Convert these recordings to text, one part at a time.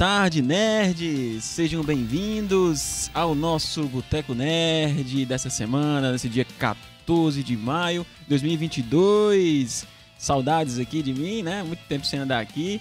Tarde, nerds! Sejam bem-vindos ao nosso Boteco Nerd dessa semana, nesse dia 14 de maio de 2022. Saudades aqui de mim, né? Muito tempo sem andar aqui.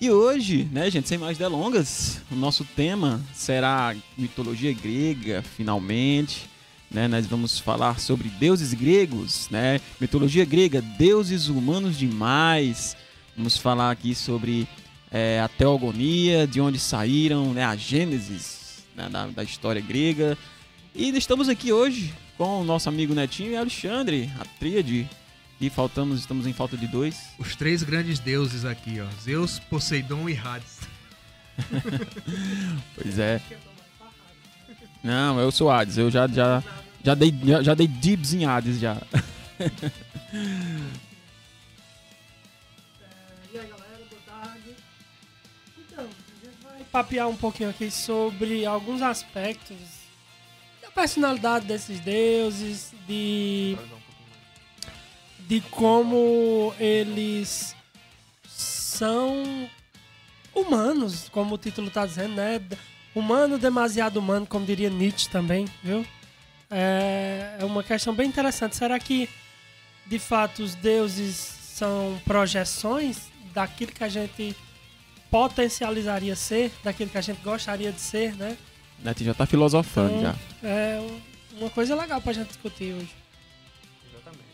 E hoje, né, gente, sem mais delongas, o nosso tema será mitologia grega, finalmente. Né, nós vamos falar sobre deuses gregos, né? Mitologia grega, deuses humanos demais. Vamos falar aqui sobre é, a teogonia, de onde saíram, né, a gênesis né, da, da, história grega. E estamos aqui hoje com o nosso amigo Netinho e Alexandre, a tríade. E faltamos, estamos em falta de dois. Os três grandes deuses aqui, ó. Zeus, Poseidon e Hades. pois é. Não, eu sou Hades. Eu já, já, já, dei, já, já dei dibs em Hades já. papear um pouquinho aqui sobre alguns aspectos da personalidade desses deuses, de de como eles são humanos, como o título está dizendo, né? Humano demasiado humano, como diria Nietzsche também, viu? É, é uma questão bem interessante. Será que de fato os deuses são projeções daquilo que a gente potencializaria ser, daquilo que a gente gostaria de ser, né? Neto já tá filosofando então, já. É uma coisa legal pra gente discutir hoje. Exatamente.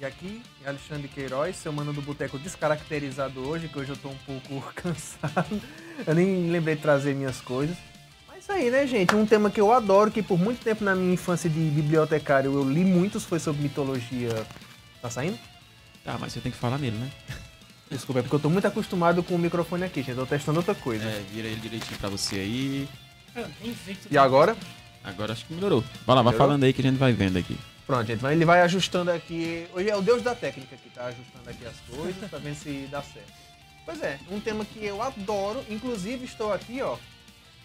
E aqui, Alexandre Queiroz, seu mano do Boteco descaracterizado hoje, que hoje eu tô um pouco cansado. Eu nem lembrei de trazer minhas coisas. Mas isso aí, né, gente? Um tema que eu adoro, que por muito tempo na minha infância de bibliotecário eu li muitos, foi sobre mitologia. Tá saindo? Tá, mas você tem que falar nele, né? Desculpa, é porque eu tô muito acostumado com o microfone aqui, gente. Eu tô testando outra coisa. É, vira ele direitinho pra você aí. E agora? Agora acho que melhorou. Vai lá, vai falando aí que a gente vai vendo aqui. Pronto, gente. Ele vai ajustando aqui. Hoje é o deus da técnica que tá ajustando aqui as coisas pra ver se dá certo. Pois é, um tema que eu adoro. Inclusive, estou aqui, ó,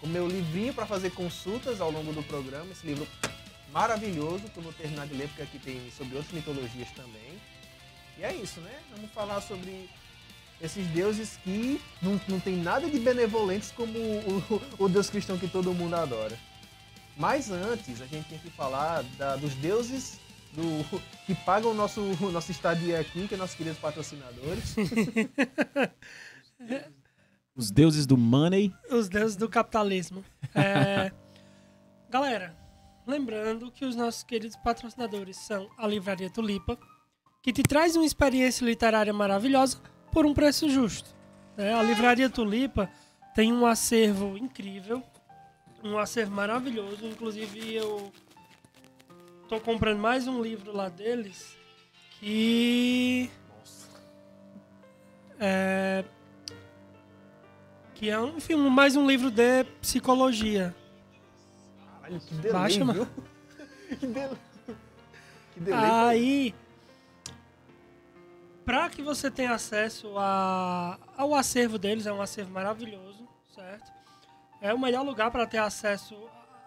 com meu livrinho para fazer consultas ao longo do programa. Esse livro maravilhoso que eu vou terminar de ler, porque aqui tem sobre outras mitologias também. E é isso, né? Vamos falar sobre esses deuses que não, não tem nada de benevolentes como o, o, o, Deus cristão que todo mundo adora. Mas antes, a gente tem que falar da, dos deuses do, que pagam o nosso, nosso estadia aqui, que é nossos queridos patrocinadores. Os deuses do money. Os deuses do capitalismo. É... Galera, lembrando que os nossos queridos patrocinadores são a Livraria Tulipa, que te traz uma experiência literária maravilhosa por um preço justo. Né? A Livraria Tulipa tem um acervo incrível, um acervo maravilhoso. Inclusive, eu tô comprando mais um livro lá deles que. É, que é um, enfim, mais um livro de psicologia. Caralho, que delay, Baixa, viu? que delay. Que delay. Aí, para que você tenha acesso a, ao acervo deles, é um acervo maravilhoso, certo? É o melhor lugar para ter acesso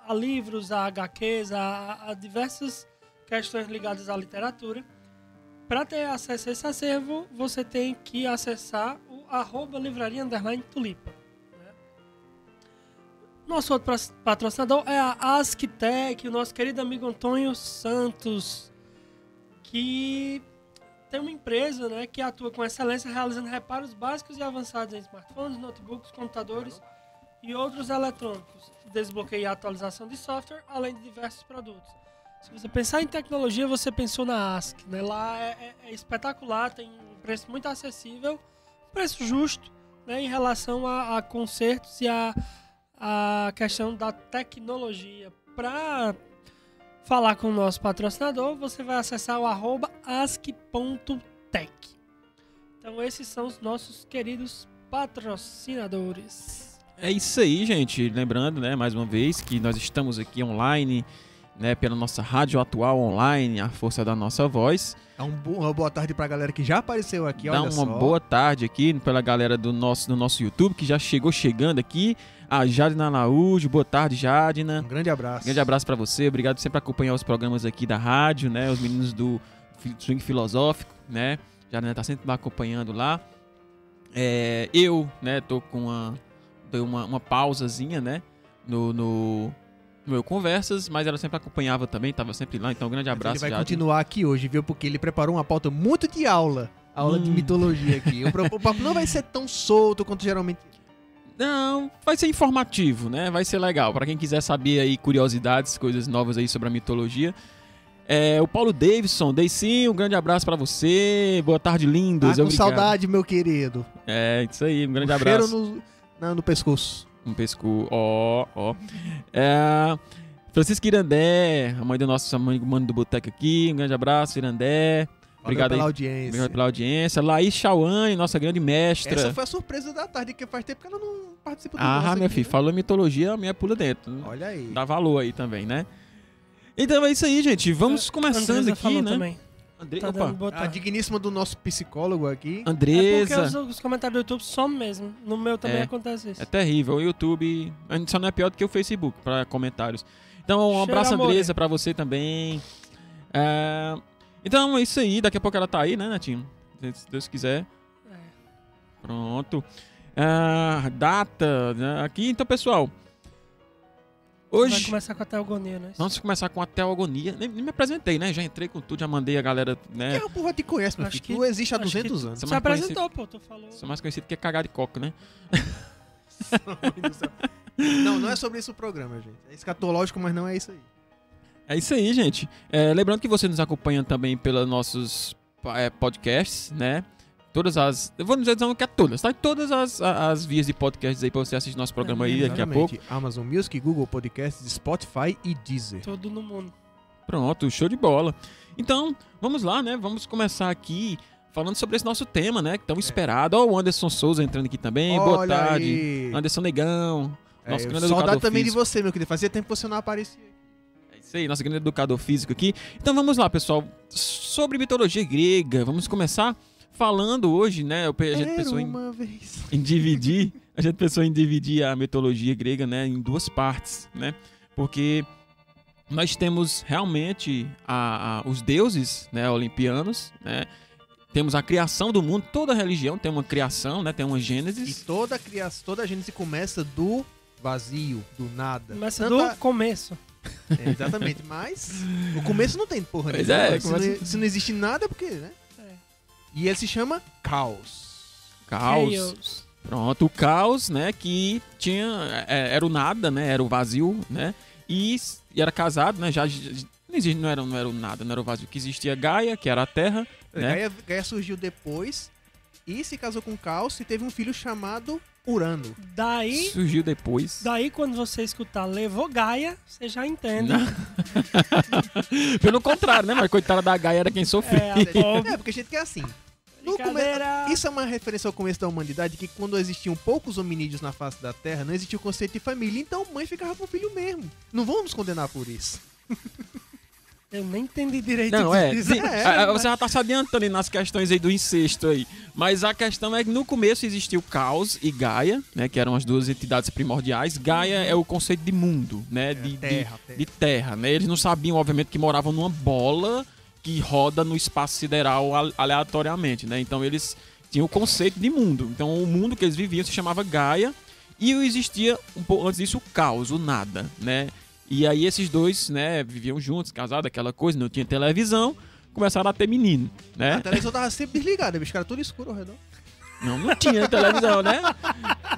a livros, a HQs, a, a diversas questões ligadas à literatura. Para ter acesso a esse acervo, você tem que acessar o arroba livraria underline tulipa. Né? Nosso outro patrocinador é a Asktec, o nosso querido amigo Antônio Santos, que tem uma empresa né, que atua com excelência realizando reparos básicos e avançados em smartphones, notebooks, computadores e outros eletrônicos, desbloqueio e atualização de software, além de diversos produtos. Se você pensar em tecnologia, você pensou na ASC. Né? Lá é, é, é espetacular, tem um preço muito acessível, preço justo né, em relação a, a e a, a questão da tecnologia. Para falar com o nosso patrocinador, você vai acessar o arroba ask.tech. Então esses são os nossos queridos patrocinadores. É isso aí, gente. Lembrando, né, mais uma vez, que nós estamos aqui online, né, pela nossa rádio atual online, a força da nossa voz. É um bo uma boa tarde para a galera que já apareceu aqui, Dá uma só. boa tarde aqui pela galera do nosso, do nosso YouTube, que já chegou chegando aqui a Jadina Araújo. Boa tarde, Jadina. Um grande abraço. Um grande abraço para você. Obrigado sempre por acompanhar os programas aqui da rádio, né? Os meninos do Swing Filosófico, né? Jadina tá sempre acompanhando lá. É, eu, né, tô com uma uma, uma pausazinha, né? No, no, meu Conversas, mas ela sempre acompanhava também, tava sempre lá. Então, um grande abraço, Ele vai Jade. continuar aqui hoje, viu? Porque ele preparou uma pauta muito de aula. Aula de Hum. mitologia aqui. O papo não vai ser tão solto quanto geralmente. Não, vai ser informativo, né? Vai ser legal. Pra quem quiser saber aí curiosidades, coisas novas aí sobre a mitologia. É, o Paulo Davidson, Deicinho, um grande abraço pra você. Boa tarde, lindos. com Obrigado. saudade, meu querido. É, isso aí, um grande Um abraço. Cheiro no, na- no pescoço. Um pesco. Ó, ó. É, Francisco Irandé, a mãe do nosso amigo mano do Boteco aqui. Um grande abraço, Irandé. Obrigado pela aí. audiência. Obrigado pela audiência. Laís Chauane, nossa grande mestra. Essa foi a surpresa da tarde, que faz tempo que ela não participa do Ah, meu filho, né? falou mitologia, a minha pula dentro. Olha aí. Dá valor aí também, né? Então é isso aí, gente. Vamos começando Andresa aqui, falou né? também. Andre... Tá A digníssima do nosso psicólogo aqui. É porque Andresa. os, os comentários do YouTube somem mesmo. No meu também É. acontece isso. É terrível. O YouTube a gente só não é pior do que o Facebook para comentários. Então, um Cheiro abraço. Andresa, pra você também. É, Então é isso aí. Daqui a pouco ela tá aí, né, Netinho? Se Deus quiser. É. Pronto. Ah, data né? aqui. Então, pessoal. Vai Hoje. começar com a teogonia, né? Vamos começar com a Teogonia. Nem, nem me apresentei, né? Já entrei com tudo, já mandei a galera, né? Que a porra te conhece, meu Acho filho. que- Tu existe há acho 200 que- anos. Você mais conhecido, apresentou, pô. Tu falou. sou mais conhecido que cagar de coca, né? Não, não é sobre isso o programa, gente. É escatológico, mas não é isso aí. É isso aí, gente. É, lembrando que você nos acompanha também pelos nossos é, podcasts, né? Todas as. Eu vou dizer que é todas, tá? Todas as, a- as vias de podcasts aí pra você assistir nosso programa aí daqui a pouco. Amazon Music, Google Podcasts, Spotify e Deezer. Tudo no mundo. Pronto, show de bola. Então, vamos lá, né? Vamos começar aqui falando sobre esse nosso tema, né? Que tão esperado. Ó, o Anderson Souza entrando aqui também. Boa Olha tarde. aí. Anderson Negão. É, Nosso grande saudade também físico. de você, meu querido. Fazia tempo que você não aparecia. Isso aí, nosso grande educador físico aqui. Então vamos lá, pessoal. Sobre mitologia grega, vamos começar falando hoje, né? A gente Era pensou em, em dividir, a gente pensou em dividir a mitologia grega, né, em duas partes, né? Porque nós temos realmente a- a- os deuses, né, olimpianos, né? Temos a criação do mundo, toda religião tem uma criação, né? Tem uma E gênesis. toda a criação, toda a gente começa do vazio, do nada. Começa Tanto do começo. É, exatamente, mas o começo não tem porra Pois nenhuma. é, se, começa- não, se não existe nada é porque, né? É. E ele se chama Caos. Caos. Chaos. Pronto, o caos, né, que tinha é, era o nada, né, era o vazio, né, e, s- e era casado, né, já, já- não existe, não era, não era o nada, não era o vazio, que existia Gaia, que era a Terra, né, Gaia, Gaia surgiu depois e se casou com Caos e teve um filho chamado Urano. Daí, surgiu depois. daí, quando você escutar levou Gaia, você já entende. Pelo contrário, né, mas coitada da Gaia era quem sofreu. É, É, porque a gente quer assim. Come-. Isso é uma referência ao começo da humanidade, que quando existiam poucos hominídeos na face da Terra, não existia o conceito de família, então mãe ficava com o filho mesmo. Não vamos nos condenar por isso. Eu nem entendi direito Não, é, sim, a- você já tá se adiantando aí nas questões aí do incesto aí. Mas a questão é que no começo existia o Caos e Gaia, né? Que eram as duas entidades primordiais. Gaia é o conceito de mundo, né? De, de- terra, terra. de terra, né? Eles não sabiam, obviamente, que moravam numa bola que roda no espaço sideral al- aleatoriamente, né? Então eles tinham o conceito de mundo. Então o mundo que eles viviam se chamava Gaia e existia um pouco antes disso o caos, o nada, né? E aí esses dois, né, viviam juntos, casados, aquela coisa, não tinha televisão, começaram a ter menino, A né? televisão tava sempre desligada, bicho, era tudo escuro ao redor. Não, não tinha televisão, né?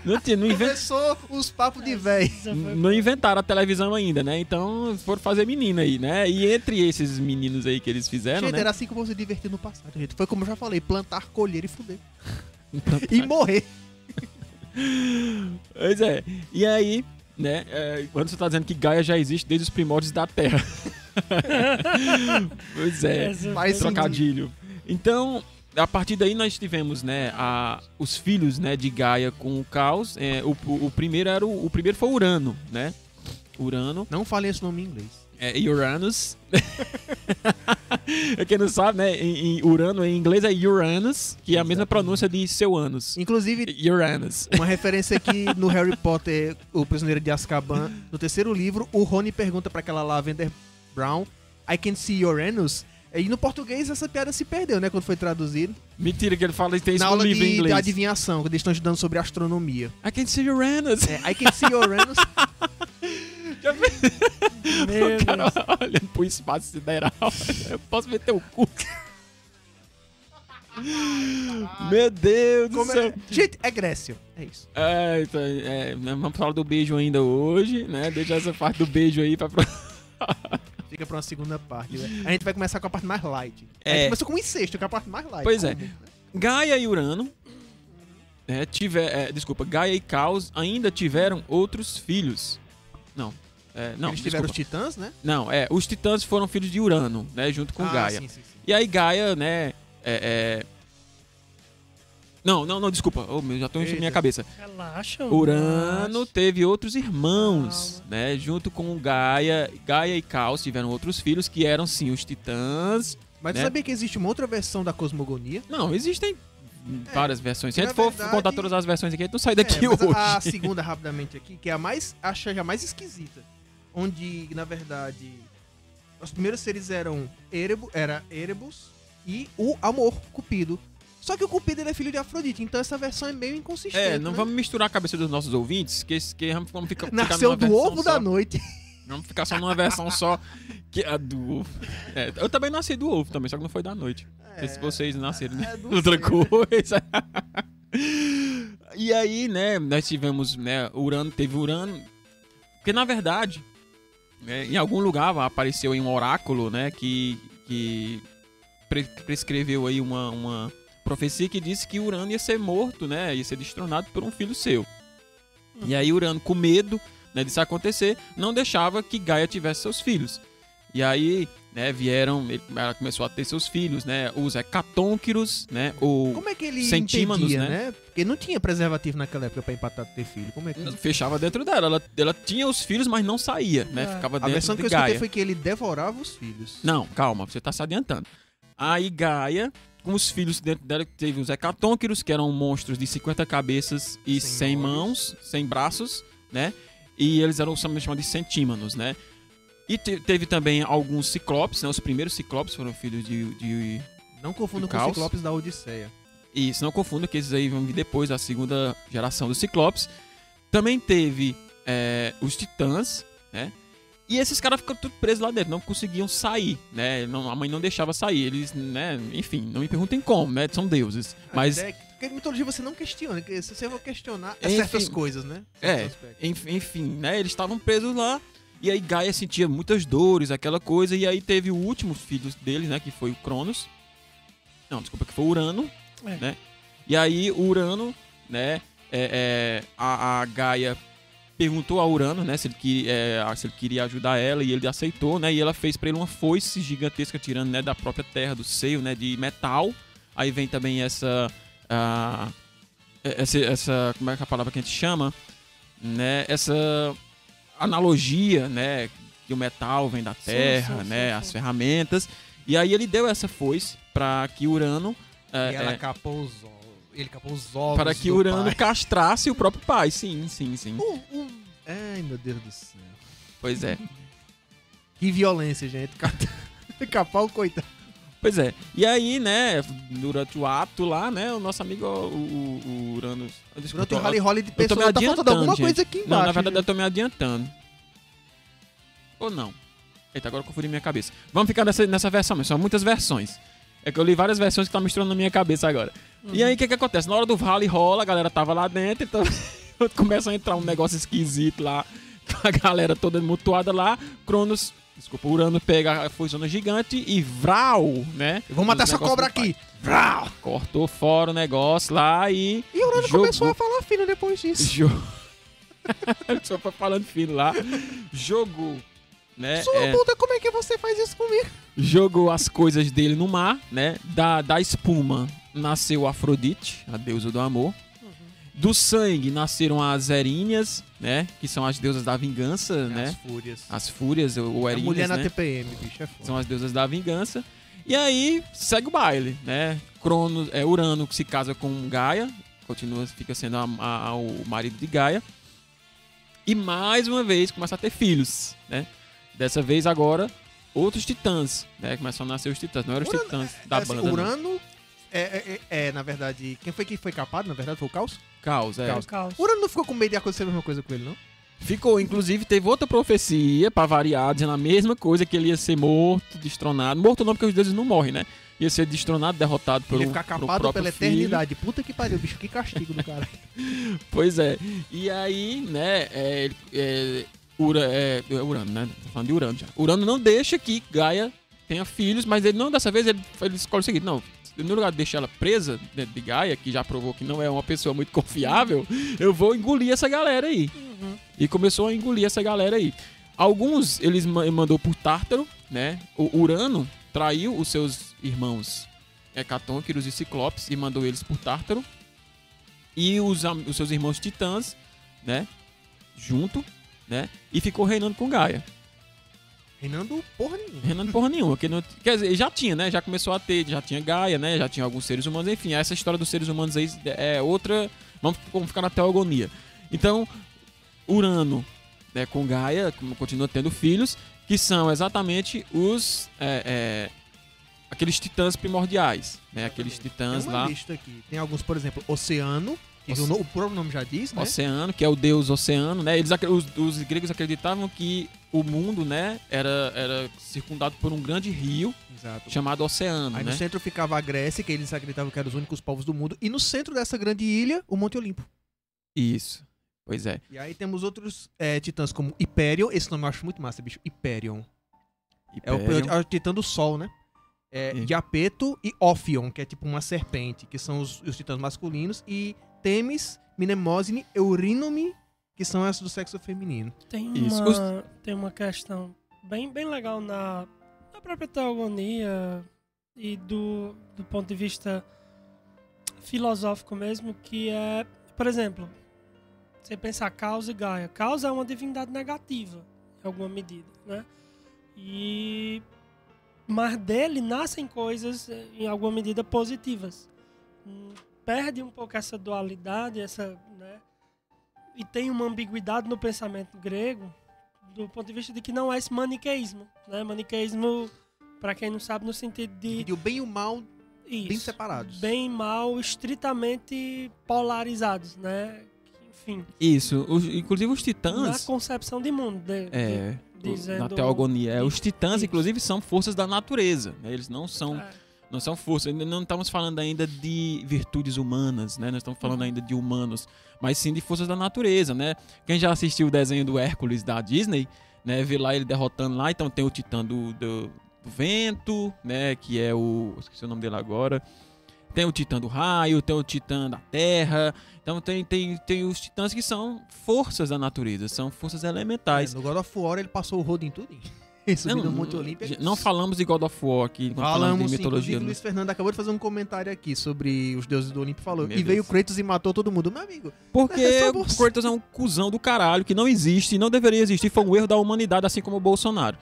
Não tinha, não inventaram. Começou os papos de foi Não inventaram a televisão ainda, né? Então foram fazer menino aí, né? E entre esses meninos aí que eles fizeram, gente, né? era assim que você se divertir no passado, gente. Foi como eu já falei, plantar, colher e fuder. E morrer. Pois é. E aí, né? É, quando você tá dizendo que Gaia já existe desde os primórdios da Terra. pois é. Foi- Trocadilho. Então, a partir daí nós tivemos, né, a, os filhos, né, de Gaia com o Caos. É, o, o, primeiro era o, o primeiro foi Urano, né? Urano, Não falem esse nome em inglês. é Uranus. Quem não sabe, né, em, em Urano em inglês é Uranus, que é a mesma pronúncia de seu ânus. Inclusive, Uranus. uma referência aqui no Harry Potter, O Prisioneiro de Azkaban, no terceiro livro, o Rony pergunta pra aquela Lavender Brown, I can see your anus. E no português essa piada se perdeu, né? Quando foi traduzido. Mentira que ele fala tem isso Na no aula livro em de, inglês. adivinhação, quando eles estão estudando sobre astronomia. I can see Uranus. É, I can see Uranus. Meu o cara olhando pro espaço sideral. Eu posso meter o cu. Meu Deus do Como céu. é? Gente, é Grécia. É isso. É, então, é, vamos falar do beijo ainda hoje, né? Deixa essa parte do beijo aí pra. Fica pra uma segunda parte. né? A gente vai começar com a parte mais light. A É. gente começou com o incesto, que é a parte mais light. Pois é. Como, né? Gaia e Urano. né, tiver, é, desculpa, Gaia e Caos ainda tiveram outros filhos. Não. É, não, Eles tiveram os desculpa. titãs, né? Não, é, os titãs foram filhos de Urano, né? Junto com ah, Gaia. Sim, sim, sim. E aí Gaia, né? É, é- Não, não, não, desculpa. Oh, meu, já tô enchendo Eita. minha cabeça. Relaxa. Urano relaxa. teve outros irmãos, Calma. né? Junto com Gaia. Gaia e Caos tiveram outros filhos que eram sim os titãs. Mas né? sabia que existe uma outra versão da cosmogonia? Não, existem várias versões. Se a gente for verdade- contar todas as versões aqui, a gente não sai daqui É, hoje. a, a segunda, rapidamente aqui, que é a mais, é a mais esquisita. Onde, na verdade, os primeiros seres eram Erebo, era Erebus e o Amor, Cupido. Só que o Cupido é filho de Afrodite, então essa versão é meio inconsistente. É, não né? vamos misturar a cabeça dos nossos ouvintes, que, que vamos ficar, Nasceu do ovo só. da noite. Vamos ficar só numa versão só que é a do ovo. É, eu também nasci do ovo também, só que não foi da noite. Sei se vocês nasceram é, não outra coisa. e aí, né, nós tivemos, né, Urano, teve Urano. Porque na verdade, né, em algum lugar apareceu aí um oráculo, né, que, que pre- prescreveu aí uma, uma profecia que disse que Urano ia ser morto, né, ia ser destronado por um filho seu. E aí Urano, com medo né, disso acontecer, não deixava que Gaia tivesse seus filhos. E aí, né, vieram, ele- ela começou a ter seus filhos, né, os hecatônquiros, né, ou Como é que ele Centímanos, impedia, né? né? Porque não tinha preservativo naquela época pra empatar ter filho. Como é que... fechava dentro dela. Ela, ela tinha os filhos, mas não saía, né, É. ficava A dentro versão de que eu escutei Gaia. foi que ele devorava os filhos. Não, calma, você tá se adiantando. Aí Gaia, com os filhos dentro dela, teve os hecatônquiros, que eram monstros de 50 cabeças e Sem 100 olhos. mãos, 100 braços, né? E eles eram chamados de centímanos, né? E te- teve também alguns ciclopes, né? Os primeiros ciclopes foram filhos de... de... Não confunda com os. Ciclopes da Odisseia. Isso, não confunda que esses aí vão vir depois da segunda geração dos ciclopes. Também teve é, os titãs, né? E esses caras ficaram tudo presos lá dentro, não conseguiam sair, né? Não- a mãe não deixava sair. Eles, né? Enfim, não me perguntem como, né? São deuses. Mas, é Porque mitologia você não questiona, que se você for questionar é Enfim. certas coisas, né? É. Certos aspectos. enf- enfim, né? Eles estavam presos lá. E aí Gaia sentia muitas dores, aquela coisa. E aí teve o último filho deles, né? Que foi o Cronos. Não, desculpa, que foi o Urano. É. né? E aí o Urano, né? é, é, a, a Gaia perguntou a Urano, né? Se ele, queria, é, se ele queria ajudar ela e ele aceitou, né? E ela fez pra ele uma foice gigantesca tirando, né? Da própria terra, do seio, né? De metal. Aí vem também essa... ah, essa, essa... Como é que é a palavra que a gente chama? Né? Essa analogia, né? Que o metal vem da Sim, terra, sim, né? sim, As sim. ferramentas. E aí ele deu essa foice pra que Urano... é, E ela é, capou os ovos. Ele capou os ovos. para que Urano pai. castrasse o próprio pai. Sim, sim, sim. Um- um- Ai, meu Deus do céu. Pois é. Que violência, gente. Cap- Capar o coitado. Pois é. E aí, né, durante o ato lá, né, o nosso amigo, o, o, o Urano... Desculpa, Durante o Rally Holly de pessoa, tá faltando adiantando, alguma gente. coisa aqui embaixo. Não, na verdade gente. eu tô me adiantando. Ou não? Eita, agora eu confundi minha cabeça. Vamos ficar nessa, nessa versão, mas são muitas versões. É que eu li várias versões que tá misturando na minha cabeça agora. E aí, o que que acontece? Na hora do rally rola, a galera tava lá dentro, então começa a entrar um negócio esquisito lá, com a galera toda mutuada lá, Cronos, desculpa, Urano pega a foiçona gigante e vral, né? Eu vou matar essa cobra aqui. Vrau! Cortou fora o negócio lá e... E o Urano Jogou. começou a falar fino depois disso. Jo... Só foi falando fino lá. Jogou, né? Sua é, puta, como é que você faz isso comigo? jogou as coisas dele no mar, né? Da, da espuma nasceu Afrodite, a deusa do amor. Do sangue nasceram as Erinhas, né? Que são as deusas da vingança, As né? fúrias. As fúrias, ou a Erinhas, mulher na né? TPM, bicho, é foda. São as deusas da vingança. E aí segue o baile, né? Cronos, é Urano que se casa com Gaia, continua, fica sendo a- a- a- o marido de Gaia. E mais uma vez começa a ter filhos, né? Dessa vez agora outros titãs, né? Começam a nascer os titãs, não eram os Urano- titãs da É, banda. não. Urano é, é- é- é, na verdade, quem foi que foi capado, na verdade, foi o Caos? Caos, é. Caos. Caos. Urano não ficou com medo de acontecer a mesma coisa com ele, não? Ficou, inclusive, teve outra profecia, pra variar, dizendo a mesma coisa, que ele ia ser morto, destronado. Morto não, porque os deuses não morrem, né? Ia ser destronado, derrotado pelo, ele ia ficar capado pela filho. eternidade. Puta que pariu, bicho, que castigo do cara. Pois é. E aí, né, é, é, Ura, é, é Urano, né? Tô falando de Urano já. Urano não deixa que Gaia tenha filhos, mas ele não, dessa vez, ele, ele escolhe o seguinte, não, no lugar de deixar ela presa dentro de Gaia, que já provou que não é uma pessoa muito confiável, eu vou engolir essa galera aí. Uhum. E começou a engolir essa galera aí. Alguns eles ma- mandou por Tártaro, né? O Urano traiu os seus irmãos Hecatônquiros e Ciclopes e mandou eles por Tártaro. E os, os seus irmãos Titãs, né? Junto, né? E ficou reinando com Gaia. Reinando porra nenhuma. Reinando porra nenhuma. Que não, quer dizer, já tinha, né? Já começou a ter, já tinha Gaia, né? Já tinha alguns seres humanos. Enfim, essa história dos seres humanos aí é outra. Vamos, vamos ficar na teogonia. Então, Urano né, com Gaia continua tendo filhos, que são exatamente os. é, é, aqueles titãs primordiais. Né? Aqueles titãs Tem lá. lista aqui. Tem alguns, por exemplo, Oceano, o, próprio nome já diz, né? Oceano, que é o deus oceano, né? Eles, os, os gregos acreditavam que o mundo, né, era, era circundado por um grande rio Exato. chamado oceano, Aí né? no centro ficava a Grécia, que eles acreditavam que eram os únicos povos do mundo. E no centro dessa grande ilha, o Monte Olimpo. Isso. Pois é. E aí temos outros é, titãs como Hyperion. Esse nome eu acho muito massa, bicho. Hyperion. É o, Hyperion. é o titã do sol, né? É, E- Diapeto e Ophion, que é tipo uma serpente, que são os, os titãs masculinos. E Temis, Mnemosine, Eurínome, que são as do sexo feminino. Tem Isso. uma, tem uma questão bem, bem legal na, na própria teogonia e do, do ponto de vista filosófico mesmo, que é, por exemplo, você pensar Caos e Gaia. Caos é uma divindade negativa, em alguma medida, né? E... Mas dele nascem coisas, eh, em alguma medida, positivas. Hum, Perde um pouco essa dualidade, essa, né? E tem uma ambiguidade no pensamento grego do ponto de vista de que não é esse maniqueísmo, né? Maniqueísmo, para quem não sabe, no sentido de o bem e o mal isso, bem separados. bem e mal estritamente polarizados, né? Enfim, Isso. Os- inclusive os na titãs. concepção de mundo, de, É. de- dizendo Na teogonia. É, os titãs, Isso. inclusive, são forças da natureza. né? Eles não são. É, Não são forças, não estamos falando ainda de virtudes humanas, né? Nós estamos falando ainda de humanos, mas sim de forças da natureza, né? Quem já assistiu o desenho do Hércules da Disney, né? Vê lá ele derrotando lá, então tem o titã do, do, do vento, né? Que é o... esqueci o nome dele agora. Tem o titã do raio, tem o titã da terra. Então tem, tem, tem os titãs que são forças da natureza, são forças elementais. É, no God of War ele passou o rodo em tudo. Subiu no Monte ele- não falamos de God of War aqui, falamos Falamos, de sim, mitologia. inclusive, né? Luiz Fernando acabou de fazer um comentário aqui sobre os deuses do Olimpo falou. Meu e veio Deus. Kratos e matou todo mundo. Meu amigo, Porque É o. Kratos é um cuzão do caralho que não existe e não deveria existir. Foi um erro da humanidade, assim como o Bolsonaro.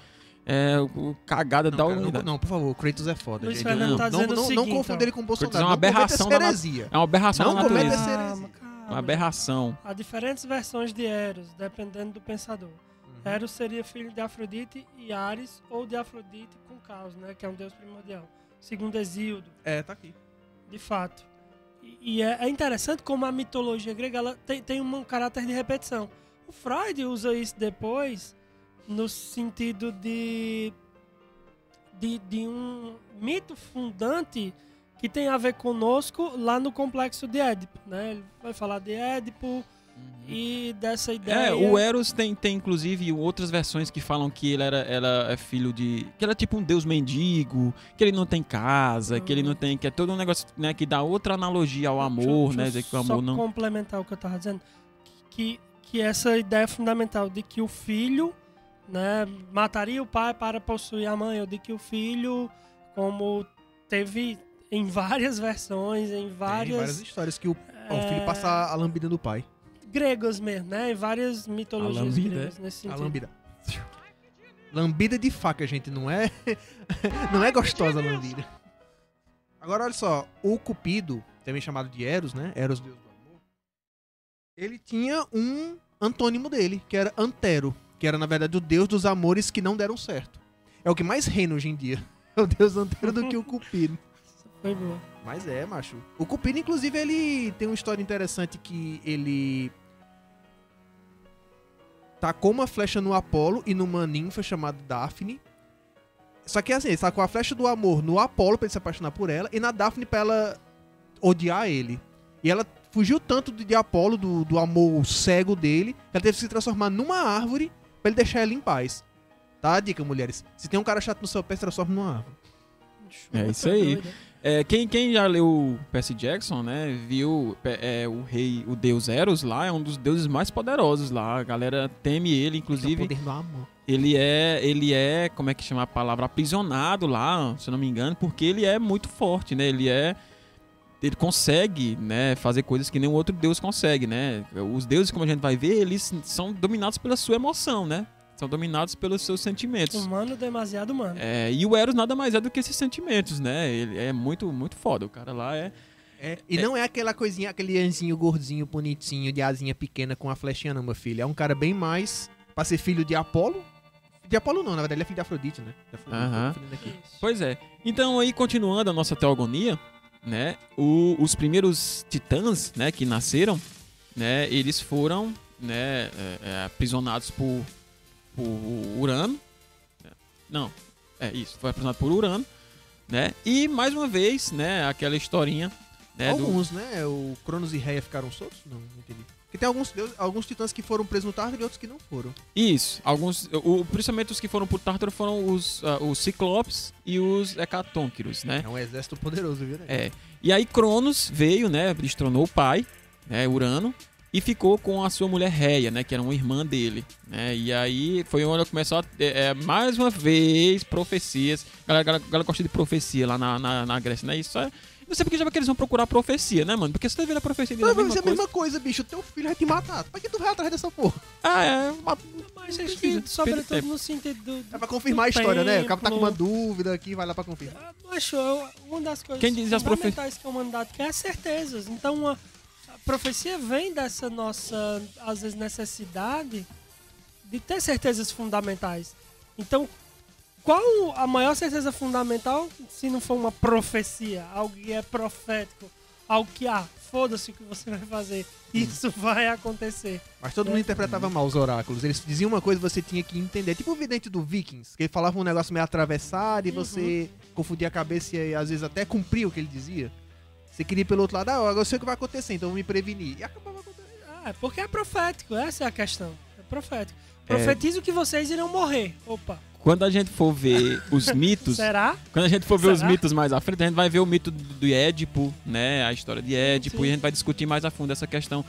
É o cagada não, da cara, não, humanidade. não, por favor, Kratos é foda. Luiz gente. Fernando não, tá não, dizendo não, o não seguinte, confunda ele com o Bolsonaro. é uma não cometa aberração da heresia. É uma aberração Não da cometa natureza. calma, Uma aberração. Há diferentes versões de Eros, dependendo do pensador. Uhum. Eros seria filho de Afrodite e Ares, ou de Afrodite com Caos, né? Que é um deus primordial. Segundo Exíodo, É, tá aqui. de fato. E, e é, é interessante como a mitologia grega ela tem, tem um caráter de repetição. O Freud usa isso depois no sentido de, de, de um mito fundante que tem a ver conosco lá no complexo de Édipo, né? Ele vai falar de Édipo e dessa ideia. É, o Eros tem, tem inclusive outras versões que falam que ele era, era é filho de. que ele é tipo um deus mendigo, que ele não tem casa, que ele não tem. que é todo um negócio né, que dá outra analogia ao amor, Deixa né? deixa que o só amor não. complementar o que eu tava dizendo. Que, que essa ideia fundamental de que o filho né, mataria o pai para possuir a mãe, ou de que o filho, como teve em várias versões, em Tem várias, várias histórias que o, ó, o filho é, passa a lambida do pai. Gregas mesmo, né? Várias mitologias lambida, gregas nesse A sentido. lambida. Lambida de faca, gente, não é não é gostosa a lambida. Agora olha só, o Cupido, também chamado de Eros, né? Eros, deus do amor. Ele tinha um antônimo dele, que era Antero, que era na verdade o deus dos amores que não deram certo. é o que mais reina hoje em dia. É o deus lanterna do que o Cupido. Foi boa. Mas é, macho. O Cupido, inclusive, ele tem uma história interessante que ele tacou uma flecha no Apolo e numa ninfa chamada Daphne. Só que assim, ele tacou a flecha do amor no Apolo pra ele se apaixonar por ela e na Daphne pra ela odiar ele. E ela fugiu tanto de Apolo, do, do amor cego dele, que ela teve que se transformar numa árvore pra ele deixar ela em paz. Tá a dica, mulheres. Se tem um cara chato no seu pé, se transforma numa árvore. É isso aí. É, quem, quem já leu Percy Jackson, né, viu é, o rei, o deus Eros lá, é um dos deuses mais poderosos lá. A galera teme ele, Que é o inclusive. poder do amor. Ele é, ele é, como é que chama a palavra, aprisionado lá, se não me engano, porque ele é muito forte, né? Ele é ele consegue, né, fazer coisas que nenhum outro deus consegue, né? Os deuses, como a gente vai ver, eles são dominados pela sua emoção, né? São dominados pelos seus sentimentos. Humano demasiado humano. É, e o Eros nada mais é do que esses sentimentos, né? Ele é muito, muito foda. O cara lá é. É, e não é aquela coisinha, aquele anjinho gordinho, bonitinho, de asinha pequena com a flechinha, não, meu filho. É um cara bem mais pra ser filho de Apolo. De Apolo não, na verdade ele é filho de Afrodite, né? De Afrodite, aqui. Isso. Pois é. Então aí, continuando a nossa teogonia, né? o- os primeiros titãs, né, que nasceram, né, eles foram, né, é, é, aprisionados por, por Urano. Não, é isso, foi aprisionado por Urano, né? E mais uma vez, né, aquela historinha, né, do- Alguns, né? O Cronos e Reia ficaram soltos? Não, não entendi. Porque tem alguns, alguns titãs que foram presos no Tártaro e outros que não foram. Isso, alguns, o, principalmente os que foram por Tártaro foram os, ah, os Ciclopes e os Hecatônquiros, né? É um exército poderoso, viu? Né? É. E aí Cronos veio, né? Destronou o pai, né? Urano. E ficou com a sua mulher Reia, né? Que era uma irmã dele, né? E aí foi onde começou a, é, é, mais uma vez profecias. A galera, galera, galera gosta de profecia lá na, na, na Grécia, né? Isso é... Não sei porque já vai que eles vão procurar profecia, né, mano? Porque você tá vendo a profecia de Mas a vai mesma ser a coisa. mesma coisa, bicho. Teu filho vai te matar. Pra que tu vai atrás dessa porra? Ah, é. Uma... Mas acho precisa. que, sobretudo Perde no sentido do. É pra confirmar a história, né? O cara tá com uma dúvida aqui, vai lá pra confirmar. Ah, uma das coisas Quem diz as profe- fundamentais que a humanidade quer é as certezas. Então, a, a profecia vem dessa nossa, às vezes, necessidade de ter certezas fundamentais. Então, qual a maior certeza fundamental se não for uma profecia? Algo que é profético? Algo que, ah, foda-se o que você vai fazer. Isso vai acontecer. Mas todo mundo interpretava mal os oráculos. Eles diziam uma coisa você tinha que entender. Tipo o vidente do Vikings, que ele falava um negócio meio atravessado e você confundia a cabeça e às vezes até cumpria o que ele dizia. Você queria ir pelo outro lado, ah, agora eu sei o que vai acontecer, então eu vou me prevenir. E acabava acontecendo. Ah, é porque é profético, essa é a questão. É profético. Profetizo que vocês irão morrer. Opa, Quando a gente for ver os mitos, será? Quando a gente for ver os Será? mitos mais à frente, a gente vai ver o mito do do Édipo, né? A história de Édipo, Sim. e a gente vai discutir mais a fundo essa questão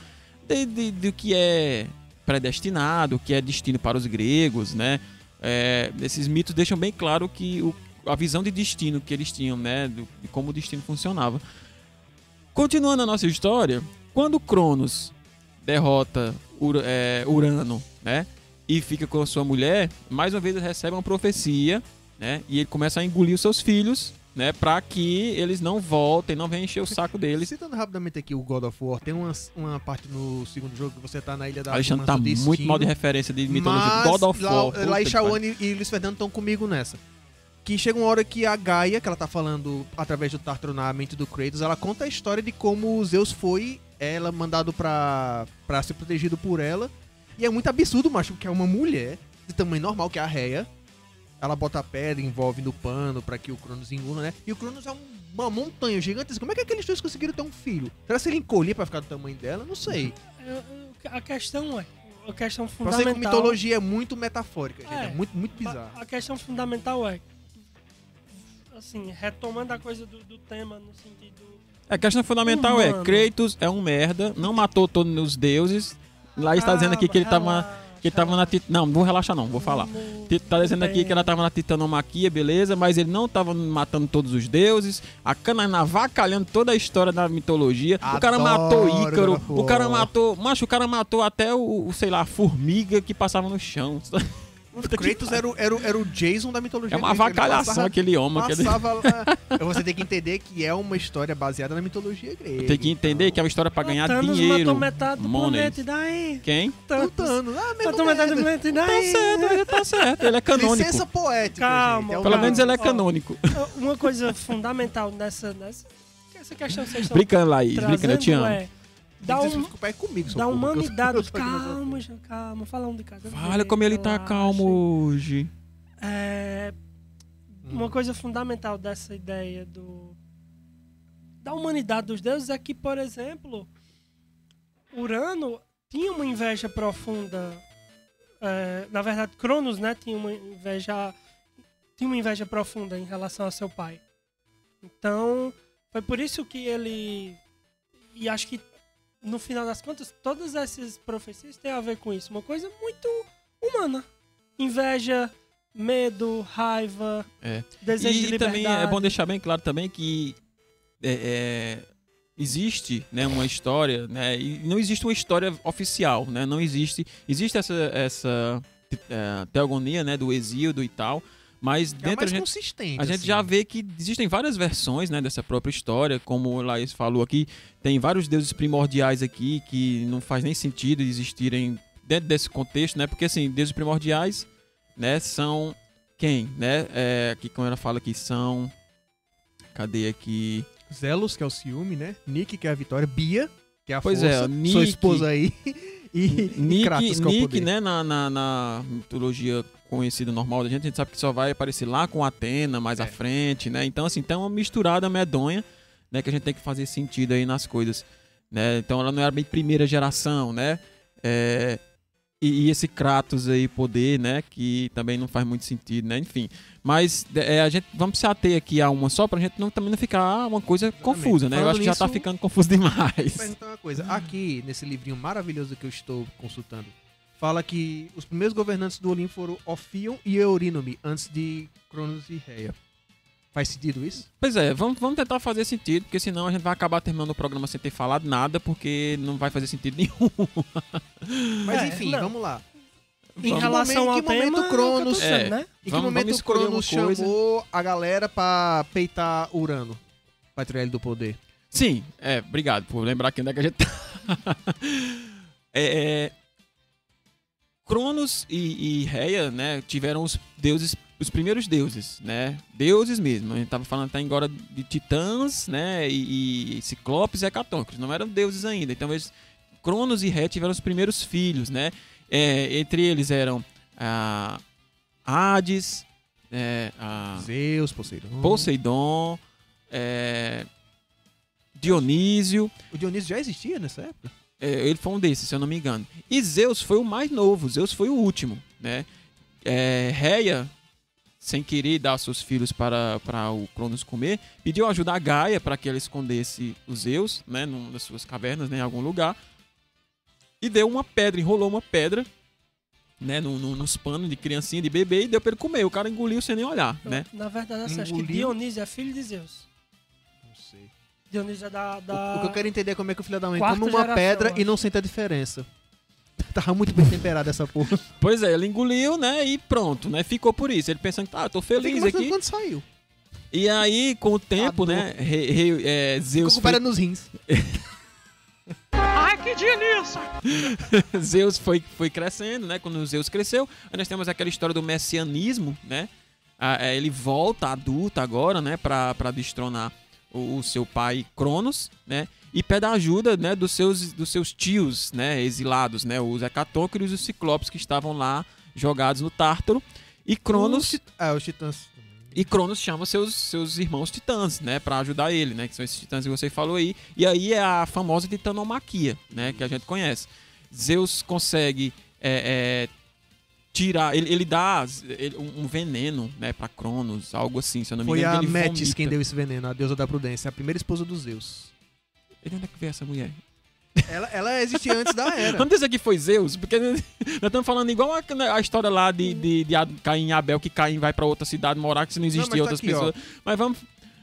de, de- do que é predestinado, o que é destino para os gregos, né? É, esses mitos deixam bem claro que o- a visão de destino que eles tinham, né? do- de como o destino funcionava. Continuando a nossa história, quando Cronos derrota Ur- é, Urano, né? E fica com a sua mulher, mais uma vez ele recebe uma profecia, né? E ele começa a engolir os seus filhos, né? Pra que eles não voltem, não venham encher o saco deles. Citando rapidamente aqui o God of War, tem uma, uma parte no segundo jogo que você tá na ilha da Alexandre tá Destino, muito mal de referência de mitologia. mas God of lá, War. lá e Shawan e e Luiz Fernando estão comigo nessa. Que chega uma hora que a Gaia, que ela tá falando através do Tartaro na mente do Kratos, ela conta a história de como o Zeus foi ela mandado pra, pra ser protegido por ela. E é muito absurdo, macho, porque é uma mulher de tamanho normal, que é a Reia. Ela bota a pedra, envolve no pano pra que o Cronos engula, né? E o Cronos é um- uma montanha gigantesca. Como é que aqueles dois conseguiram ter um filho? Será que ele encolher pra ficar do tamanho dela? Não sei. A questão é. A questão Pra você fundamental. que mitologia é muito metafórica, gente. É, É. muito, muito bizarro. A questão fundamental é. Assim, retomando a coisa do, do tema no sentido. A questão fundamental é, Humano. Kratos é um merda, não matou todos os deuses. Lá está dizendo aqui que ele tava, que tava na... tit- Não, não vou relaxar não, vou falar. Ti- Tá dizendo aqui que ela tava na titanomaquia, beleza, mas ele não tava matando todos os deuses. A cana navacalhando toda a história da mitologia. o cara Adoro matou Ícaro, o cara matou. Macho, o cara matou até o, o, sei lá, a formiga que passava no chão. O Kratos era o, era, o, era o Jason da mitologia É uma grega. Avacalhação passava- aquele homem. aquele- Passava lá. Você tem que entender que é uma história baseada na mitologia grega. Tem que entender que é uma história pra ganhar Thanos dinheiro. matou metade do e daí? Quem? Thanos Thanos. Ah, mesmo metade do planeta, e Tá daí? certo, ele tá certo. Ele é canônico. Licença poética, Calma, gente. É Pelo calma. menos ele é Ó, canônico. Uma coisa fundamental nessa, nessa essa questão que vocês estão Brincando, Laís. Brincando, eu te amo. é dá, um, pai comigo, eu- humanidade. Calma, Jean, calma. Fala um de cada vez. Olha como ele tá calmo hoje. É, uma coisa fundamental dessa ideia do da humanidade dos deuses é que, por exemplo, Urano tinha uma inveja profunda. é, na verdade, Cronos, né, tinha uma inveja tinha uma inveja profunda em relação ao seu pai. Então, foi por isso que ele e acho que no final das contas todas essas profecias têm a ver com isso, uma coisa muito humana. Inveja, medo, raiva, É. desejo de E liberdade. também é bom deixar bem claro também que é, é, existe né, uma história, né, e não existe uma história oficial, né, não existe, existe essa, essa é, teogonia né, do exíodo e tal, mas É dentro a mais gente, consistente. a gente assim. já vê que existem várias versões né, dessa própria história, como o Laís falou aqui, tem vários deuses primordiais aqui que não faz nem sentido existirem dentro desse contexto, né? Porque assim, deuses primordiais, né, são quem, né? É, aqui como ela fala aqui são cadê aqui? Zelos, que é o ciúme, né? Nick, que é a vitória. Bia, que é a Pois é, força. Nick- Sua esposa aí. E, e Nick, Kratos, que é o Nick né, na, na, na mitologia conhecida normal da gente, a gente sabe que só vai aparecer lá com Atena mais É. à frente, né? Então, assim, tem uma misturada medonha, né? Que a gente tem que fazer sentido aí nas coisas, né? Então, ela não era bem primeira geração, né? É, e, e esse Kratos aí, poder, né? Que também não faz muito sentido, né? Enfim. Mas é, a gente vamos se ater aqui a uma só pra gente não, também não ficar uma coisa confusa, né? Eu Falando acho que já tá ficando confuso demais. Vou perguntar uma coisa. Aqui, nesse livrinho maravilhoso que eu estou consultando, fala que os primeiros governantes do Olimpo foram Ophion e Eurínome, antes de Cronos e Reia. Faz sentido isso? Pois é, vamos, vamos tentar fazer sentido, porque senão a gente vai acabar terminando o programa sem ter falado nada, porque não vai fazer sentido nenhum. Mas É, enfim, não. vamos lá. Em que relação momento- ao que momento tema, Cronos- é que É. né? Em que Vamos- momento vamos Cronos chamou a galera pra peitar Urano? Pra tirar ele do poder. Sim, é, obrigado por lembrar aqui onde é que a gente tá. é, é, Cronos e, e Reia, né, tiveram os deuses, os primeiros deuses, né, deuses mesmo. A gente tava falando até agora de titãs, né, e, e ciclopes e hecatóncros, não eram deuses ainda. Então eles, Cronos e Reia tiveram os primeiros filhos, né, É, entre eles eram a Hades, é, a Zeus, Poseidon. Poseidon, é, Dionísio, O Dionísio já existia nessa época? É, ele foi um desses, se eu não me engano. E Zeus foi o mais novo, Zeus foi o último, né? É, Reia, sem querer dar seus filhos para, para o Cronos comer, pediu ajuda a Gaia para que ela escondesse os Zeus, né, numa das suas cavernas, né, em algum lugar. E deu uma pedra, enrolou uma pedra, né, no, no- nos panos de criancinha, de bebê, e deu para ele comer. O cara engoliu sem nem olhar, né? Na verdade, assim, acho que. Dionísio é filho de Zeus. Dionísio é da. O, da... o que eu quero entender é como é que o filho da mãe Quarta come uma geração, pedra e não sente a diferença. Tava muito bem temperada essa porra. Pois é, ele engoliu, né, e pronto, né? Ficou por isso. Ele pensando, tá, eu tô Eu fiquei feliz aqui. quando saiu. E aí, com o tempo, né, re- re- é, Zeus, Ficou foi, nos rins. Zeus foi, foi crescendo, né? Quando Zeus cresceu, aí nós temos aquela história do messianismo, né? Ah, é, ele volta adulto agora, né, pra, pra destronar o, o seu pai Cronos, né? E pede a ajuda, né, dos seus, dos seus tios, né, exilados, né? Os Hecatóqueros e os Ciclopes que estavam lá jogados no Tártaro. E Cronos Os Ah, os titãs. E Cronos chama seus, seus irmãos titãs, né, Pra ajudar ele, né, que são esses titãs que você falou aí. E aí é a famosa titanomaquia, né, que a gente conhece. Zeus consegue é, é, tirar, ele, ele dá ele- um veneno, né, para Cronos, algo assim, se eu não me Foi engano. a ele Metis quem deu esse veneno, a deusa da prudência, a primeira esposa dos Zeus. E de onde é que veio essa mulher? Ela, ela existia antes da era. Vamos dizer que foi Zeus, porque nós estamos falando igual a, a história lá de, de, de Caim e Abel, que Caim vai pra outra cidade morar, que se não existia mas tá outras aqui, ó. pessoas. Mas vamos.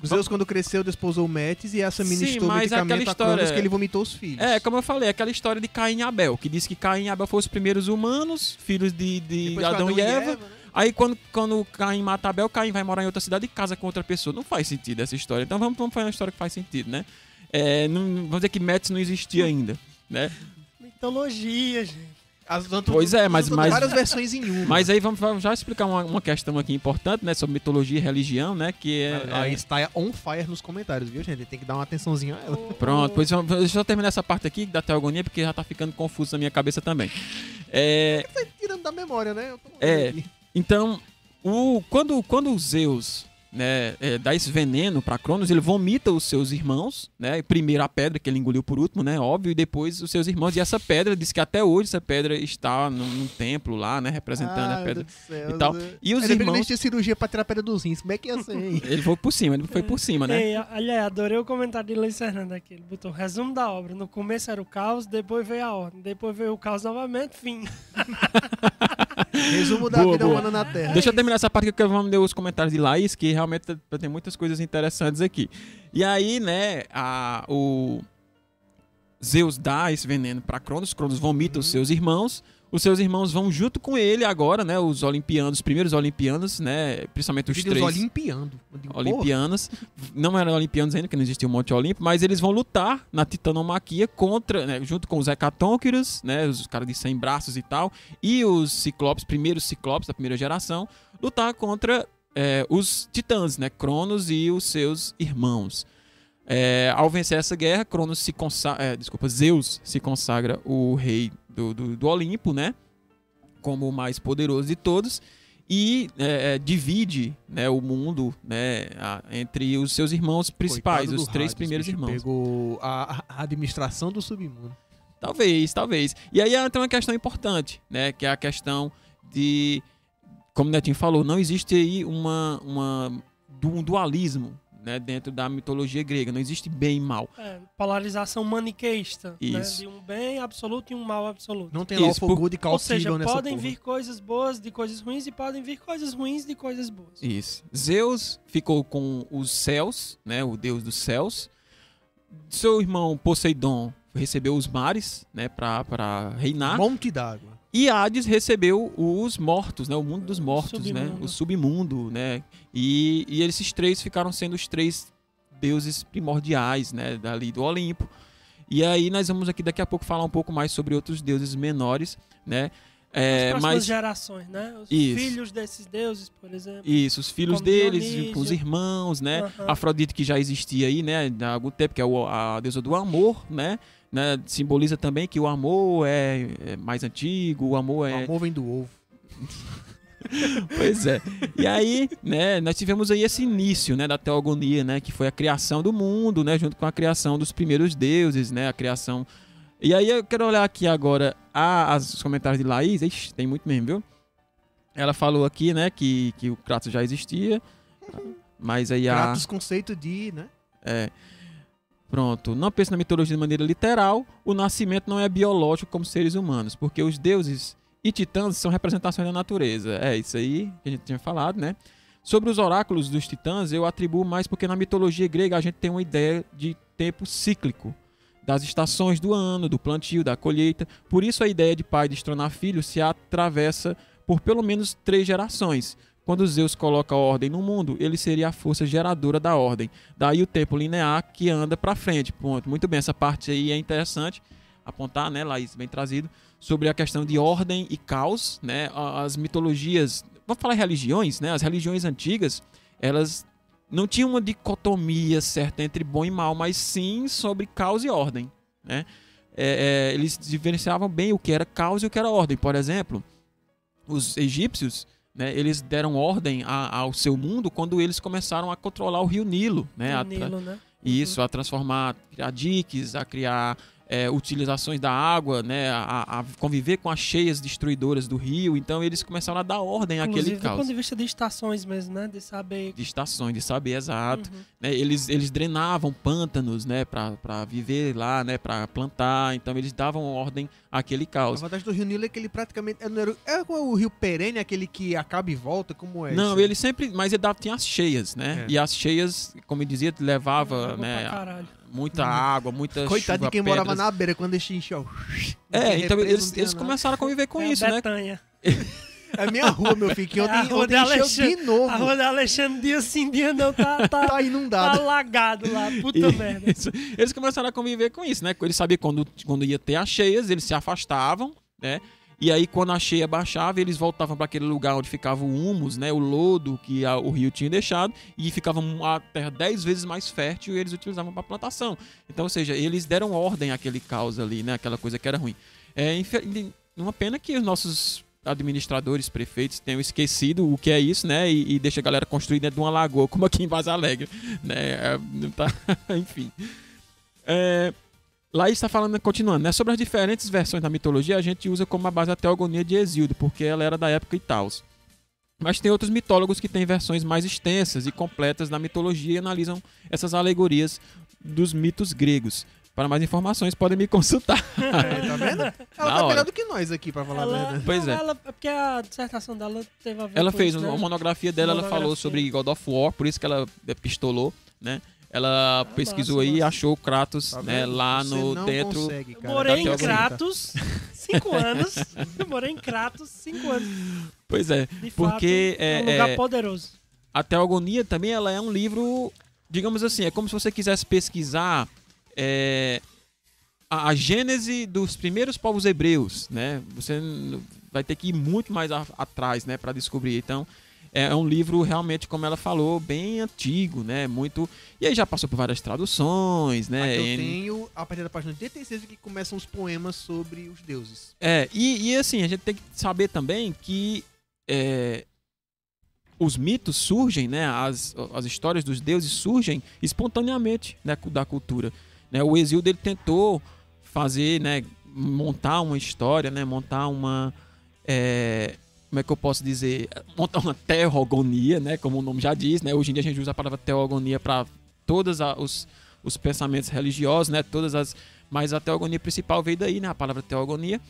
Zeus, quando cresceu, desposou Metis e essa ministrou mas aquela medicamento a história- Cronos que ele vomitou os filhos. É, como eu falei, aquela história de Caim e Abel, que diz que Caim e Abel foram os primeiros humanos, filhos de, de Depois Adão, foi e Eva. né? Aí quando, quando Caim mata Abel, Caim vai morar em outra cidade e casa com outra pessoa. Não faz sentido essa história. Então vamos, vamos fazer uma história que faz sentido, né? É, não- vamos dizer que Metis não existia ainda, né? Mitologia, gente. As, tanto- Pois é, mas- mas- várias versões em uma. Mas aí vamos, vamos já explicar uma, uma questão aqui importante, né? Sobre mitologia e religião, né? Que é... Aí é- está on fire nos comentários, viu, gente? Tem que dar uma atençãozinha a ela. Pronto, pois vamos- deixa eu terminar essa parte aqui da teogonia, porque já tá ficando confuso na minha cabeça também. É, Tirando da memória, né? Eu tô É. aqui. Então, o, quando, quando o Zeus né, é, dá esse veneno para Cronos, ele vomita os seus irmãos, né? Primeiro a pedra que ele engoliu por último, né? Óbvio, e depois os seus irmãos. E essa pedra diz que até hoje essa pedra está num, num templo lá, né? Representando Ai, a pedra. Céu, e tal. Zé. E os que irmãos. não tinha cirurgia pra tirar a pedra dos rins. Como é que ia ser, hein? Ele foi por cima, ele foi por cima, né? Ei, aliás, adorei o comentário de Luiz Fernando aqui. Ele botou resumo da obra. No começo era o caos, depois veio a ordem. Depois veio o caos novamente, fim. Resumo da Boa, vida boa. humana na Terra. Deixa eu terminar essa parte que eu vou ler os comentários de Laís, que realmente tem muitas coisas interessantes aqui. E aí, né, a, o Zeus dá esse veneno para Cronos, Cronos vomita os seus irmãos, os seus irmãos vão junto com ele agora, né, os olimpianos, os primeiros olimpianos, né, principalmente os três olimpiando. Digo, porra, olimpianos, não eram olimpianos ainda, porque não existia o Monte Olimpo, mas eles vão lutar na titanomaquia contra, né, junto com os hecatônquiros, né, os caras de 100 braços e tal, e os ciclopes, primeiros ciclopes da primeira geração, lutar contra é, os titãs, né, Cronos e os seus irmãos. É, ao vencer essa guerra, Cronos se consagra, desculpa, Zeus se consagra o rei do, do, do Olimpo, né, como o mais poderoso de todos, e é, é, divide né, o mundo né, a- entre os seus irmãos principais, os três Hades, primeiros irmãos. Pegou a, a administração do submundo. Talvez, talvez. E aí tem uma questão importante, né? Que é a questão de, como o Netinho falou, não existe aí uma, uma um dualismo né, dentro da mitologia grega. Não existe bem e mal. É, polarização maniqueísta. Né? Isso. De um bem absoluto e um mal absoluto. Não tem lá o Isso, por- de Ou seja, podem porra. vir coisas boas de coisas ruins e podem vir coisas ruins de coisas boas. Isso. Zeus ficou com os céus, né? O deus dos céus. Seu irmão Poseidon recebeu os mares, né? Pra reinar. Monte d'água. E Hades recebeu os mortos, né? O mundo dos mortos, né? submundo. O submundo, né? E, e esses três ficaram sendo os três deuses primordiais, né? Dali do Olimpo. E aí nós vamos aqui daqui a pouco falar um pouco mais sobre outros deuses menores, né? É, As mas gerações, né? Os Isso. filhos desses deuses, por exemplo. isso, os filhos deles, Dionísio. os irmãos, né? Afrodite que já existia aí, né? Há algum tempo, que é o- a deusa do amor, né? Né? Simboliza também que o amor é, é mais antigo, o amor O é amor vem do ovo. Pois é. E aí, né, nós tivemos aí esse início, né, da teogonia, né, que foi a criação do mundo, né, junto com a criação dos primeiros deuses, né, a criação. E aí eu quero olhar aqui agora a, as, os comentários de Laís, Ixi, tem muito mesmo, viu? Ela falou aqui, né, que, que o Kratos já existia, mas aí a... Kratos conceito de, né? É. Pronto. Não pense na mitologia de maneira literal. O nascimento não é biológico como seres humanos, porque os deuses e titãs são representações da natureza. É isso aí que a gente tinha falado, né? Sobre os oráculos dos titãs, eu atribuo mais porque na mitologia grega a gente tem uma ideia de tempo cíclico, das estações do ano, do plantio, da colheita. Por isso a ideia de pai destronar filho se atravessa por pelo menos três gerações. Quando Zeus coloca a ordem no mundo, ele seria a força geradora da ordem. Daí o tempo linear que anda para frente. Ponto. Muito bem, essa parte aí é interessante apontar, né, Laís, bem trazido, sobre a questão de ordem e caos, né? As mitologias, vamos falar religiões, né? As religiões antigas, elas não tinham uma dicotomia certa entre bom e mal, mas sim sobre caos e ordem, né? É, é, eles diferenciavam bem o que era caos e o que era ordem. Por exemplo, os egípcios, né, eles deram ordem a- ao seu mundo quando eles começaram a controlar o rio Nilo, né? o a Nilo, né? isso, a transformar, criar diques, a criar é, utilizações da água, né, a, a conviver com as cheias destruidoras do rio. Então eles começaram a dar ordem àquele Inclusive, do caos. ponto de vista de estações mesmo, né? De saber. De estações, de saber exato. Uhum. né, eles, eles drenavam pântanos, né, para viver lá, né, para plantar. Então eles davam ordem àquele A caos. vantagem do Rio Nilo é que ele praticamente. É, era- é como o Rio Perene, aquele que acaba e volta, como é? Não, isso? ele sempre, mas ele dava, tinha as cheias, né? É. E as cheias, como eu dizia, levava, né, pra caralho. Muita água, muita Coitado chuva, de quem morava pedras. na beira quando enche, enche, ó. É, então eles, eles começaram a conviver com é isso, a né? Betanha. É minha rua, meu filho, que É a ontem, encheu Alexandre. de novo. A rua da Alexandre, dia sim, dia não, tá, tá, Tá tá inundada. alagado lá. Puta E- merda. Isso. Eles começaram a conviver com isso, né? Eles sabiam quando, quando ia ter as cheias, eles se afastavam, né? E aí, quando a cheia baixava, eles voltavam para aquele lugar onde ficava o humus, né? O lodo que a- o rio tinha deixado, e ficava a terra dez vezes mais fértil e eles utilizavam para plantação. Então, ou seja, eles deram ordem àquele caos ali, né? Aquela coisa que era ruim. É uma pena que os nossos administradores, prefeitos tenham esquecido o que é isso, né? E, e deixa a galera construir dentro de uma lagoa, como aqui em Vaza Alegre, né? É, tá... Enfim. É, lá está falando, continuando, né? Sobre as diferentes versões da mitologia, a gente usa como a base a teogonia de Exildo, porque ela era da época e tal. Mas tem outros mitólogos que têm versões mais extensas e completas da mitologia e analisam essas alegorias dos mitos gregos. Para mais informações, podem me consultar. É, tá vendo? Ela tá melhor do que nós aqui, pra falar a Ela, verdade. Pois é. ela- porque a dissertação dela teve a ver Ela com fez isso, uma né? monografia dela, ela falou Monografia. sobre God of War, por isso que ela pistolou, né? Ela pesquisou Ah, massa, aí e achou o Kratos Tá né, lá Você no não dentro. consegue, Eu cara. morei da em. Kratos cinco anos. Eu morei em Kratos cinco anos. Pois é. De Porque, fato, é um é, lugar é, poderoso. A Teogonia também ela é um livro, digamos assim, é como se você quisesse pesquisar é, a, a gênese dos primeiros povos hebreus, né? Você vai ter que ir muito mais a- atrás, né, para descobrir. Então, é um livro realmente, como ela falou, bem antigo, né? Muito. E aí já passou por várias traduções, né? Eu tenho, a partir da página 86, que começam os poemas sobre os deuses. É, e, e assim, a gente tem que saber também que é, os mitos surgem, né? As, as histórias dos deuses surgem espontaneamente né, da cultura. Né? O Exildo ele tentou fazer, né? Montar uma história, né? Montar uma. é, como é que eu posso dizer? Montar uma teogonia, né? Como o nome já diz, né? Hoje em dia a gente usa a palavra teogonia para todos os, os pensamentos religiosos, né? Todas as. Mas a teogonia principal veio daí, né? A palavra teogonia.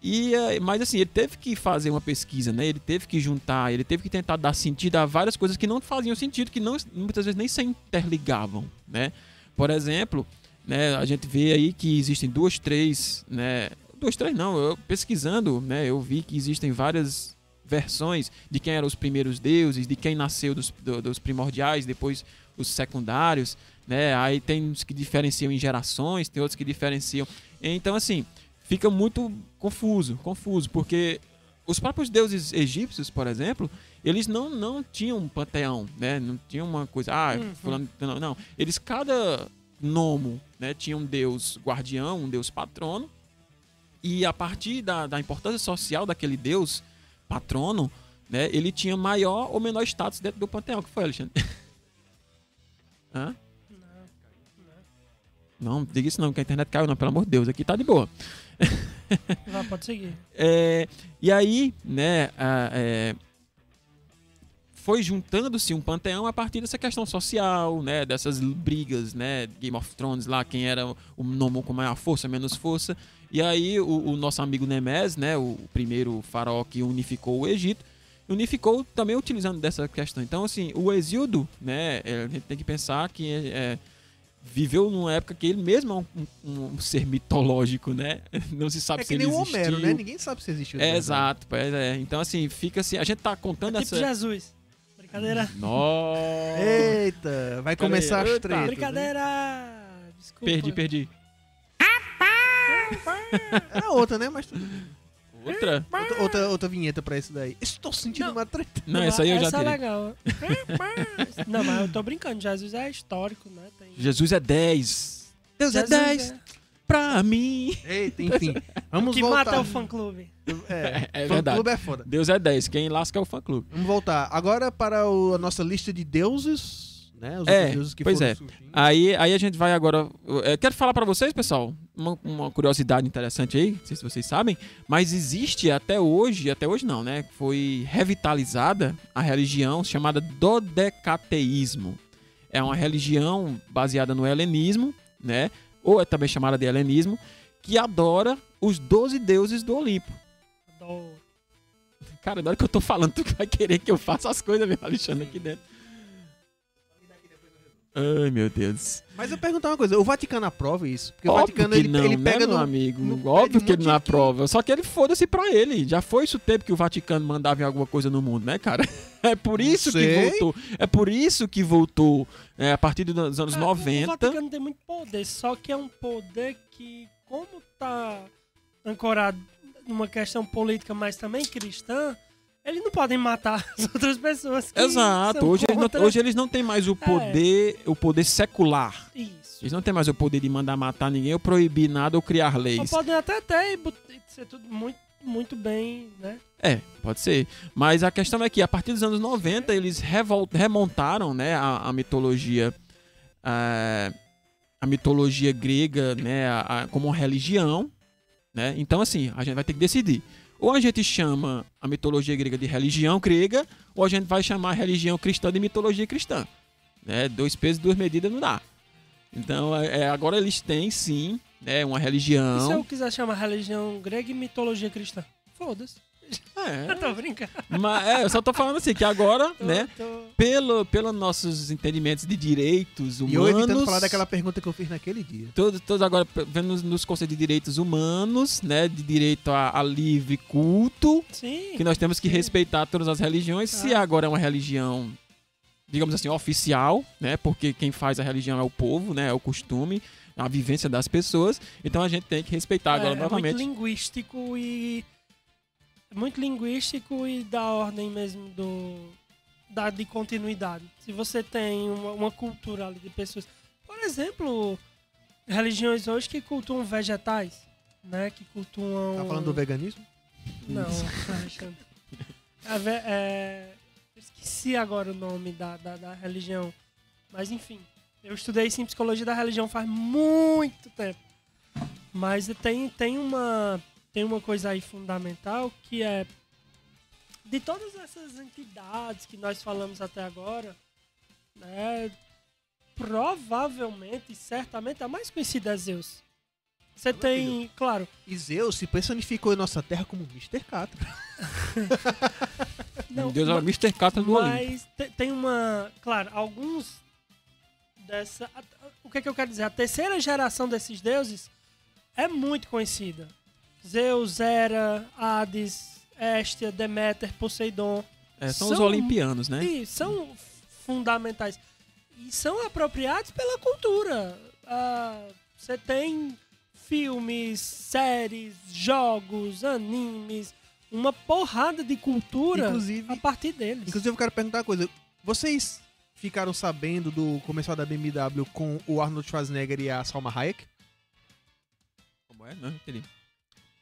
E, eh, mas assim, ele teve que fazer uma pesquisa, né? Ele teve que juntar, ele teve que tentar dar sentido a várias coisas que não faziam sentido, que não, muitas vezes nem se interligavam, né? Por exemplo, né, a gente vê aí que existem duas, três, né? Duas, três não, eu pesquisando, né? Eu vi que existem várias versões de quem eram os primeiros deuses, de quem nasceu dos, do- dos primordiais, depois os secundários, né? Aí tem uns que diferenciam em gerações, tem outros que diferenciam. Então, assim, fica muito confuso, confuso, porque os próprios deuses egípcios, por exemplo, eles não, não tinham um panteão, né? Não tinham uma coisa, ah, Uhum. fulano, não, não. Eles, cada nomo, né, tinha um deus guardião, um deus patrono, e a partir da, da importância social daquele deus patrono, né, ele tinha maior ou menor status dentro do panteão. O que foi, Alexandre? Hã? Não, diga isso não, que a internet caiu não, pelo amor de Deus, aqui tá de boa. Vai, pode seguir. É, e aí, né, a- é, foi juntando-se um panteão a partir dessa questão social, né, dessas brigas, né, Game of Thrones lá, quem era o nome com maior força, menos força. E aí o, o nosso amigo Nemes, né, o primeiro faraó que unificou o Egito, unificou também utilizando dessa questão. Então, assim, o Exildo, né, é, a gente tem que pensar que é, é, viveu numa época que ele mesmo é um, um- um ser mitológico, né? Não se sabe é se que ele nem o existiu. Homero, né? Ninguém sabe se existiu. É, exato, é. Então, assim, fica assim. A gente tá contando É tipo essa. Jesus. Brincadeira. Nossa! Eita, vai Pera começar aí, as tretas. Brincadeira! Desculpa. Perdi, perdi. Era outra, né? Mas tudo. Outra? Outra, outra, outra vinheta pra isso daí. Estou sentindo Não. uma treta. Não, essa aí eu já Essa é tirei. legal. Não, mas eu tô brincando. Jesus é histórico, né? Tem... Jesus é 10. Deus Jesus é 10 pra mim. Eita, enfim. Vamos que voltar. mata é o fã-clube. É, É fã verdade. clube é foda. Deus é 10. Quem lasca é o fã clube. Vamos voltar. Agora para o- a nossa lista de deuses. Né? Os É, que pois foram é. surgindo. Aí, aí a gente vai agora. Eu quero falar pra vocês, pessoal, uma, uma curiosidade interessante aí, não sei se vocês sabem, mas existe até hoje, até hoje não, né? Foi revitalizada a religião chamada dodecateísmo. É uma religião baseada no helenismo, né? Ou é também chamada de helenismo, que adora os 12 deuses do Olimpo. Adoro. Cara, na hora que eu tô falando, tu vai querer que eu faça as coisas mesmo, Alexandre, aqui dentro. Ai, meu Deus. Mas eu perguntar uma coisa, o Vaticano aprova isso? Porque o Óbvio Vaticano que ele, não, ele né, pega meu no, amigo. no Óbvio que ele não aprova. Só que ele foda-se pra ele. Já foi isso o tempo que o Vaticano mandava em alguma coisa no mundo, né, cara? É por isso que voltou. É por isso que voltou é, a partir dos anos É, O 90. Vaticano tem muito poder, só que é um poder que, como tá ancorado numa questão política, mas também cristã, eles não podem matar as outras pessoas. Exato. Hoje eles, não, contra hoje eles não têm mais o poder, o poder secular. Isso. Eles não têm mais o poder de mandar matar ninguém, ou proibir nada, ou criar leis. podem até ter e e ser tudo muito, muito bem, né? É, pode ser. Mas a questão é que a partir dos anos 90 eles remontaram né, a, a mitologia a, a mitologia grega né, a- como religião. Né? Então, assim, a gente vai ter que decidir. Ou a gente chama a mitologia grega de religião grega, ou a gente vai chamar a religião cristã de mitologia cristã. Né? Dois pesos, duas medidas não dá. Então, é, é, agora eles têm sim né, uma E se religião. eu quiser chamar religião grega e mitologia cristã? Foda-se. É, Eu tô brincando. mas, é, eu só tô falando assim, que agora, Tô- né? tô- pelo, pelos nossos entendimentos de direitos E eu evitando humanos. falar daquela pergunta que eu fiz naquele dia. Todos, todos agora vendo nos, nos conceitos de direitos humanos, né? De direito a, a livre culto, Sim. que nós temos que Sim. respeitar todas as religiões. Se agora é uma religião, digamos assim, oficial, né? Porque quem faz a religião é o povo, né? É o costume, a vivência das pessoas. Então a gente tem que respeitar agora é, é novamente. muito linguístico e é muito linguístico e da ordem mesmo do da de continuidade. Se você tem uma, uma cultura ali de pessoas, por exemplo, religiões hoje que cultuam vegetais, né? Que cultuam Tá falando do veganismo? não, Alexandre. É, é, esqueci agora o nome da, da, da religião. Mas enfim, eu estudei sim psicologia da religião faz muito tempo. Mas tem, tem, uma, tem uma coisa aí fundamental que é de todas essas entidades que nós falamos até agora, né? Provavelmente, certamente, a mais conhecida é Zeus. Você tem, claro, E Zeus se personificou em nossa terra como Mr. Catra. não, Deus é o Mr. Catra do. Mas te- tem uma. Claro, alguns dessa. O que, é que eu quero dizer? A terceira geração desses deuses é muito conhecida. Zeus, Hera, Hades, Hestia, Deméter, Poseidon. É, são os são- olimpianos, né? E são fundamentais. E são apropriados pela cultura. Ah, Você tem filmes, séries, jogos, animes, uma porrada de cultura Inclusive- a partir deles. Inclusive, eu quero perguntar uma coisa. Vocês ficaram sabendo do comercial da BMW com o Arnold Schwarzenegger e a Salma Hayek? Como é? Não entendi.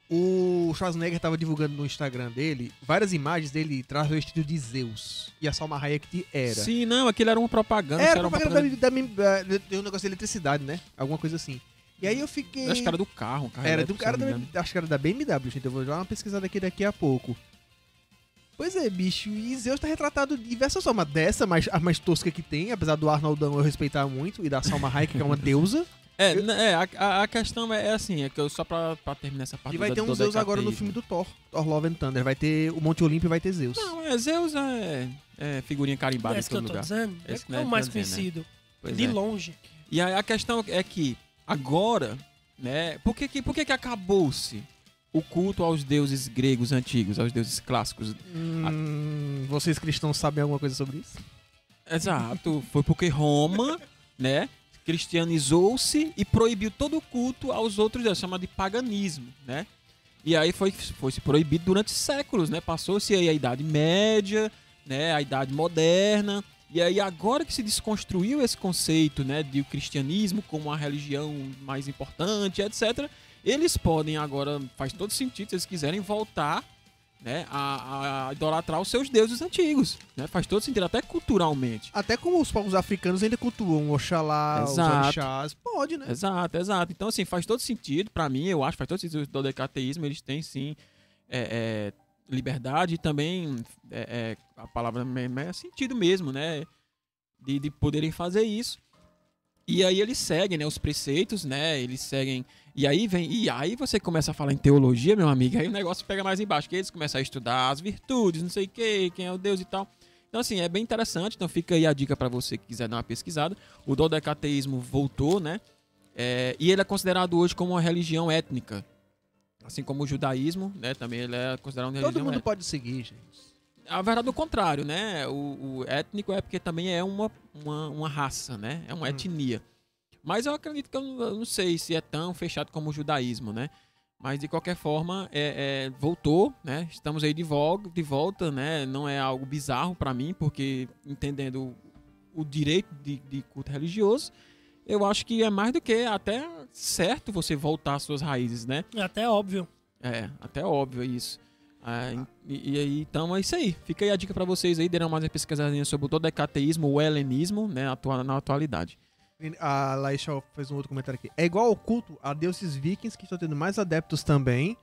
O Schwarzenegger tava divulgando no Instagram dele várias imagens dele travestido de Zeus. E a Salma Hayek de Hera. Sim, não, aquilo era uma propaganda. Era uma propaganda da, da, da, tem um negócio de eletricidade, né? Alguma coisa assim. E aí eu fiquei. Acho que era do carro. um carro Era do cara da, acho que era da BMW, gente. Eu vou dar uma pesquisada aqui daqui a pouco. Pois é, bicho. E Zeus tá retratado de diversas formas. Dessa, mais, a mais tosca que tem, apesar do Arnoldão eu respeitar muito, e da Salma Hayek, que é uma deusa. É, Eu- n- é a, a- a questão é, é assim, é que eu só pra, pra terminar essa parte E vai do- ter um Zeus agora no filme do Thor, Thor Love and Thunder. Vai ter o Monte Olimpo e vai ter Zeus. Não, é, Zeus é, é figurinha carimbada É em que todo tô lugar. dizendo. Esse que É, nós o mais né? conhecido. Pois de é. longe. E aí a questão é que agora, né, por que que, por que, que acabou-se o culto aos deuses gregos antigos, aos deuses clássicos? Hum, vocês cristãos sabem alguma coisa sobre isso? Exato, foi porque Roma, né, cristianizou-se e proibiu todo o culto aos outros deuses, chama de paganismo, né? E aí foi, foi se proibido durante séculos, né? Passou-se aí a Idade Média, né, a Idade Moderna, e aí agora que se desconstruiu esse conceito, né, de o cristianismo como uma religião mais importante, etc. Eles podem agora, faz todo sentido, se eles quiserem voltar, né, a, a idolatrar os seus deuses antigos. Né? Faz todo sentido, até culturalmente. Até como os povos africanos ainda cultuam Oxalá, os Exato. orixás. Pode, né? Exato, exato. Então, assim, faz todo sentido, pra mim, eu acho, faz todo sentido do decateísmo, eles têm sim é, é, liberdade e também é, é, a palavra é sentido mesmo, né? De, de poderem fazer isso. E aí eles seguem, né, os preceitos, né? Eles seguem. E aí vem. E aí você começa a falar em teologia, meu amigo, aí o negócio pega mais embaixo, que eles começam a estudar as virtudes, não sei o que, quem é o Deus e tal. Então, assim, é bem interessante. Então, fica aí a dica para você que quiser dar uma pesquisada. O dodecateísmo voltou, né? É, e ele é considerado hoje como uma religião étnica. Assim como o judaísmo, né? Também ele é considerado uma Todo religião mundo étnica. pode seguir, gente. A verdade é o contrário, né? O, o étnico é porque também é uma, uma, uma raça, né? É uma Hum. etnia. Mas eu acredito que eu não, eu não sei se é tão fechado como o judaísmo, né? Mas de qualquer forma, é, é, voltou, né? Estamos aí de, volta, de volta, né? Não é algo bizarro para mim, porque entendendo o, direito de, de culto religioso, eu acho que é mais do que até certo você voltar às suas raízes, né? É até óbvio. É, até óbvio isso. Ah, e, e aí, então é isso aí. Fica aí a dica pra vocês aí, deram mais uma pesquisadinha sobre o dodecateísmo, o helenismo, né, na atualidade. A Laisha fez um outro comentário aqui. É igual ao culto a deuses vikings que estão tendo mais adeptos também.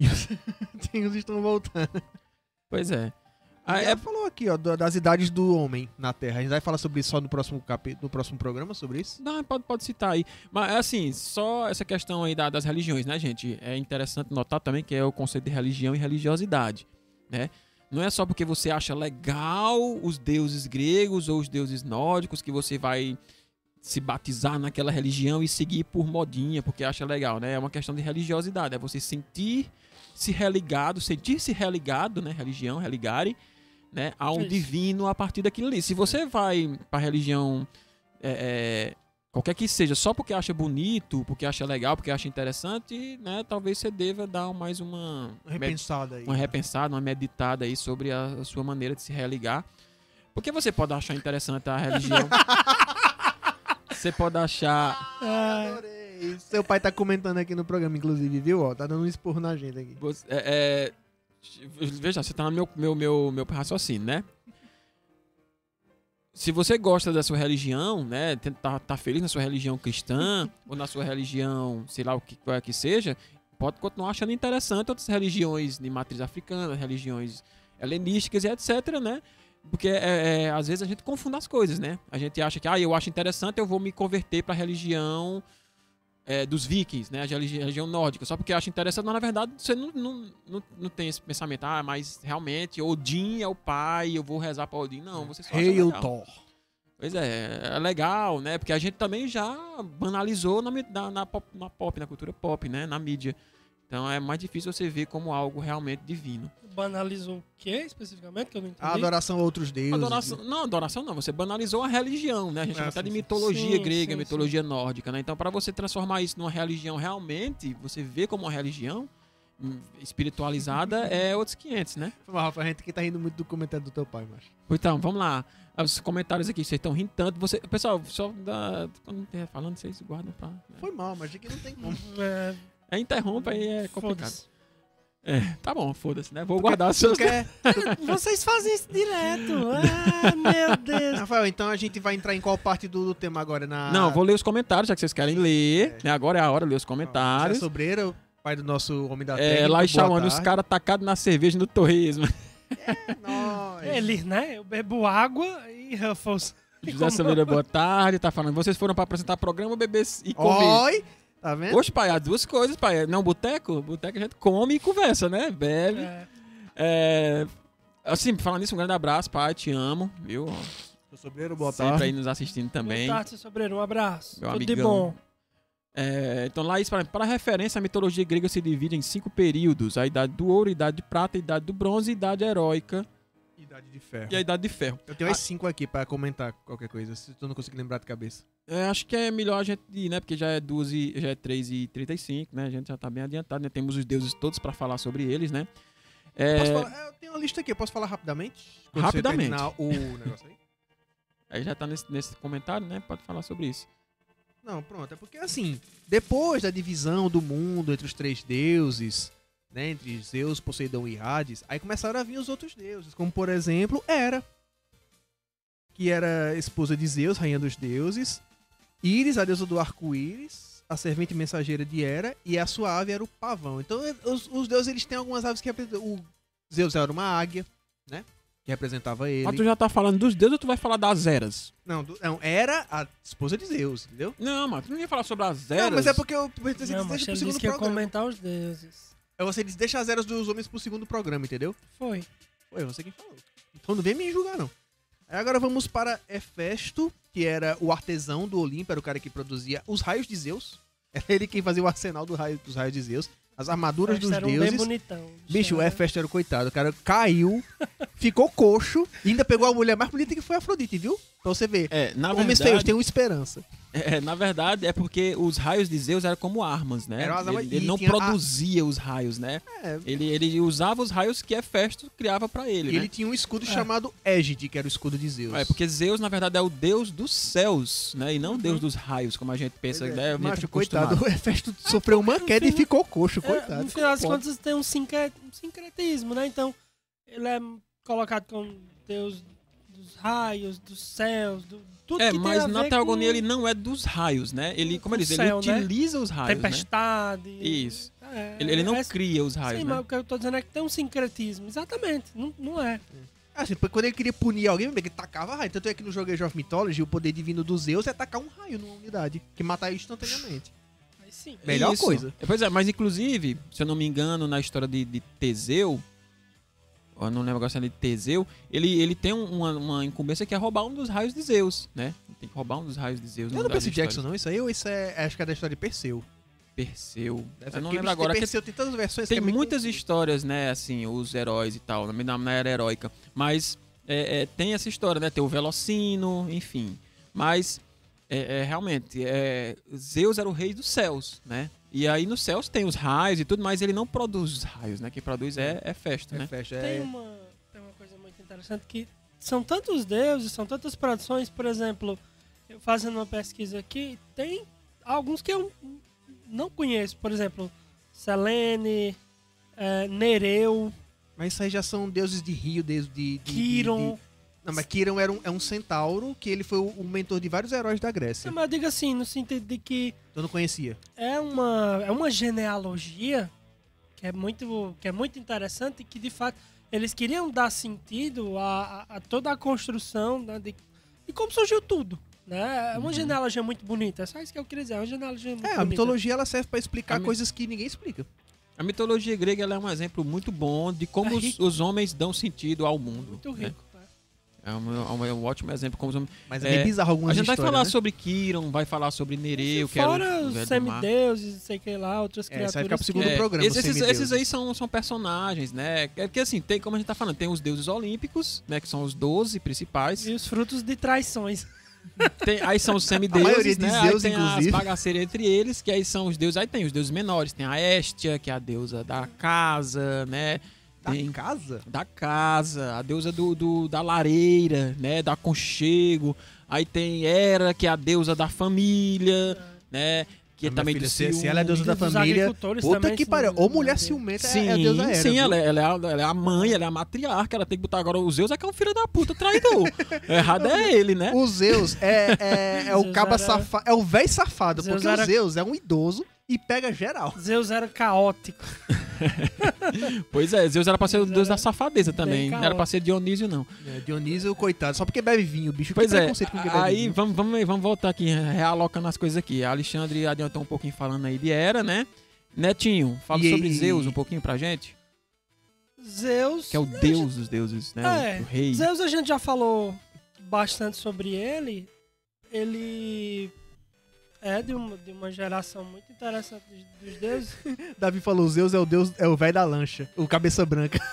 E os antigos estão voltando. Pois é. Ah, Ah, é- falou aqui, ó, da- das idades do homem na Terra. A gente vai falar sobre isso só no próximo capítulo, no próximo programa sobre isso. Não, pode, pode citar aí. Mas, assim, só essa questão aí da- das religiões, né, gente? É interessante notar também que é o conceito de religião e religiosidade, né? Não é só porque você acha legal os deuses gregos ou os deuses nórdicos que você vai se batizar naquela religião e seguir por modinha, porque acha legal, né? É uma questão de religiosidade, é você sentir se religado, sentir-se religado, né? Religião, religare, né? A um Isso. divino a partir daquilo ali. Se você vai pra religião é, é, qualquer que seja, só porque acha bonito, porque acha legal, porque acha interessante, né? Talvez você deva dar mais uma, Repensada aí. uma repensada, uma meditada aí sobre a, a sua maneira de se religar. Porque você pode achar interessante a religião. você pode achar. É, Adorei. Seu pai tá comentando aqui no programa, inclusive, viu? Ó, tá dando um esporro na gente aqui. você- é, é, veja, você tá no meu, meu, meu, meu raciocínio, né? Se você gosta da sua religião, né? Tá, tá feliz na sua religião cristã, ou na sua religião, sei lá o que qual é que seja, pode continuar achando interessante outras religiões de matriz africana, religiões helenísticas e etc, né? Porque é, é, às vezes a gente confunde as coisas, né? A gente acha que, ah, eu acho interessante, eu vou me converter para a religião é, dos vikings, né? A religi- religião nórdica. Só porque acha interessante, mas na verdade você não, não, não, não tem esse pensamento, ah, mas realmente Odin é o pai, eu vou rezar para Odin. Não, você só Hail. Thor. Pois é, é legal, né? Porque a gente também já banalizou na, na, na pop, na pop, na cultura pop, né? Na mídia. Então é mais difícil você ver como algo realmente divino. Banalizou o que especificamente? Que eu não entendi. A adoração a outros deuses. Adoração, não, adoração não, você banalizou a religião, né? A gente Ah, chama até sim, de sim. mitologia Sim, grega, sim, mitologia nórdica, né? Então, para você transformar isso numa religião realmente, você vê como uma religião hum, espiritualizada, é outros 500, né? Foi mal, Rafa, a gente que tá rindo muito do comentário do teu pai, macho. Então, vamos lá. Os comentários aqui, vocês estão rindo tanto. Você, pessoal, só da, quando falando, vocês guardam pra. Foi mal, mas aqui não tem como. É, É, interrompe aí, é complicado. É, tá bom, foda-se, né? Vou guardar os seus. Tu quer... Vocês fazem isso direto. Ah, meu Deus. Rafael, então a gente vai entrar em qual parte do, do tema agora? Na... Não, vou ler os comentários, já que vocês querem ler. né? Agora é a hora de ler os Zé comentários. Sobreira, pai do nosso homem da É, técnica. lá em boa Chauane, os caras tacados na cerveja no torresmo. Nós. Ele, né? Eu bebo água e Ruffles. José Silveira, boa tarde. Tá falando, vocês foram pra apresentar programa, beber e comer. Oi! Tá vendo? Oxe, pai, as duas coisas, pai. Não, boteco? Boteco a gente come e conversa, né? Bebe. É, É, assim, falando nisso, um grande abraço, pai. Te amo, viu? Seu Sobreira, boa Sempre tarde. aí nos assistindo também. Boa tarde, seu sobreiro. Um abraço. Meu Tudo de amigão. bom. É, então, Laís, para, para referência, a mitologia grega se divide em cinco períodos: a idade do ouro, a idade de prata, a idade do bronze, a idade heróica Idade de ferro. e a idade de ferro. Eu tenho as cinco aqui pra comentar qualquer coisa, se tu não conseguir lembrar de cabeça. É, acho que é melhor a gente ir, né? Porque já é 2 e, já é 3 e 35, né? A gente já tá bem adiantado, né? Temos os deuses todos para falar sobre eles, né? É, Posso falar? É, Eu tenho uma lista aqui, eu posso falar rapidamente? Quando Rapidamente. o negócio aí? Aí já tá nesse, nesse comentário, né? Pode falar sobre isso. Não, pronto. É porque assim, depois da divisão do mundo entre os três deuses, né, entre Zeus, Poseidon e Hades, aí começaram a vir os outros deuses, como por exemplo Hera, que era esposa de Zeus, rainha dos deuses, Íris, a deusa do arco-íris, a servente mensageira de Hera, e a sua ave era o pavão. Então eh, os, os deuses eles têm algumas aves que representam. O Zeus era uma águia, né? Que representava ele. Mas tu já tá falando dos deuses ou tu vai falar das eras? Não, do- não, era a esposa de Zeus, entendeu? Não, mas tu não ia falar sobre as eras. Não, mas é porque eu Não, deixa pro segundo disse que ia programa. comentar os deuses. É você diz, deixa as eras dos homens pro segundo programa, entendeu? Foi. Foi você quem falou. Então não vem me julgar, não. Aí agora vamos para Hefesto, que era o artesão do Olimpo, era o cara que produzia os raios de Zeus. Era ele quem fazia o arsenal do raio- dos raios de Zeus. As armaduras dos era um bem deuses. bonitão. Bicho, o Era- Hefesto era o coitado. O cara caiu, ficou coxo e ainda pegou a mulher mais bonita que foi a Afrodite, viu? Pra você ver. É, na Homens verdade, feios têm uma esperança. É, na verdade, é porque os raios de Zeus eram como armas, né? Ele, ele não tinha a- produzia os raios, né? É, Ele, ele usava os raios que Hefesto criava pra ele, e né? ele tinha um escudo É. chamado Égide, que era o escudo de Zeus. É, porque Zeus, na verdade, é o deus dos céus, né? E não o deus dos raios, como a gente pensa, é. né? Macho, coitado, o Hefesto sofreu uma queda e ficou coxo, É, coitado. no final das contas tem um, um sincretismo, né? Então, ele é colocado como Deus dos raios, dos céus, do, tudo É, que mas tem a na teogonia com ele não é dos raios, né? Ele, como ele diz, ele né? utiliza os raios, né? tempestade. Isso. É, Ele, ele não é- cria os raios, Sim, né? mas o que eu tô dizendo é que tem um sincretismo. Exatamente. Não, não é. Assim, porque quando ele queria punir alguém, ele tacava raio. Tanto é que no jogo Age of Mythology, o poder divino dos Zeus é tacar um raio numa unidade, que mata instantaneamente. Mas sim. Melhor Isso. coisa. Pois é, mas inclusive, se eu não me engano, na história de, de Teseu, eu não lembro agora se é de Teseu, ele, ele tem um- uma, uma incumbência que é roubar um dos raios de Zeus, né? Tem que roubar um dos raios de Zeus. Não é do Percy. Jackson, não? Isso aí ou isso é. Acho que é da história de Perseu. Perseu. Deve Eu não lembro agora. Perseu, tem todas as versões. tem é muitas histórias, né? Assim, os heróis e tal, na, na era heróica. Mas é, é, tem essa história, né? Tem o Velocino, enfim. Mas é, é, realmente, é, Zeus era o rei dos céus, né? E aí nos céus tem os raios e tudo, mas ele não produz os raios, né? Quem produz é, é Festo, É, né? fecha, Tem, é... uma, tem uma coisa muito interessante que são tantos deuses, são tantas produções, por exemplo, eu fazendo uma pesquisa aqui, tem alguns que eu não conheço, por exemplo, Selene, é, Nereu, Mas isso aí já são deuses de rio, deuses de. de, de- Kiron. de- Não, mas Kiron era um, é um centauro que ele foi o, o mentor de vários heróis da Grécia. Mas eu digo assim, no sentido de que Eu não conhecia. é uma, é uma genealogia que é muito, que é muito interessante e que de fato eles queriam dar sentido a, a- a toda a construção né, de, de como surgiu tudo. Né? É uma genealogia muito bonita, é só isso que eu queria dizer, é uma genealogia muito É, a bonita. mitologia ela serve pra explicar A mi- coisas que ninguém explica. A mitologia grega ela é um exemplo muito bom de como É os, os homens dão sentido ao mundo. Muito né? rico. né? É, um, é um- é um ótimo exemplo como. Mas é, É, bem bizarro algumas A gente vai falar né? sobre Kiron, vai falar sobre Nereu, que Fora os semideuses, não sei o que lá, outras É, isso vai criaturas. ficar pro segundo que- programa, esses, esses semideuses. aí são, são personagens, né? É que assim, tem, como a gente tá falando, tem os deuses olímpicos, né? Que são os 12 principais. E os frutos de traições. Tem- aí são os A maioria semideuses, né? Aí tem inclusive. as bagaceiras entre eles, que aí são os deuses. Aí tem os deuses menores, tem a Estia, que é a deusa da casa, né? Da Tem casa? da casa, a deusa do, do- da lareira, né? Do aconchego. Aí tem Hera, que é a deusa da família, né? Que Ah, é minha também filha, do se- se ela é deusa da família, Puta que pariu. Ou mulher ciumenta Sim, é a deusa Hera. sim, ela, é- ela, é a, ela é a mãe, ela é a matriarca, ela tem que botar agora o Zeus é que é um filho da puta traidor. Errado é ele, né? O Zeus é, é, é o caba era- safado. É o velho safado, porque era- o Zeus é um idoso e pega geral. Zeus era caótico. Pois é, Zeus era pra ser o deus era da safadeza também. Não era pra ser Dionísio, não. É, Dionísio, coitado, só porque bebe vinho, bicho. Pois que é, preconceito com quem bebe aí vinho. vamos, vamos, vamos voltar aqui, realocando as coisas aqui. A Alexandre adiantou um pouquinho falando aí de Hera, né? Netinho, fala E sobre aí- Zeus um pouquinho pra gente. Zeus. Que é o deus dos deuses, né? É, o rei. Zeus a gente já falou bastante sobre ele. Ele é de uma, de uma geração muito interessante dos, dos deuses. Davi falou, Zeus é o deus, é o velho da lancha, o cabeça branca.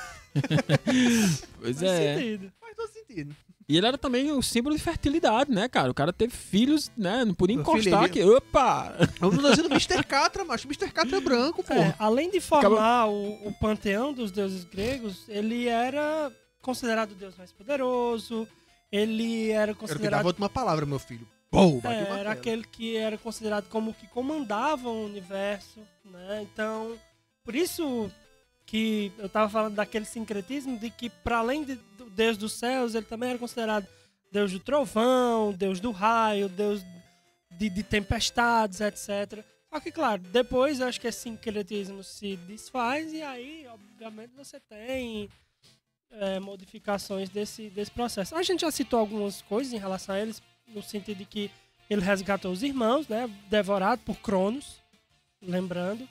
Pois Faz é. sentido. Faz todo sentido. E ele era também o símbolo de fertilidade, né, cara? O cara teve filhos, né? Não podia encostar aqui. Opa! Vamos dizendo Mr. Catra, macho. Mr. Catra é branco, pô. É, além de formar o, o panteão dos deuses gregos, ele era considerado o deus mais poderoso. Ele era Quero que dava considerado outra palavra, meu filho. Pô, É, era tela. aquele que era considerado como que comandava o universo, né? Então, por isso que eu tava falando daquele sincretismo de que, para além de, do Deus dos céus, ele também era considerado Deus do trovão, Deus do raio, Deus de, de tempestades, etc. Só que, claro, depois eu acho que esse sincretismo se desfaz e aí, obviamente, você tem é, modificações desse, desse processo. A gente já citou algumas coisas em relação a eles, no sentido de que ele resgatou os irmãos, né? Devorado por Cronos, lembrando.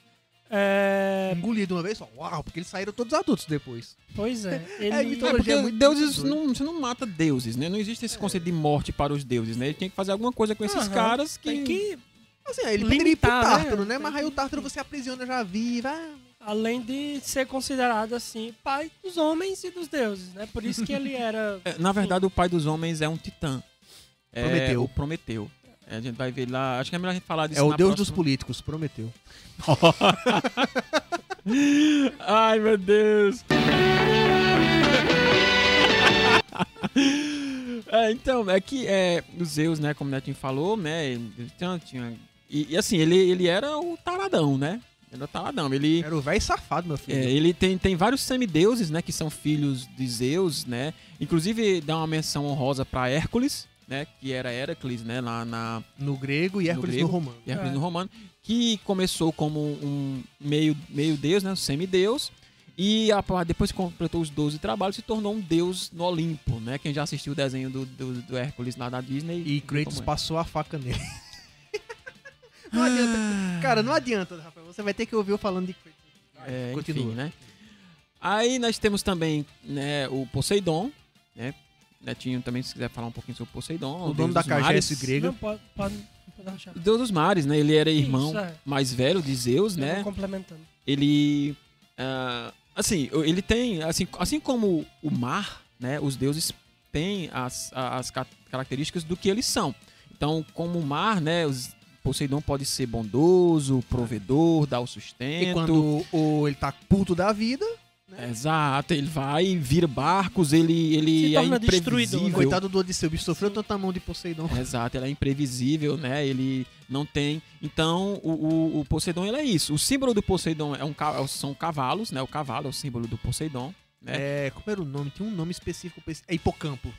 É, Engolido uma vez só. Uau, porque eles saíram todos adultos depois. pois é. É, Ele, É mitologia porque é muito deuses doido. não, você não mata deuses, né? Não existe esse conceito de morte para os deuses, né? Ele tinha que fazer alguma coisa com esses Aham. caras que. tem que Assim, ele poderia ir pro Limitar, né? Tártaro, né? Tem Mas aí o Tártaro você aprisiona já viva. Além de ser considerado assim pai dos homens e dos deuses, né? Por isso que ele era É, Na verdade, o pai dos homens é um titã. É Prometeu. o Prometeu. É, a gente vai ver lá. Acho que é melhor a gente falar disso É o deus dos próxima. políticos, prometeu. Ai, meu Deus. É, então, é que é, o Zeus, né, como o Netinho falou, né, ele tinha, e, e assim, ele, ele era o taradão, né, ele era o taradão, ele, Era o velho safado, meu é, filho. ele tem, tem vários semideuses, né, que são filhos de Zeus, né, inclusive dá uma menção honrosa pra Hércules, né, que era Heracles, né, lá na, No grego e Hércules no, grego. romano. Hércules É. no romano, que começou como um meio, meio deus, né, um semideus, e a- depois que completou os 12 trabalhos, se tornou um deus no Olimpo, né? Quem já assistiu o desenho do, do, do Hércules lá da Disney. E Kratos passou a faca nele. não adianta. Cara, não adianta, Rafael. Você vai ter que ouvir eu falando de Kratos. É, Continua. enfim, né? Aí nós temos também né, o Poseidon, né? Netinho também, se quiser falar um pouquinho sobre Poseidon. O dono deus da dos mares. KGS grega. Não, pode, pode, pode achar. O Deus dos mares, né? Ele era irmão Isso, é. mais velho de Zeus, Eu né? complementando. ele ah, assim ele tem assim assim como o mar né os deuses têm as, as ca- características do que eles são então como o mar né os Poseidon pode ser bondoso provedor dar o sustento E quando o, ele tá puto da vida, exato ele vai e vira barcos ele ele é destruidor, imprevisível né? coitado do Odisseu, o bicho sofreu tanta mão de Poseidon. Exato, ele é imprevisível, né? Ele não tem. Então, o, o, o Poseidon ele é isso. O símbolo do Poseidon é um, ca- são cavalos, né? O cavalo é o símbolo do Poseidon. Né? É, como era o nome? Tinha um nome específico pra esse. É Hipocampo.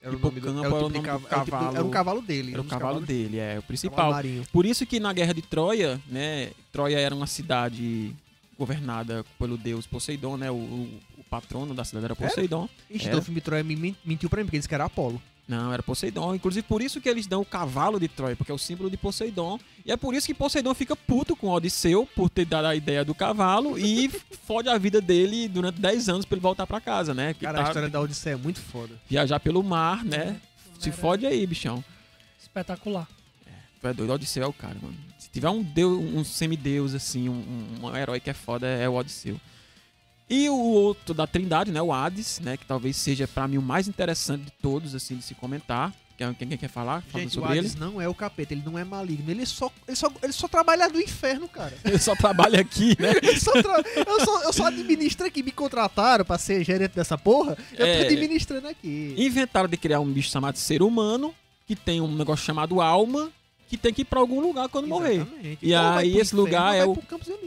Era o nome do, Hipocampo era era o o tipo era o tipo cavalo. Era um cavalo dele. Era o um cavalo cavalos- dele, é o principal. Por isso que na guerra de Troia, né? Troia era uma cidade governada pelo deus Poseidon, né? O, o- o patrono da cidade era Poseidon. Ixi, Era. então o filme Troia me men- mentiu pra mim, porque eles que era Apolo. Não, era Poseidon. Inclusive por isso que eles dão o cavalo de Troia, porque é o símbolo de Poseidon. E é por isso que Poseidon fica puto com Odisseu por ter dado a ideia do cavalo e fode a vida dele durante 10 anos pra ele voltar pra casa, né? Que Cara, tá- a história da Odisseia é muito foda. viajar pelo mar, né? Se Era fode aí, bichão. Espetacular. Tu é doido, Odisseu é o cara, mano. Tiver um deus, um semideus, assim, um, um- herói que é foda, é o Odisseu. E o outro da Trindade, né? O Hades, né? Que talvez seja pra mim o mais interessante de todos, assim, de se comentar. Quem, quem quer falar? Falando Gente, o sobre ele. Hades não é o capeta, ele não é maligno. Ele só, ele só, ele só trabalha no inferno, cara. Ele só trabalha aqui, né? Ele só tra- eu, só, eu só administro aqui, me contrataram pra ser gerente dessa porra. Eu É. tô administrando aqui. Inventaram de criar um bicho chamado ser humano, que tem um negócio chamado alma, que tem que ir pra algum lugar quando morrer. Exatamente. E Ou vai aí esse lugar é o-.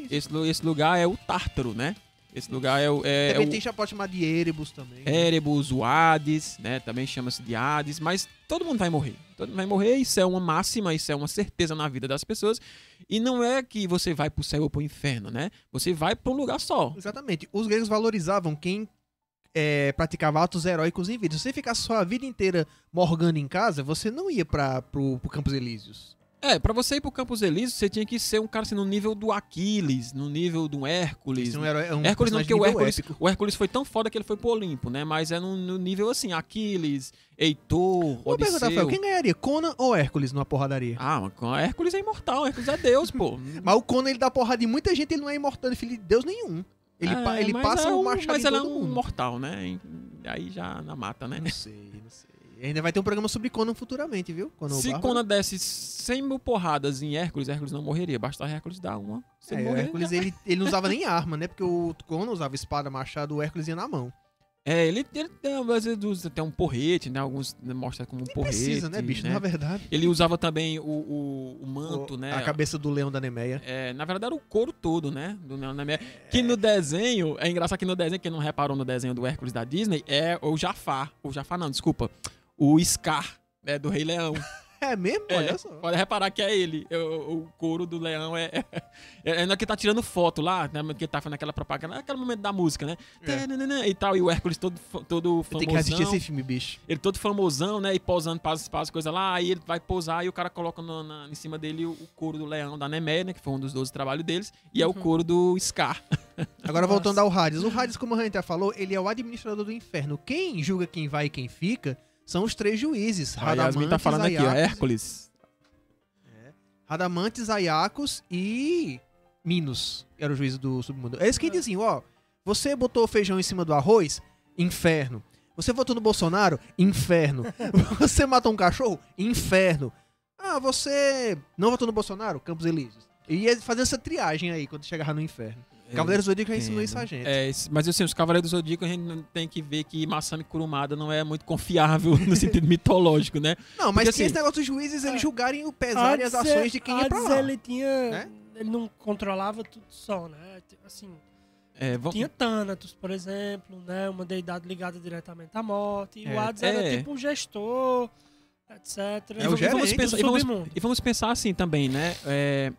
Esse, esse lugar é o Tártaro, né? Esse lugar é o. É, Também o tem, já pode chamar de Erebus também. Erebus, o Hades, né? Também chama-se de Hades, mas todo mundo vai morrer. Todo mundo vai morrer, isso é uma máxima, isso é uma certeza na vida das pessoas. E não é que você vai pro céu ou pro inferno, né? Você vai pra um lugar só. Exatamente. Os gregos valorizavam quem é, praticava atos heróicos em vida. Se você ficasse sua vida inteira morgando em casa, você não ia pra, pro, pro Campos Elíseos. É, pra você ir pro Campos Elíseos, você tinha que ser um cara assim, no nível do Aquiles, no nível do Hércules. Isso um herói, é um Hércules não, porque o Hércules, épico. o Hércules foi tão foda que ele foi pro Olimpo, né? Mas é no, no nível assim, Aquiles, Heitor, Vou perguntar, Rafael, Odisseu. quem ganharia, Conan ou Hércules numa porradaria? Ah, mas com- Hércules é imortal, Hércules é Deus, pô. Mas o Conan, ele dá porrada em muita gente, ele não é imortal, ele é filho de Deus nenhum. Ele, É, pa- ele passa é o um, machado Mas ele é um mundo. mortal, né? Aí já na mata, né? Não não sei. Ainda vai ter um programa sobre Conan futuramente, viu? Conan Se Bárbaro. Conan desse 100 mil porradas em Hércules, Hércules não morreria. Basta Hércules dar uma. É, morrer, Hércules, ele, ele não usava nem arma, né? Porque o Conan usava espada, machado, o Hércules ia na mão. É, ele, ele tem, às vezes usa até um porrete, né? Alguns mostra como um Nem porrete. precisa, né, bicho? Na verdade. Ele usava também o, o, o manto, O- né? A cabeça do leão da Nemeia. É, na verdade era o couro todo, né? Do Leão da Meia. Que no desenho, é engraçado que no desenho, quem não reparou no desenho do Hércules da Disney, é o Jafar. O Jafar não, desculpa. O Scar, né? Do Rei Leão. É mesmo? É, Olha só. Pode reparar que é ele. O, o couro do leão é. É, é na que tá tirando foto lá, né? Que tá fazendo aquela propaganda, naquele momento da música, né? É. E tal, e o Hércules todo, todo Eu tenho que assistir famosão. esse filme, bicho. Ele todo famosão, né? E posando para as coisas lá. Aí ele vai posar e o cara coloca no- na- em cima dele o, o couro do leão da Nemeia, né? Que foi um dos 12 trabalhos deles. E é o couro do Scar. Agora Nossa. voltando ao Hades. O Hades, como a gente já falou, ele é o administrador do inferno. Quem julga quem vai e quem fica são os três juízes. A Yasmin tá falando aqui, ó. Ayakos- Hércules. Radamantes, Ayakos e Minos, que era o juiz do submundo. É isso que diziam, ó. Você botou feijão em cima do arroz? Inferno. Você votou no Bolsonaro? Inferno. você matou um cachorro? Inferno. Ah, você não votou no Bolsonaro? Campos Elíseos. E ia fazer essa triagem aí quando chegava no inferno. Cavaleiro Zodíaco já ensinou isso a gente. É, mas assim, os Cavaleiros do Zodíaco a gente não tem que ver que Masami Kurumada não é muito confiável no sentido mitológico, né? Não, mas Porque, assim, esse negócio dos juízes eles julgarem o pesar e as ações de quem ia pra lá. ele tinha... né? Ele não controlava tudo só, né? Assim, É, vamos- tinha Thanatos, por exemplo, né? Uma deidade ligada diretamente à morte. E É. o Hades era É. tipo um gestor, etc. É o do gerente. pensar- e vamos-. E vamos pensar assim também, né? É,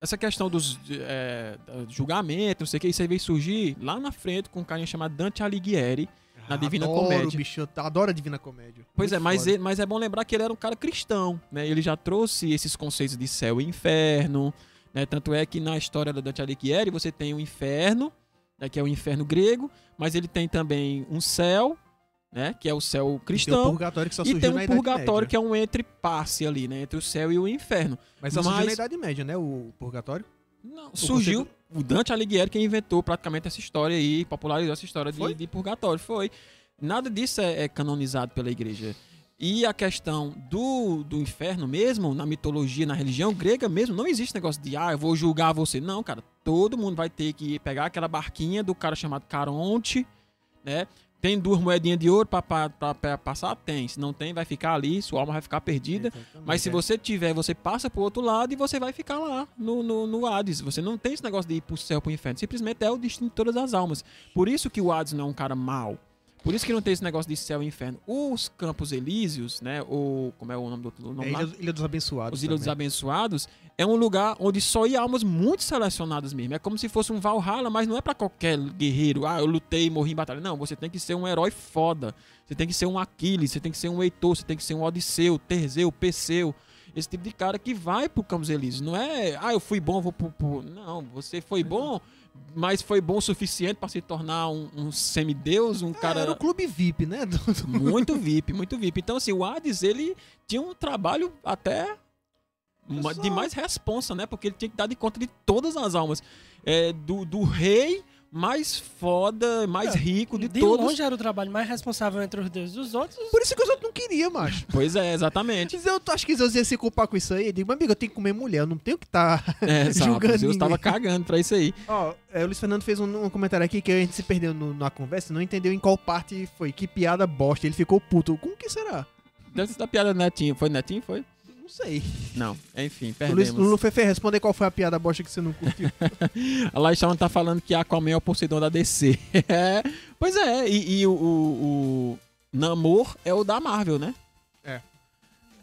essa questão dos é, da- julgamento, não sei o que, isso aí veio surgir lá na frente com um carinha chamado Dante Alighieri. Na Divina adoro, Comédia. bicho, eu adoro a Divina Comédia. Pois Muito é, mas, ele- mas é bom lembrar que ele era um cara cristão, né? Ele já trouxe esses conceitos de céu e inferno, né? Tanto é que na história da Dante Alighieri você tem o inferno, né? que é o inferno grego, mas ele tem também um céu, né? Que é o céu Tem o cristão. purgatório que só E surgiu tem na um purgatório que é um entre passe ali, né? Entre o céu e o inferno. Mas só surgiu mas- na Idade Média, né? O purgatório. Não, surgiu o Dante Alighieri que inventou praticamente essa história aí, popularizou essa história de, de purgatório. Foi. Nada disso é, é canonizado pela igreja. E a questão do, do inferno mesmo, na mitologia, na religião grega mesmo, não existe negócio de, ah, eu vou julgar você. Não, cara, todo mundo vai ter que pegar aquela barquinha do cara chamado Caronte, né? Tem duas moedinhas de ouro pra passar? Tem. Se não tem, vai ficar ali, sua alma vai ficar perdida. Mas se você tiver, você passa pro outro lado e você vai ficar lá no, no, no Hades. Você não tem esse negócio de ir pro céu, pro inferno. Simplesmente é o destino de todas as almas. Por isso que o Hades não é um cara mau. Por isso que não tem esse negócio de céu e inferno. Os Campos Elíseos, né? Ou como é o nome do outro nome É? Ilha, Ilha dos Abençoados. Os Ilhas dos. Abençoados é um lugar onde só ia almas muito selecionadas mesmo. É como se fosse um Valhalla, mas não é pra qualquer guerreiro. Ah, eu lutei e morri em batalha. Não, você tem que ser um herói foda. Você tem que ser um Aquiles, você tem que ser um Heitor, você tem que ser um Odisseu, Terzeu, Perseu. Esse tipo de cara que vai pro Campos Elíseos. Não é, ah, eu fui bom, vou pro. pro- Não, você foi bom, mas foi bom o suficiente pra se tornar um, um semideus, um Ah, cara. Era o clube VIP, né? Muito VIP, muito VIP. Então, assim, o Hades, ele tinha um trabalho até ma- de mais responsa, né? Porque ele tinha que dar de conta de todas as almas. É, do, do rei mais foda, mais É, rico de, De todos. longe era o trabalho mais responsável entre os deuses. Os outros, Por isso que os outros não queriam, macho. Pois é, exatamente. Eu acho que Zeus ia se culpar com isso aí. Eu digo, meu amigo, eu tenho que comer mulher, eu não tenho que estar. É, exato. Julgando Deus tava ninguém. cagando pra isso aí. Ó, é, o Luiz Fernando fez um, um comentário aqui que a gente se perdeu no- na conversa, não entendeu em qual parte foi. Que piada bosta. Ele ficou puto. Com que será? Deve ser da piada do Netinho. Foi Netinho? Foi? Não sei. Não. Enfim, perdemos. Lulu Fefe, responde aí qual foi a piada bosta que você não curtiu. A Laishawn tá falando que Aquaman é o Poseidon da DC. É, pois é, e, e o, o, o Namor é o da Marvel, né?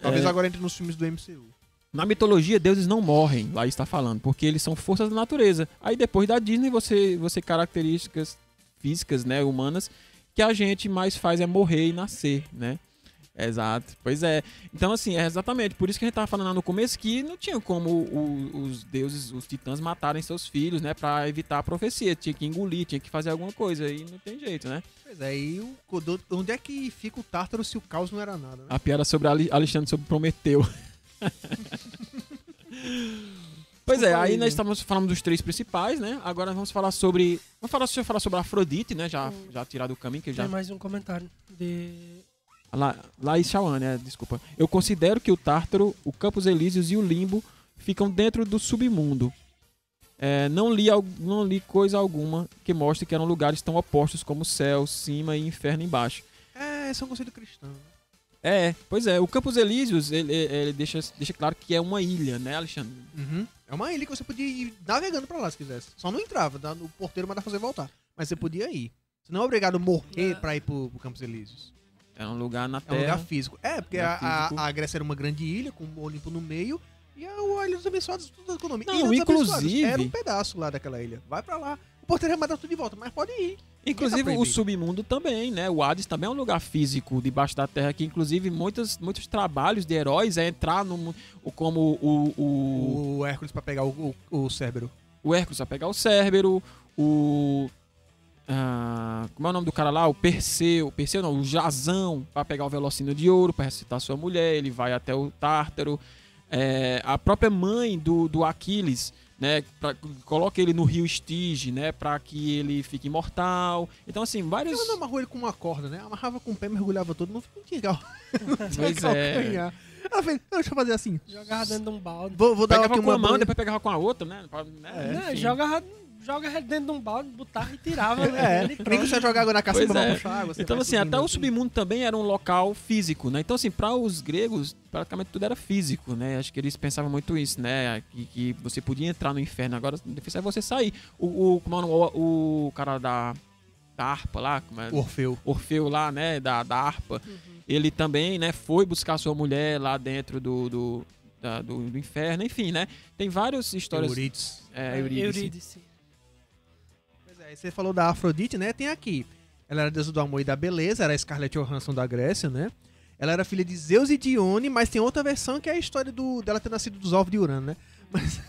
Talvez É. agora entre nos filmes do MCU. Na mitologia, deuses não morrem, lá está falando, porque eles são forças da natureza. Aí depois da Disney, você, você características físicas, né, humanas, que a gente mais faz é morrer e nascer, né? Exato. Pois é. Então, assim, é exatamente. Por isso que a gente tava falando lá no começo que não tinha como o- os deuses, os titãs matarem seus filhos, né? Pra evitar a profecia. Tinha que engolir, tinha que fazer alguma coisa. E não tem jeito, né? Pois é, e o, do- onde é que fica o Tártaro se o caos não era nada, né? A piada sobre Ale- Alexandre sobre Prometeu. pois é, aí aí, nós né? estamos falando dos três principais, né? Agora vamos falar sobre. Vamos falar, falar sobre Afrodite, né? Já, já tirar do caminho, que já. tem mais um comentário de La, Laís Chauan, né? Desculpa. Eu considero que o Tártaro, o Campos Elíseos e o Limbo ficam dentro do submundo. É, não, li, não li coisa alguma que mostre que eram lugares tão opostos como céu, cima e inferno embaixo. É, esse é um conceito cristão. É, pois é, o Campos Elíseos, ele, ele deixa, deixa claro que é uma ilha, né, Alexandre? Uhum. É uma ilha que você podia ir navegando pra lá se quisesse. Só não entrava, o porteiro mandava você voltar. Mas você podia ir. Você não é obrigado a morrer É. pra ir pro, pro Campos Elíseos. É um lugar na É um Terra. lugar físico. É, porque a, a- a Grécia era uma grande ilha com o Olimpo no meio. E a Ilha dos Abençoados, tudo da economia. Não, Ilha inclusive- Era um pedaço lá daquela ilha. Vai pra lá. O porteiro ia mandar tudo de volta, mas pode ir. Inclusive Ninguém tá o submundo também, né? O Hades também é um lugar físico debaixo da terra que inclusive muitos, muitos trabalhos de heróis é entrar no o como o, o, O Hércules pra pegar o, o, o Cérbero. o Hércules vai pegar o Cérbero, o ah, como é o nome do cara lá? O Perseu, Perseu não, o Jazão para pegar o Velocino de Ouro para ressuscitar sua mulher, ele vai até o Tártaro. É, a própria mãe do, do Aquiles, né, pra, coloca ele no rio Estige, né, para que ele fique imortal. Então assim, vários Ela não amarrou ele com uma corda, né? Amarrava com o pé, mergulhava todo. Não não tinha Pois é. calcanhar. Ela fez, "Não, deixa eu fazer assim. Jogava dentro de um balde. Vou, vou dar pegava aqui com uma uma mão, depois pegava com a outra, né? Pra- né, Não, enfim. Joga, dentro de um balde, botava e tirava. É, ele e nem que você jogar água na Pois cacimba é. pra puxar água. Então, assim, até o submundo também era um local físico, né? Então, assim, para os gregos, praticamente tudo era físico, né? Acho que eles pensavam muito isso, né? Que, que você podia entrar no inferno, agora o difícil é você sair. O, o, como é o, o, cara da, da harpa lá, como é? Orfeu. Orfeu lá, né? Da, da harpa, ele também, né? Foi buscar sua mulher lá dentro do, do, da- do, do inferno, enfim, né? Tem várias histórias. Euridice. É, Eurídice. Eurídice. É, você falou da Afrodite, né? Tem aqui. Ela era deusa do amor e da beleza, era a Scarlett Johansson da Grécia, né? Ela era filha de Zeus e Dione, mas tem outra versão que é a história do, dela ter nascido dos ovos de Urano, né? Mas,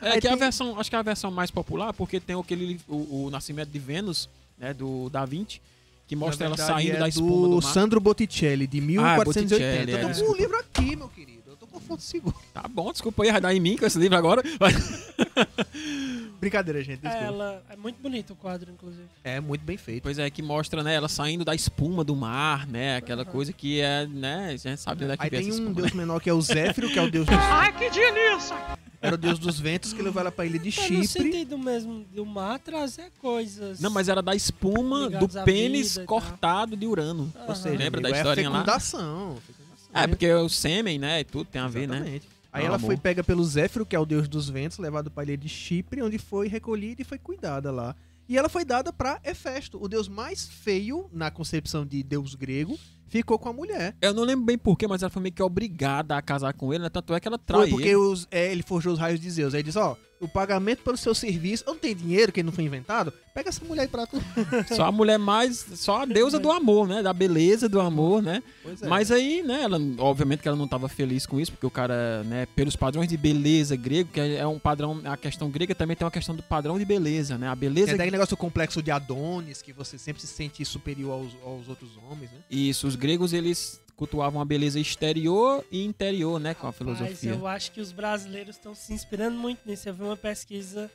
É que é a tem- versão, acho que é a versão mais popular, porque tem aquele, o, o nascimento de Vênus, né, do Da Vinci, que mostra na ela verdade, saindo é da espuma do, mar. Sandro Botticelli, de 1480. Botticelli, é, eu tô com o livro aqui, meu querido. Fonte segura. Tá bom, desculpa aí, vai dar em mim com esse livro agora. Brincadeira, gente, desculpa. Ela é muito bonito o quadro, inclusive. É, muito bem feito. pois é, que mostra, né, ela saindo da espuma do mar, né, aquela coisa que é, né, a gente sabe onde é que Aí vem tem essa um espuma, deus né? menor que é o Zéfiro, que é o deus dos... Ai, que delícia! Era o deus dos ventos, que levou ela pra ilha de Tá no Chipre. sentido mesmo do mar trazer coisas. Não, mas era da espuma do pênis cortado de Urano. Aham. Ou seja, Lembra da amigo, historinha é lá? fecundação. fecundação. É, porque o sêmen, né, e tudo tem a ver, né? Exatamente. Aí Ah, ela amor. foi pega pelo Zéfiro, que é o deus dos ventos, levado para a ilha de Chipre, onde foi recolhida e foi cuidada lá. E ela foi dada para Hefesto, o deus mais feio na concepção de deus grego, ficou com a mulher. Eu não lembro bem porquê, mas ela foi meio que obrigada a casar com ele, né? Tanto é que ela trai Foi porque ele. os, é, ele forjou os raios de Zeus. Aí diz, ó, o pagamento pelo seu serviço, eu não tenho dinheiro, que não foi inventado, pega essa mulher aí pra tu. Só a mulher mais. Só a deusa do amor, né? Da beleza do amor, né? Pois é. Mas aí, né, ela, obviamente que ela não estava feliz com isso, porque o cara, né, pelos padrões de beleza grego, que é um padrão, a questão grega também tem uma questão do padrão de beleza, né? A Tem beleza. até aquele negócio complexo de Adonis, que você sempre se sente superior aos, aos outros homens, né? Isso, os gregos eles cultuavam a beleza exterior e interior, né, com a Mas filosofia. eu acho que os brasileiros estão se inspirando muito nisso. Eu vi uma pesquisa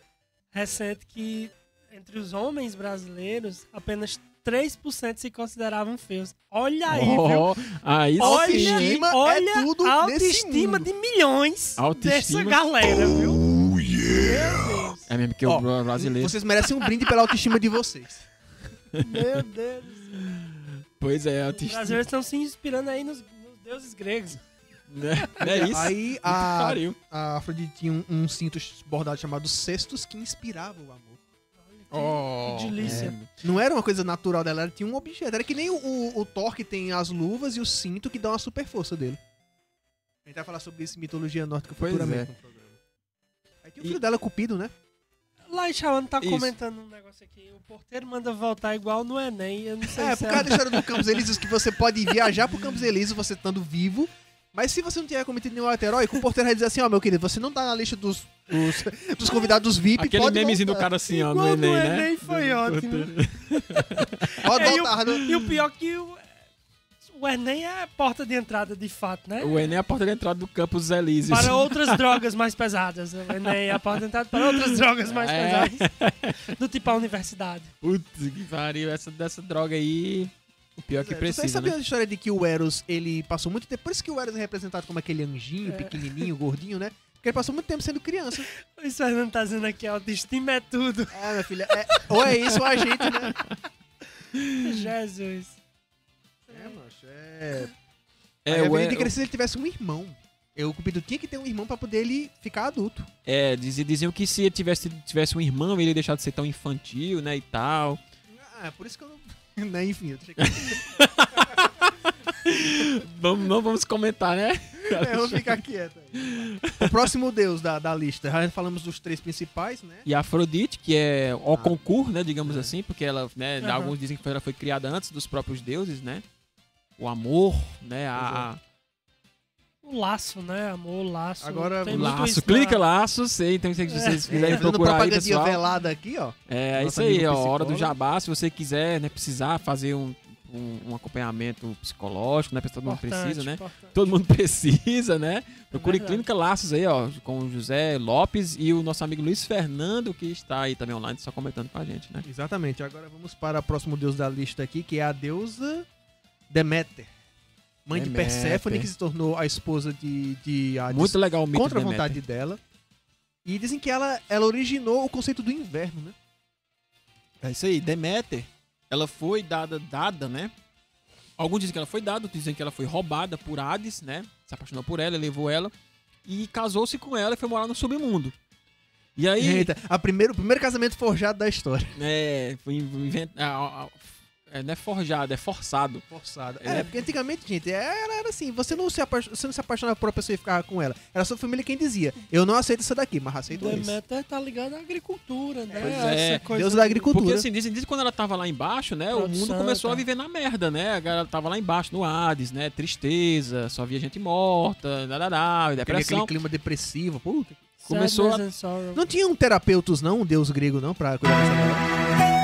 recente que entre os homens brasileiros, apenas 3% se consideravam feios. Olha aí, viu? Oh, aí Olha, hein? Autoestima olha é tudo a autoestima de milhões Autoestima. dessa galera, viu? Meu Deus. É mesmo que Ó, o brasileiro. Vocês merecem um brinde pela autoestima de vocês. Meu Deus. Pois é, Os autoestima. brasileiros estão se inspirando aí nos, nos deuses gregos. Né? Não é isso? Aí a, Pariu. a Afrodite tinha um, um cinto bordado chamado cestus que inspirava o amor. Oh, que delícia. é. Não era uma coisa natural dela, ela tinha um objeto. Era que nem o, o, o Thor que tem as luvas e o cinto que dão a super força dele. A gente vai falar sobre isso em mitologia nórdica Pois futuramente é. no programa. Aí tem o E- filho dela, Cupido, né? Lá Shawan tá Isso. comentando um negócio aqui. O porteiro manda voltar igual no Enem. Eu não sei É, se por causa da história do Campos Elíseos, que você pode viajar pro Campos Elíseos você estando vivo. Mas se você não tiver cometido nenhum ato heróico, o porteiro vai dizer assim, ó, meu querido, você não tá na lista dos, dos, dos convidados VIP, Aquele pode memezinho do cara assim, ó, no Igual no Enem, né? Enem foi ótimo. Pode É, e, voltar, né? o, e o pior que o, o Enem é a porta de entrada de fato, né? O Enem é a porta de entrada do Campos Elíseos. Para outras drogas mais pesadas. O Enem é a porta de entrada para outras drogas mais É. pesadas. Do tipo a universidade. Putz, que pariu. Essa dessa droga aí. O pior que Vocês precisa, sabiam né? a história de que o Eros, ele passou muito tempo. Por isso que o Eros é representado como aquele anjinho, É. pequenininho, gordinho, né? Porque Porque ele passou muito tempo sendo criança. O Fernando tá dizendo aqui, autoestima é tudo. É, minha filha. é- ou é isso ou a gente, né? Jesus. É, macho. É. É, Aí haveria é, de crescer se ele tivesse um irmão. Eu, o Cupido tinha que ter um irmão pra poder ele ficar adulto. é, diziam, diziam que se ele tivesse, tivesse um irmão, ele ia deixar de ser tão infantil, né, e tal. Ah, por isso que eu não. né, enfim, eu Vamos, não vamos comentar, né? É, vamos ficar quieto aí. O próximo deus da, da lista. Já falamos dos três principais, né? E a Afrodite, que é o Ah. concurso, né, digamos É. assim, porque ela, né, Aham. alguns dizem que ela foi criada antes dos próprios deuses, né? O amor, né, a, a- O laço, né? Amor, laço. Agora, Tem laço, isso na- clica laço, sei, então se vocês quiserem fazendo procurar aí, pessoal. velada aqui, ó. É, Nosso isso aí, ó, hora do jabá, se você quiser, né, precisar fazer um, um, um acompanhamento psicológico, né, todo mundo Importante, precisa, né? importante. Todo mundo precisa, né? Procure verdade. Clínica Laços aí, ó, com o José Lopes e o nosso amigo Luiz Fernando, que está aí também online, só comentando com a gente, né? Exatamente. Agora vamos para o próximo deus da lista aqui, que é a deusa Deméter. Mãe de. Perséfone, que se tornou a esposa de, de Hades Muito legal o mito contra a de vontade dela. E dizem que ela, ela originou o conceito do inverno, né? É isso aí, Deméter, ela foi dada, dada, né? Alguns dizem que ela foi dada, outros dizem que ela foi roubada por Hades, né? Se apaixonou por ela, levou ela e casou-se com ela e foi morar no submundo. E aí, Eita, a primeiro, o primeiro casamento forjado da história. é, foi invent... é, não é forjado, é forçado. Forçado. É. É, porque antigamente, gente, era, era assim, você não, se você não se apaixonava por uma pessoa e ficava com ela. Era sua família quem dizia, eu não aceito isso daqui, mas aceito isso. Deméter tá ligado à agricultura, né? Pois Essa é, coisa Deus da agricultura. Porque assim, dizem, dizem quando ela tava lá embaixo, né? o mundo começou tá. a viver na merda, né? Ela tava lá embaixo, no Hades, né? Tristeza, só via gente morta, Aquele, depressão. aquele clima depressivo, puta. começou sorrow. Não tinha um terapeutos, não, um deus grego, não, pra cuidar dessa galera?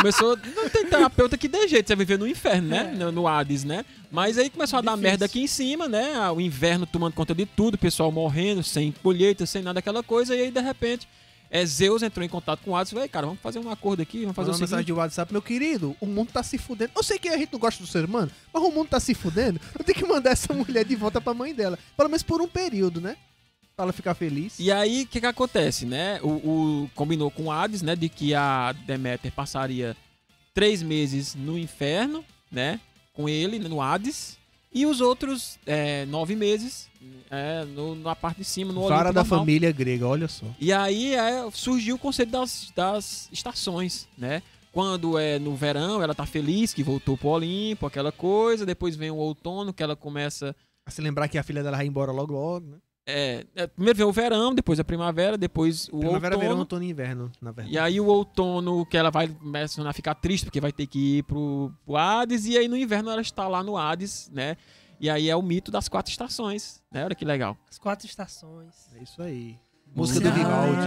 Começou. Não tem terapeuta que dê jeito, você vai viver no inferno, né? É. No, no Hades, né? Mas aí começou a dar Difícil. merda aqui em cima, né? Ah, O inverno tomando conta de tudo, o pessoal morrendo, sem colheita, sem nada daquela coisa, e aí de repente. É, Zeus entrou em contato com o Hades e falou, "Ei, cara, vamos fazer um acordo aqui, vamos fazer Fazer o uma mensagem seguinte. de WhatsApp, meu querido, o mundo tá se fudendo. Eu sei que a gente não gosta do ser humano, mas o mundo tá se fudendo. Eu tenho que mandar essa mulher de volta pra mãe dela. Pelo menos por um período, né? Pra ela ficar feliz. E aí, o que que acontece, né? O, o- combinou com o Hades, né? De que a Deméter passaria três meses no inferno, né? Com ele, no Hades. E os outros é, nove meses é, no- na parte de cima, no Olimpo da normal. família grega, olha só. E aí é, surgiu o conceito das, das estações, né? Quando é no verão, ela tá feliz que voltou pro Olimpo, aquela coisa. Depois vem o outono, que ela começa A se lembrar que a filha dela vai embora logo logo, né? É, é, primeiro vem o verão, depois a primavera, depois o Primavera, outono. verão, outono e inverno, na verdade. E aí o outono, que ela vai começando a ficar triste, porque vai ter que ir pro, pro Hades, e aí no inverno ela está lá no Hades, né? E aí é o mito das quatro estações, né? Olha que legal. As quatro estações. É isso aí. Música do Vivaldi.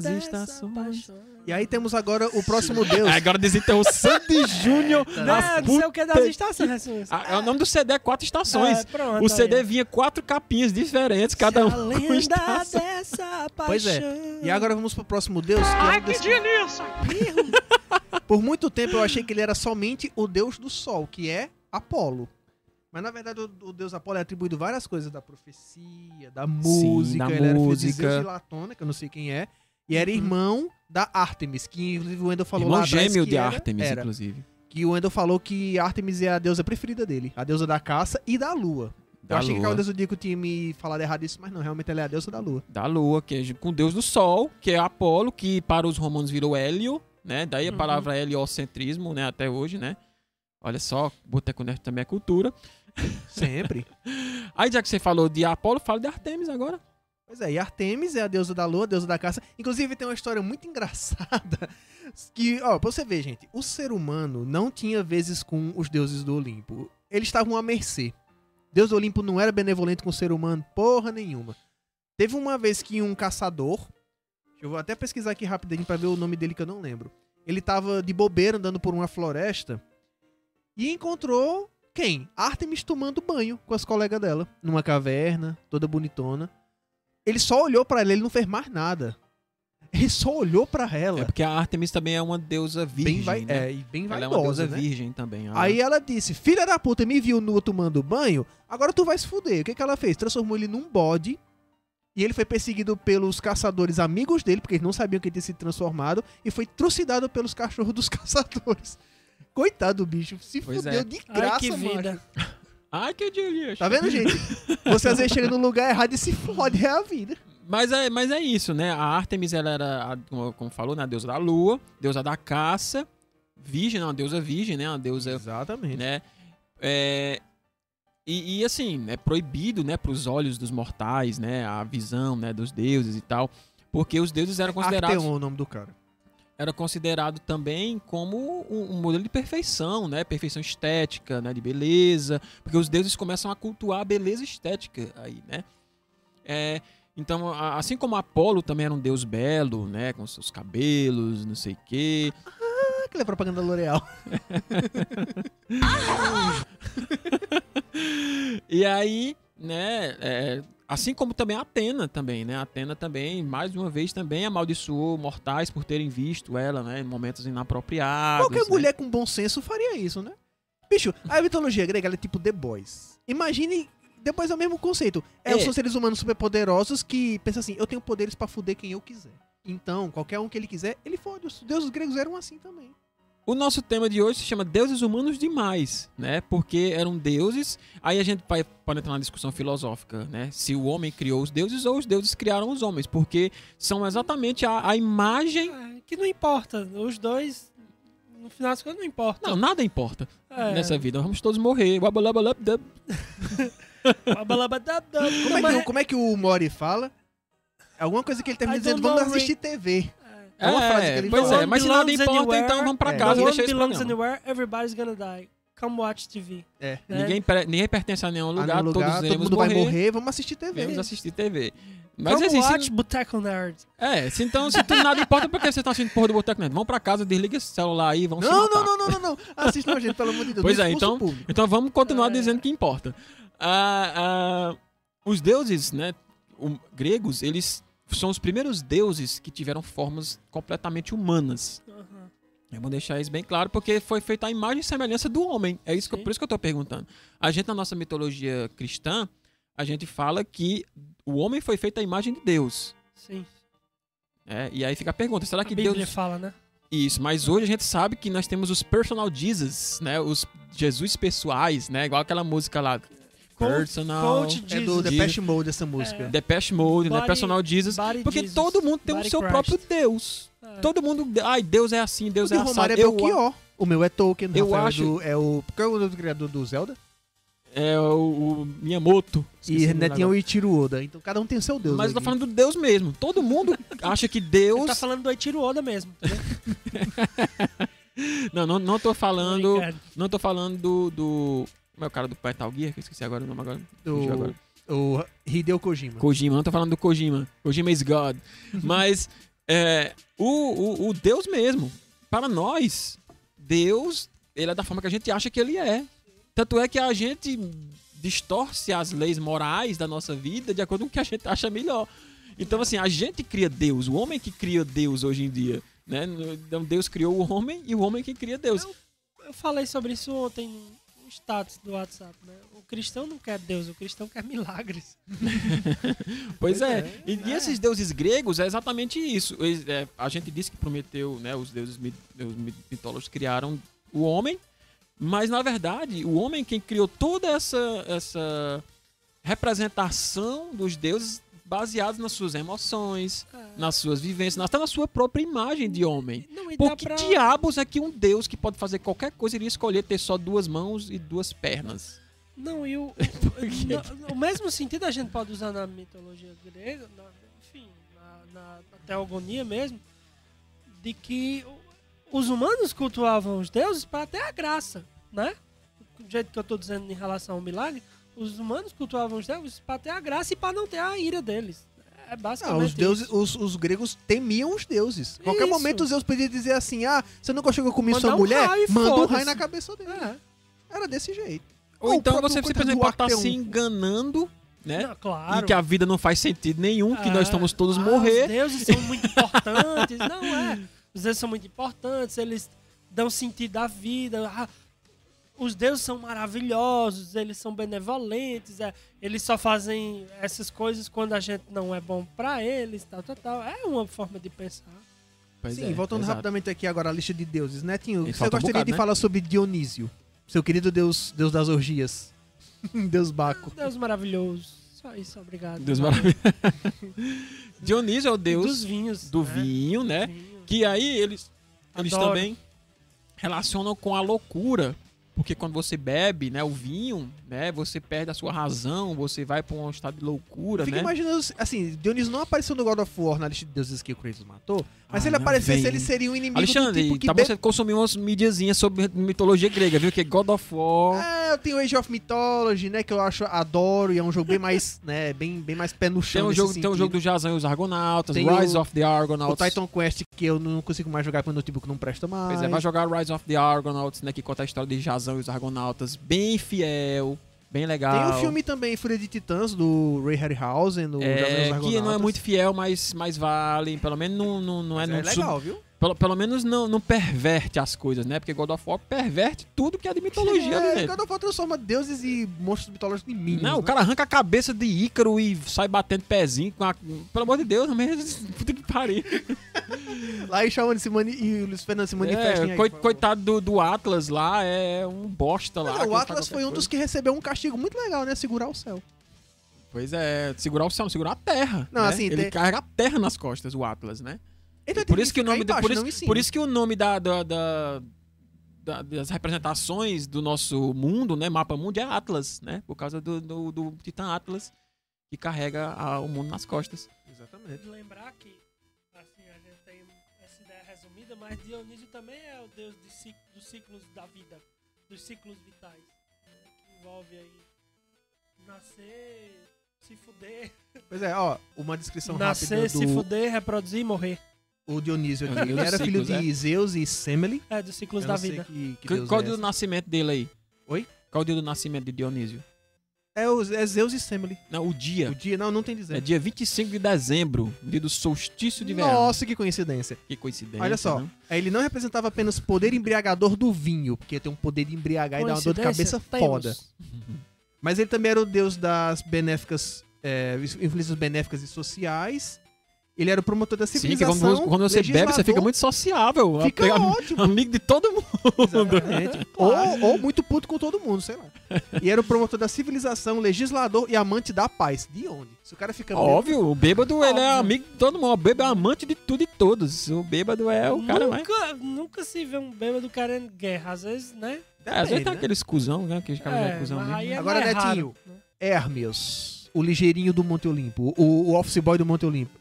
das. E aí temos agora o próximo deus. É, agora desenterrou Sandy Júnior. Eita, Não, sei o que das puta- estações. né, Ah, é o nome do CD é Quatro Estações. É, pronto, o CD aí. vinha quatro capinhas diferentes, cada um com estação. dessa Pois é. E agora vamos pro próximo deus. Que Ai, é um que delícia! Por muito tempo eu achei que ele era somente o deus do sol, que é Apolo. Mas na verdade o, o deus Apolo é atribuído várias coisas da profecia, da música. da ele era filho de música. Latona, que eu não sei quem é. E era Uhum. irmão da Artemis, que inclusive o Wendel falou Irmão lá atrás gêmeo que de era- Artemis, era. inclusive. Que o Wendel falou que Artemis é a deusa preferida dele. A deusa da caça e da lua. Da eu achei que lua. Cavaleiros do Zodíaco tinha me falado errado isso, mas não, realmente ela é a deusa da lua. Da lua, que é com o deus do sol, que é Apolo, que para os romanos virou Hélio, né? Daí a Uhum. palavra heliocentrismo, né? Até hoje, né? Olha só, Boteco Nerd também é cultura. Sempre. Aí já que você falou de Apolo, fala de Artemis agora. Pois é, e Artemis é a deusa da lua, a deusa da caça. Inclusive tem uma história muito engraçada que, ó, pra você ver, gente, o ser humano não tinha vezes com os deuses do Olimpo. Eles estavam à mercê. Deus do Olimpo não era benevolente com o ser humano porra nenhuma. Teve uma vez que um caçador, eu vou até pesquisar aqui rapidinho pra ver o nome dele que eu não lembro. Ele tava de bobeira andando por uma floresta e encontrou quem? Artemis tomando banho com as colegas dela, numa caverna, toda bonitona. Ele só olhou pra ela, ele não fez mais nada. Ele só olhou pra ela. É porque a Artemis também é uma deusa virgem, bem, vai, né? é, e bem Ela é uma vaidosa, deusa né? virgem também. ela- Aí ela disse: Filha da puta, me viu nu tomando banho, agora tu vai se fuder. O que, que ela fez? Transformou ele num bode. E ele foi perseguido pelos caçadores amigos dele, porque eles não sabiam que ele tinha se transformado, e foi trucidado pelos cachorros dos caçadores. Coitado do bicho, se Pois fudeu é. de Ai, graça, que mano. vida. Ai, que delícia. Tá vendo, gente? Você às vezes chega no lugar errado e se fode, é a vida. Mas é, mas é isso, né? A Artemis, ela era, a- como, falou, né? A deusa da lua, deusa da caça, virgem, uma deusa virgem, né? Uma deusa, Exatamente. né? É, e, e, assim, é proibido, né? Para os olhos dos mortais, né? A visão, né? Dos deuses e tal. Porque os deuses eram considerados... Arteon é o nome do cara. Era considerado também como um, um modelo de perfeição, né? Perfeição estética, né? De beleza, porque os deuses começam a cultuar a beleza estética aí, né? É, então, assim como Apolo também era um deus belo, né? Com seus cabelos, não sei o quê. Ah, aquela propaganda L'Oreal. E aí, né? é, assim como também Atena também, né? Atena também, mais uma vez, também amaldiçoou mortais por terem visto ela, né? Em momentos inapropriados. Qualquer né? mulher com bom senso faria isso, né? Bicho, a mitologia grega é tipo The Boys. Imagine. Boys é o mesmo conceito. É, É. São seres humanos superpoderosos que pensam assim: eu tenho poderes pra fuder quem eu quiser. Então, qualquer um que ele quiser, ele fode. Os deuses gregos eram assim também. O nosso tema de hoje se chama Deuses Humanos Demais, né? Porque eram deuses. Aí a gente vai, pode entrar na discussão filosófica, né? Se o homem criou os deuses ou os deuses criaram os homens. Porque são exatamente a, a imagem. É, que não importa. Os dois, no final das contas, não importa. Não, nada importa É. nessa vida. Vamos todos morrer. Como é, que, como é que o Mori fala? Alguma coisa que ele termina dizendo: vamos assistir TV. É. É uma frase que ele pois fala. é, mas se nada importa, anywhere. então vamos pra É. casa e deixa esse belongs anywhere, everybody's gonna die. Come watch TV. É. né? Ninguém, ninguém pertence a nenhum lugar, no todos lugar, todo iremos mundo vai morrer. morrer, vamos assistir TV. Vamos assistir TV. Mas Come assim, se- watch Boteco Nerd. É, se então, se tudo nada importa, por que vocês estão assistindo porra do Boteco Nerd? Vão pra casa, desliga esse celular aí, vão se Não, matar. não, não, não, não, não. Assista a gente, pelo amor de Deus. Pois é, então- público. Então vamos continuar É. dizendo que importa. Ah, ah, os deuses, né, o- gregos, eles são os primeiros deuses que tiveram formas completamente humanas. Aham. Eu vou deixar isso bem claro, porque foi feita a imagem e semelhança do homem. É isso que, por isso que eu tô perguntando. A gente, na nossa mitologia cristã, a gente fala que o homem foi feito à imagem de Deus. Sim. É, e aí fica a pergunta, será A que Bíblia Deus... fala, né? Isso, mas hoje a gente sabe que nós temos os personal Jesus, né? Os Jesus pessoais, né? Igual aquela música lá. Personal. Coach É do Jesus. Depeche Mode essa música. Depeche Mode, né? Body- Personal Jesus. Porque Jesus, todo mundo tem o seu Christ. próprio Deus. É. Todo mundo. Ai, Deus é assim, Deus o é de Romário assado. é Eu, Belchior. O meu é Tolkien. Eu Rafael acho- É, do, é o... Qual é o nome do criador do Zelda? é o, o Miyamoto. Esqueci E o Netinho é o Ichiro Oda. Então cada um tem o seu deus. Mas eu tô falando do Deus mesmo. Todo mundo acha que Ele Deus. tá falando do Eiichiro Oda mesmo. Não, não, não tô falando. Não tô falando do. do... Como é o cara do Metal Gear? Que eu esqueci agora o nome agora. Fugiu agora. O, o Hideo Kojima. Kojima, não tô falando do Kojima. Kojima is God. Mas é, o, o, o Deus mesmo, para nós, Deus, ele é da forma que a gente acha que ele é. Tanto é que a gente distorce as leis morais da nossa vida de acordo com o que a gente acha melhor. Então, assim, a gente cria Deus, o homem que cria Deus hoje em dia. Né? Então, Deus criou o homem e o homem que cria Deus. Eu falei sobre isso ontem status do WhatsApp, né? O cristão não quer Deus, o cristão quer milagres. Pois é. é, E, e esses deuses gregos é exatamente isso. Eles, é, a gente disse que Prometeu, né? Os deuses os mit- mitólogos criaram o homem, mas na verdade o homem quem criou toda essa essa representação dos deuses baseados nas suas emoções, É. nas suas vivências, até na sua própria imagem de homem. Não, Por que pra... diabos é que um deus que pode fazer qualquer coisa iria escolher ter só duas mãos e duas pernas? Não, e o, o mesmo sentido a gente pode usar na mitologia grega, na- enfim, na, na, na teogonia mesmo, de que os humanos cultuavam os deuses para ter a graça, né? Do jeito que eu estou dizendo em relação ao milagre, os humanos cultuavam os deuses para ter a graça e para não ter a ira deles. É basicamente Não, os, deuses, isso. os, os gregos temiam os deuses. Em qualquer Isso. momento os deuses podiam dizer assim: ah, você não gostou que eu comi Mandar sua um mulher? raio Manda um raio na cabeça dele. É. Era desse jeito. Ou Ou então próprio você simplesmente pode estar Arteon. se enganando né? Não, claro. E que a vida não faz sentido nenhum, que É. nós estamos todos Ah, morrer. Os deuses são muito importantes. Não é. Os deuses são muito importantes, eles dão sentido à vida. Ah, os deuses são maravilhosos, eles são benevolentes, é, eles só fazem essas coisas quando a gente não é bom pra eles, tal, tal, tal. É uma forma de pensar. Pois Sim, é, voltando exato. rapidamente aqui agora à lista de deuses. Netinho, E você falta um gostaria bocado, de né? falar sobre Dionísio? Seu querido deus, deus das orgias. deus Baco. Deus maravilhoso. Só isso, obrigado. Deus maravilhoso. Dionísio é o deus dos vinhos. do né? vinho, né? Vinho. Que aí eles, eles Adoro. também relacionam com a loucura. Porque quando você bebe, né, o vinho, né, você perde a sua razão, você vai pra um estado de loucura, Fica né? imaginando, assim, Dionísio não apareceu no God of War na lista de deuses que o Kratos matou, mas Ah, se ele não, aparecesse, ele seria um inimigo Alexandre, tipo que tá bom você consumir umas mídiazinhas sobre mitologia grega, viu? Que God of War. É, eu tenho Age of Mythology, né, que eu acho, adoro, e é um jogo bem mais, né, bem, bem mais pé no Tem chão um, nesse jogo, tem um sentido. jogo do Jazão e os Argonautas, Tem Rise o- of the O Argonauts. Titan Quest, que eu não consigo mais jogar porque o notebook não presta mais. Pois é, vai jogar Rise of the Argonauts, né? Que conta a história de E os Argonautas. Bem fiel, bem legal. Tem o filme também, Fúria de Titãs, do Ray Harryhausen, os É, que não é muito fiel, mas, mas vale. Pelo menos não, não, não é, Mas é legal, viu? Pelo, pelo menos não, não perverte as coisas, né? Porque God of War perverte tudo que é de mitologia, é, né? God of War transforma deuses e monstros mitológicos em minions. Não, o né? cara arranca a cabeça de Ícaro e sai batendo pezinho com a... Pelo amor de Deus, mas puta que pariu. Lá e Shawn se mani... e o Luiz Fernando se manifestem É, aí, coi- coitado do, do Atlas lá, é um bosta lá. Mas, o Atlas foi um coisa. dos que recebeu um castigo muito legal, né? Segurar o céu. Pois é, segurar o céu, segurar a terra. Não, né? assim, Ele tem- carrega a terra nas costas, o Atlas, né? Então, Por isso que o nome embaixo, por, isso, por isso que o nome da, da- da- da- das representações do nosso mundo, né, mapa mundo é Atlas, né? Por causa do, do, do Titã Atlas que carrega a- o mundo nas costas. Exatamente. Lembrar que, assim, a gente tem essa ideia resumida, mas Dionísio também é o deus de cic- dos ciclos da vida, dos ciclos vitais, né, que envolve aí nascer, se fuder, Pois é, ó, uma descrição nascer, rápida se do fuder, reproduzir e morrer. O Dionísio É aqui. deus Ele era filho ciclos, de Zeus e Semele. É, dos ciclos da vida. Que, que qual é o dia do nascimento dele aí? Oi? Qual o dia do nascimento de Dionísio? É, o- é Zeus e Semele. Não, o dia. O dia, não, não tem dizer. É dia 25 de dezembro, dia do solstício de verão. Nossa, que coincidência. Que coincidência. Olha só, né? ele não representava apenas o poder embriagador do vinho, porque tem um poder de embriagar e dar uma dor de cabeça Temos. foda. Mas ele também era o deus das benéficas, é, influências benéficas e sociais. Ele era o promotor da Sim, que civilização. quando, quando você bebe, você fica muito sociável. Fica ótimo. Amigo de todo mundo. Exatamente. ou, ou muito puto com todo mundo, sei lá. E era o promotor da civilização, legislador e amante da paz. De onde? Se o cara fica bêbado- Óbvio, o bêbado ele é Óbvio. amigo de todo mundo. O bêbado é amante de tudo e todos. O bêbado é o cara mais. nunca, nunca se vê um bêbado querendo guerra, às vezes, né? É, às vezes Depende, tem né? aqueles cuzão, né? Aqueles caras é, cuzão é Agora, Netinho. raro, né? Hermes, o ligeirinho do Monte Olimpo, o, o office boy do Monte Olimpo.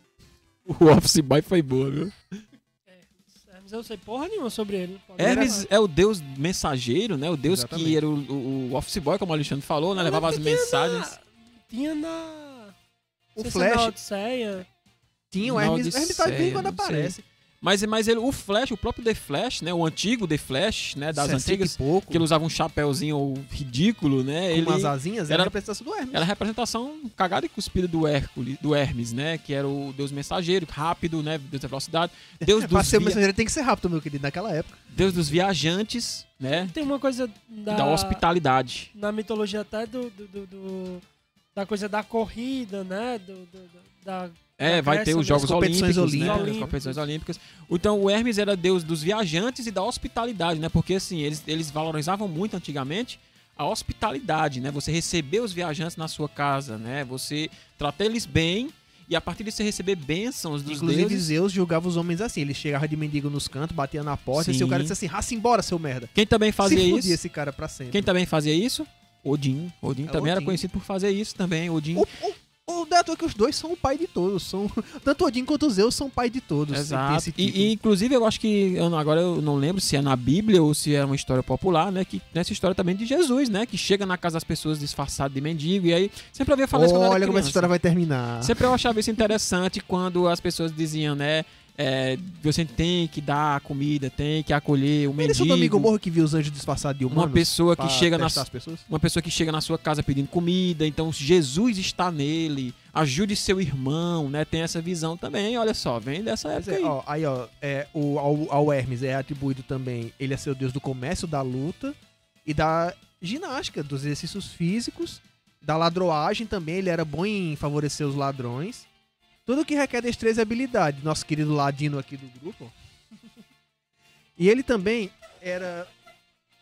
O Office Boy foi boa, viu? Hermes, eu não sei porra nenhuma sobre ele. Pode Hermes é o deus mensageiro, né? O deus Exatamente. que era o, o- o Office Boy, como o Alexandre falou, né? Eu Levava as mensagens. Na, tinha na. O é Flash Na Odisseia. tinha o Hermes. Hermes tá bem quando aparece. Mas, mas ele, o Flash, o próprio The Flash, né? O antigo The Flash, né? Das 60 antigas, pouco, que ele usava um chapéuzinho ridículo, né? com ele umas asinhas, era- a representação do Hermes. era a representação cagada e cuspida do Hércules, do Hermes, né? Que era o deus mensageiro, rápido, né? Deus da velocidade. Deus pra dos, ser o via- mensageiro tem que ser rápido, meu querido, naquela época. deus dos viajantes, né? Tem uma coisa da, Da hospitalidade. na mitologia até do, do, do- do- da coisa da corrida, né? Do, do- do- da, É, vai ter os Jogos competições Olímpicos, né? olímpicas. As competições olímpicas. Então, o Hermes era deus dos viajantes e da hospitalidade, né? Porque, assim, eles, eles valorizavam muito antigamente a hospitalidade, né? Você receber os viajantes na sua casa, né? Você tratar eles bem e, a partir de você receber bênçãos dos Inclusive, deuses... Zeus julgava os homens assim. Ele chegava de mendigo nos cantos, batia na porta, e se o Sim. cara disse assim, raça embora, seu merda. Quem também fazia se isso... esse cara pra sempre. Quem também fazia isso? Odin. Odin É, também era Odin. conhecido por fazer isso também. Odin. O, o, o Dato é que os dois são o pai de todos. São, tanto Odin quanto Zeus são pai de todos. Exato. E, e, inclusive eu acho que eu agora eu não lembro se é na Bíblia ou se é uma história popular, né? Que nessa história também de Jesus, né? Que chega na casa das pessoas disfarçado de mendigo e aí sempre havia falar isso quando Olha como essa história vai terminar. Sempre eu achava isso interessante quando as pessoas diziam, né? É, você tem que dar comida, tem que acolher o Ele é o Domingo mendigo. Morro que viu os anjos disfarçados de humanos Uma pessoa que chega na uma pessoa que chega na sua casa pedindo comida, então Jesus está nele, ajude seu irmão, né? Tem essa visão também, olha só, vem dessa época é, aí. ó, aí, ó, é, o, ao, ao Hermes é atribuído também, ele é seu deus do comércio, da luta e da ginástica, dos exercícios físicos, da ladroagem também, ele era bom em favorecer os ladrões. Tudo que requer destreza e habilidade, nosso querido ladino aqui do grupo. E ele também era...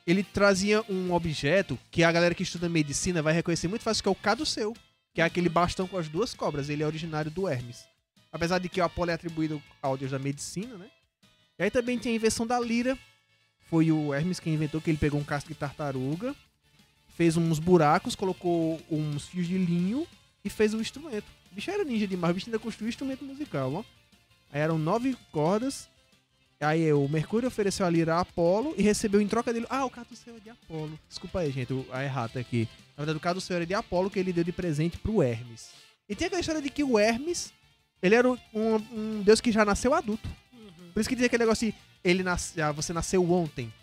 Ele trazia um objeto que a galera que estuda medicina vai reconhecer muito fácil, que é o caduceu, que é aquele bastão com as duas cobras. Ele é originário do Hermes. Apesar de que o Apolo é atribuído ao deus da medicina, né? E aí também tem a invenção da lira. Foi o Hermes quem inventou, que ele pegou um casco de tartaruga, fez uns buracos, colocou uns fios de linho e fez um instrumento. Bicho era ninja demais, o bicho ainda construiu um instrumento musical, ó. Aí eram nove cordas. Aí o Mercúrio ofereceu a lira a Apolo e recebeu em troca dele. Ah, o Caduceu é de Apolo. Desculpa aí, gente, a errata aqui. Na verdade, o Caduceu era de Apolo que ele deu de presente pro Hermes. E tem aquela história de que o Hermes, ele era um, um deus que já nasceu adulto. Uhum. Por isso que dizia aquele negócio de ele nasce, ah, você nasceu ontem.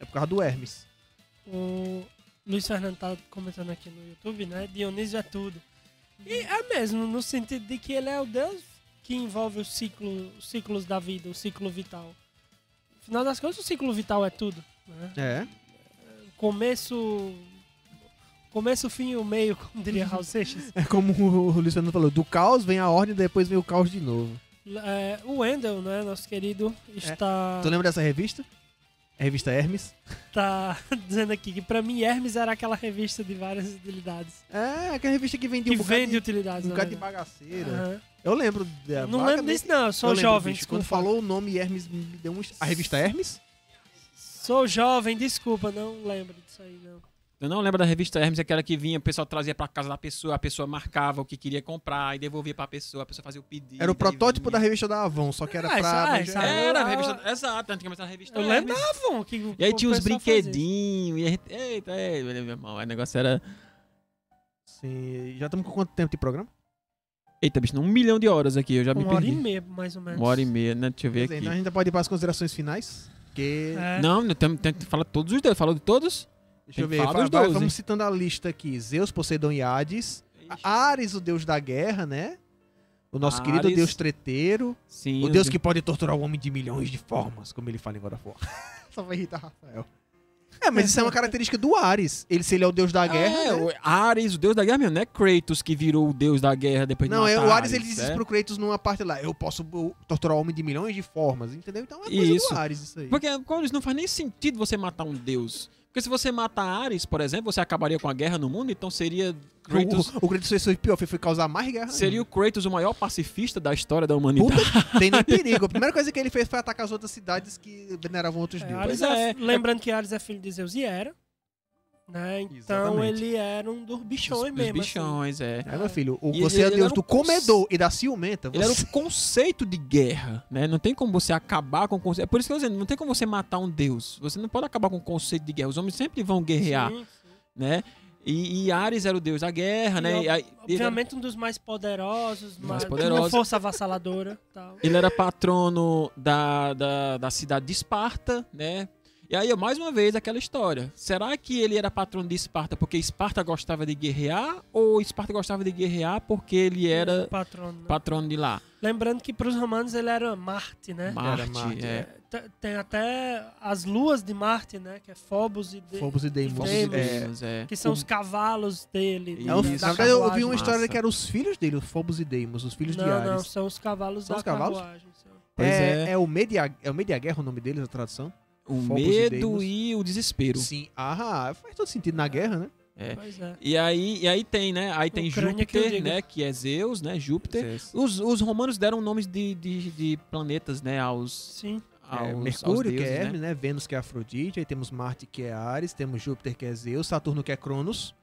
É por causa do Hermes. O Luiz Fernando tá comentando aqui no YouTube, né? Dionísio é tudo. E é mesmo, no sentido de que ele é o Deus que envolve o ciclo, os ciclos da vida, o ciclo vital. Afinal das contas, o ciclo vital é tudo. Né? É. Começo. Começo, fim e o meio, como diria Raul Seixas. É como o Luiz Fernando falou, do caos vem a ordem, depois vem o caos de novo. É, o Wendel, né, nosso querido, está, Tu lembra dessa revista? A revista Hermes? tá dizendo aqui que pra mim Hermes era aquela revista de várias utilidades. É, aquela revista que vendia Que um bocado vende de, utilidades, um na bocado de bagaceira. Aham. Eu lembro. Não lembro vagamente. disso não, eu sou Eu lembro, jovem, bicho, Quando falou o nome Hermes, me deu um... A revista Hermes? Sou jovem, desculpa, não lembro disso aí, não. Eu não lembro da revista Hermes, aquela que vinha, o pessoal trazia pra casa da pessoa, a pessoa marcava o que queria comprar e devolvia pra pessoa, a pessoa fazia o pedido. Era o protótipo da vinha. revista da Avon, só que era Ah, pra... essa- ah, mas essa- era- Era a revista. Exato, antigamente era a revista Eu Hermes. lembro da Avon, que E aí tinha os brinquedinhos. E a eita, é, meu irmão, o negócio era. Sim, já estamos com quanto tempo de programa? Eita, bicho, um milhão de horas aqui, eu já me Uma hora e perdi. meia, mais ou menos. Uma hora e meia, né? Deixa eu ver Pois é, aqui. então a gente já pode ir para as considerações finais. Que... É. Não, tem, tem, fala todos os dedos. Falou de todos? Deixa eu ver, que falar vai- 12. vamos citando a lista aqui. Zeus, Poseidon e Hades. Ares, o deus da guerra, né? O nosso querido Ares. deus treteiro. Sim. O deus que pode torturar o homem de milhões de formas, como ele fala em God of War. Só vai irritar Rafael. É, mas isso é uma característica do Ares. Ele, se ele é o deus da guerra, É, né? o Ares, o deus da guerra mesmo, não é Kratos que virou o deus da guerra depois de Não, é, matar o Ares ele diz é? pro Kratos numa parte lá. Eu posso torturar o homem de milhões de formas, entendeu? Então é coisa Isso. do Ares isso aí. Porque, Coris, não faz nem sentido você matar um deus. Porque se você matar Ares, por exemplo, você acabaria com a guerra no mundo, então seria Kratos... O, o, o Kratos fez foi pior, foi, foi causar mais guerra. Seria o Kratos o maior pacifista da história da humanidade. Puta, tem nem perigo. A primeira coisa que ele fez foi atacar as outras cidades que veneravam outros É, deuses. Pois é- é. lembrando que Ares é filho de Zeus e Hera. Né? Então Exatamente. ele era um dos bichões Dos- dos mesmo. assim. bichões, é. É, meu filho, o- E você ele- é deus do um comedor e da ciumenta. Ele era Você... o conceito de guerra, né? Não tem como você acabar com o conceito. É por isso que eu tô dizendo, não tem como você matar um deus. Você não pode acabar com o conceito de guerra. Os homens sempre vão guerrear, Sim, sim. né? E, e Ares era o deus da guerra, E, né? ob- E Obviamente um dos mais poderosos, Mais mais poderoso. Uma força avassaladora. Tal. ele era patrono da, da, da cidade de Esparta, né? E aí, mais uma vez, aquela história. Será que ele era patrono de Esparta porque Esparta gostava de guerrear? Ou Esparta gostava de guerrear porque ele era patrono. né? patrono de lá? Lembrando que para os romanos ele era Marte, né? Marte, Marte, é. T- Tem até as luas de Marte, né? Que é Phobos e de... Phobos e Deimos. Phobos e É, Deimos. É, é. Que são O- os cavalos dele. é Isso. na verdade, eu ouvi uma Massa. história que eram os filhos dele, os Phobos e Deimos, os filhos Não, de não, Ares. são os cavalos São da os cavalos? carruagem. são. Pois é, é. é o Media, é o Media Guerra o nome deles, a tradução? O medo e o desespero. Sim. Ah, faz todo sentido na guerra, né? É. Pois é. E aí, e aí tem, né? Aí tem Ucrânia que Júpiter, diga. né? Que é Zeus, né? Júpiter. Os, os romanos deram nomes de, de, de planetas, né? Aos, Sim. aos É, aos Mercúrio, que deuses, é né? Hermes, né? Vênus, que é Afrodite. Aí temos Marte, que é Ares. Temos Júpiter, que é Zeus. Saturno, que é Cronos.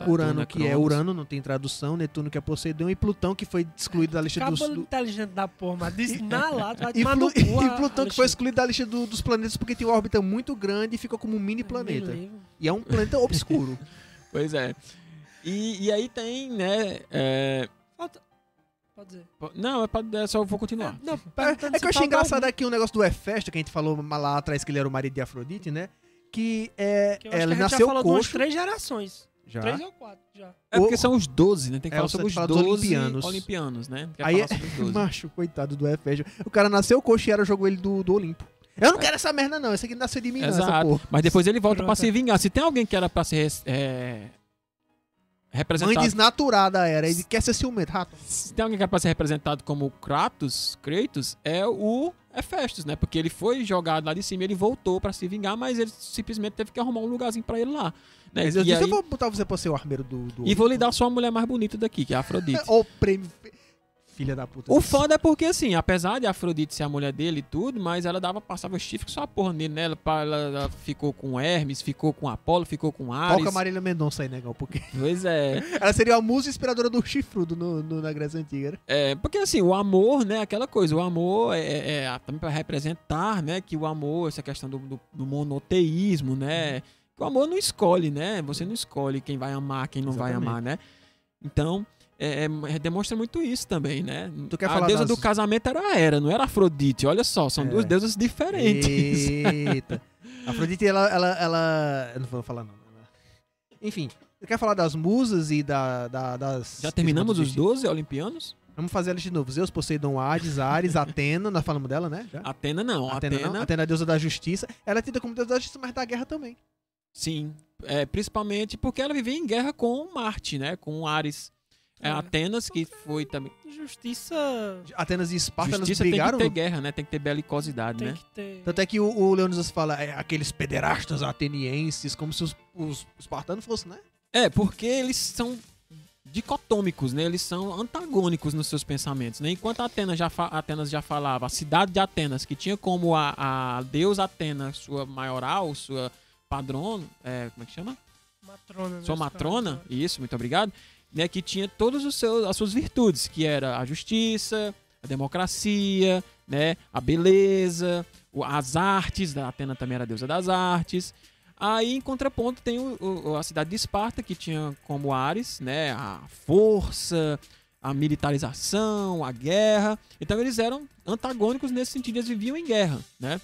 É. Urano, é que é. Urano, não tem tradução. Netuno, que é Poseidon. E Plutão, que foi excluído da lista dos... Cabelo do- inteligente da porra, mas disse na lá, vai E, Plu- e Plutão, que foi excluído da lista do- dos planetas porque tem uma órbita muito grande e fica como um mini planeta. E é um planeta obscuro. Pois é. E, e aí tem, né? é, Falta- Pode dizer. Não, é, pra, é só eu vou continuar. Não, É, é que eu achei engraçado algum, aqui um negócio do Hefesto, que a gente falou lá atrás que ele era o marido de Afrodite, né? Que é, que eu acho ela que a gente já nasceu falou de umas coxo. três gerações. Já. Três ou quatro, já. É porque são os 12, né? Tem que É, falar sobre os fala 12 dos olimpianos, olimpianos. né? Quer Aí falar é, sobre os 12. macho, coitado do Hefesto. O cara nasceu coxo e era jogou ele do, do Olimpo. Eu não quero essa merda, não. Esse aqui nasceu de mim, não, essa Exato. porra. Mas depois ele volta pra Pronto. se vingar. Se tem alguém que era pra ser é, Mãe representado... desnaturada era. Ele quer ser ciumento, rato. Se tem alguém que era pra ser representado como Kratos, Kratos, é o Hefestos, né? Porque ele foi jogado lá de cima e ele voltou pra se vingar, mas ele simplesmente teve que arrumar um lugarzinho pra ele lá. Né? Mas eu E, disse, aí- eu vou botar você pra ser o armeiro do... do e vou lhe dar só a mulher mais bonita daqui, que é a Afrodite. Ó o prêmio. Filha da puta. O foda é porque, assim, apesar de Afrodite ser a mulher dele e tudo, mas ela dava, passava chifre só a porra nele, né? Ela, ela- ela ficou com Hermes, ficou com Apolo, ficou com Ares. Toca Marília Mendonça aí, negão, porque Pois é. ela seria a musa inspiradora do chifrudo no, no- na Grécia Antiga, né? É, porque assim, o amor, né, aquela coisa, o amor é, é, é também para representar, né, que o amor, essa questão do, do, do monoteísmo, né, que o amor não escolhe, né, você não escolhe quem vai amar, quem não vai Exatamente. amar, né. Então, é, é- demonstra muito isso também, né. Tu quer a falar deusa das- do casamento era a Hera, não era Afrodite, olha só, são É. duas deusas diferentes. Eita. Afrodite, ela, ela, ela... Eu não vou falar, não. Ela- Enfim, você quer falar das musas e da, da- das... Já terminamos os dos 12 olimpianos? Vamos fazer elas de novo. Zeus, Poseidon, Hades, Ares, Atena. Nós falamos dela, né? Já? Atena não, Atena, Atena, não. Atena é a deusa da justiça. Ela é tida como deusa da justiça, mas da guerra também. sim, é, principalmente porque ela vivia em guerra com Marte, né, com Ares. É, É. Atenas, que foi também Justiça Atenas e Esparta, elas Justiça tem que ter guerra, né? Tem que ter belicosidade, tem né? que ter. Tanto é que o, o Leonidas fala, é, aqueles pederastas atenienses, como se os, os espartanos fossem, né? É, porque eles são dicotômicos, né? Eles são antagônicos nos seus pensamentos, né? Enquanto Atenas já, fa- Atenas já falava, a cidade de Atenas, que tinha como a, a deusa Atena sua maioral, sua padrona, é, como é que chama? Matrona. Sua nesse matrona, caso. isso, muito obrigado, né? Que tinha todas os seus, as suas virtudes, que era a justiça, a democracia, né? A beleza, as artes, a Atena também era a deusa das artes. Aí, em contraponto, tem o- o- a cidade de Esparta, que tinha como Ares, né? A força, a militarização, a guerra. Então, eles eram antagônicos nesse sentido, eles viviam em guerra, né?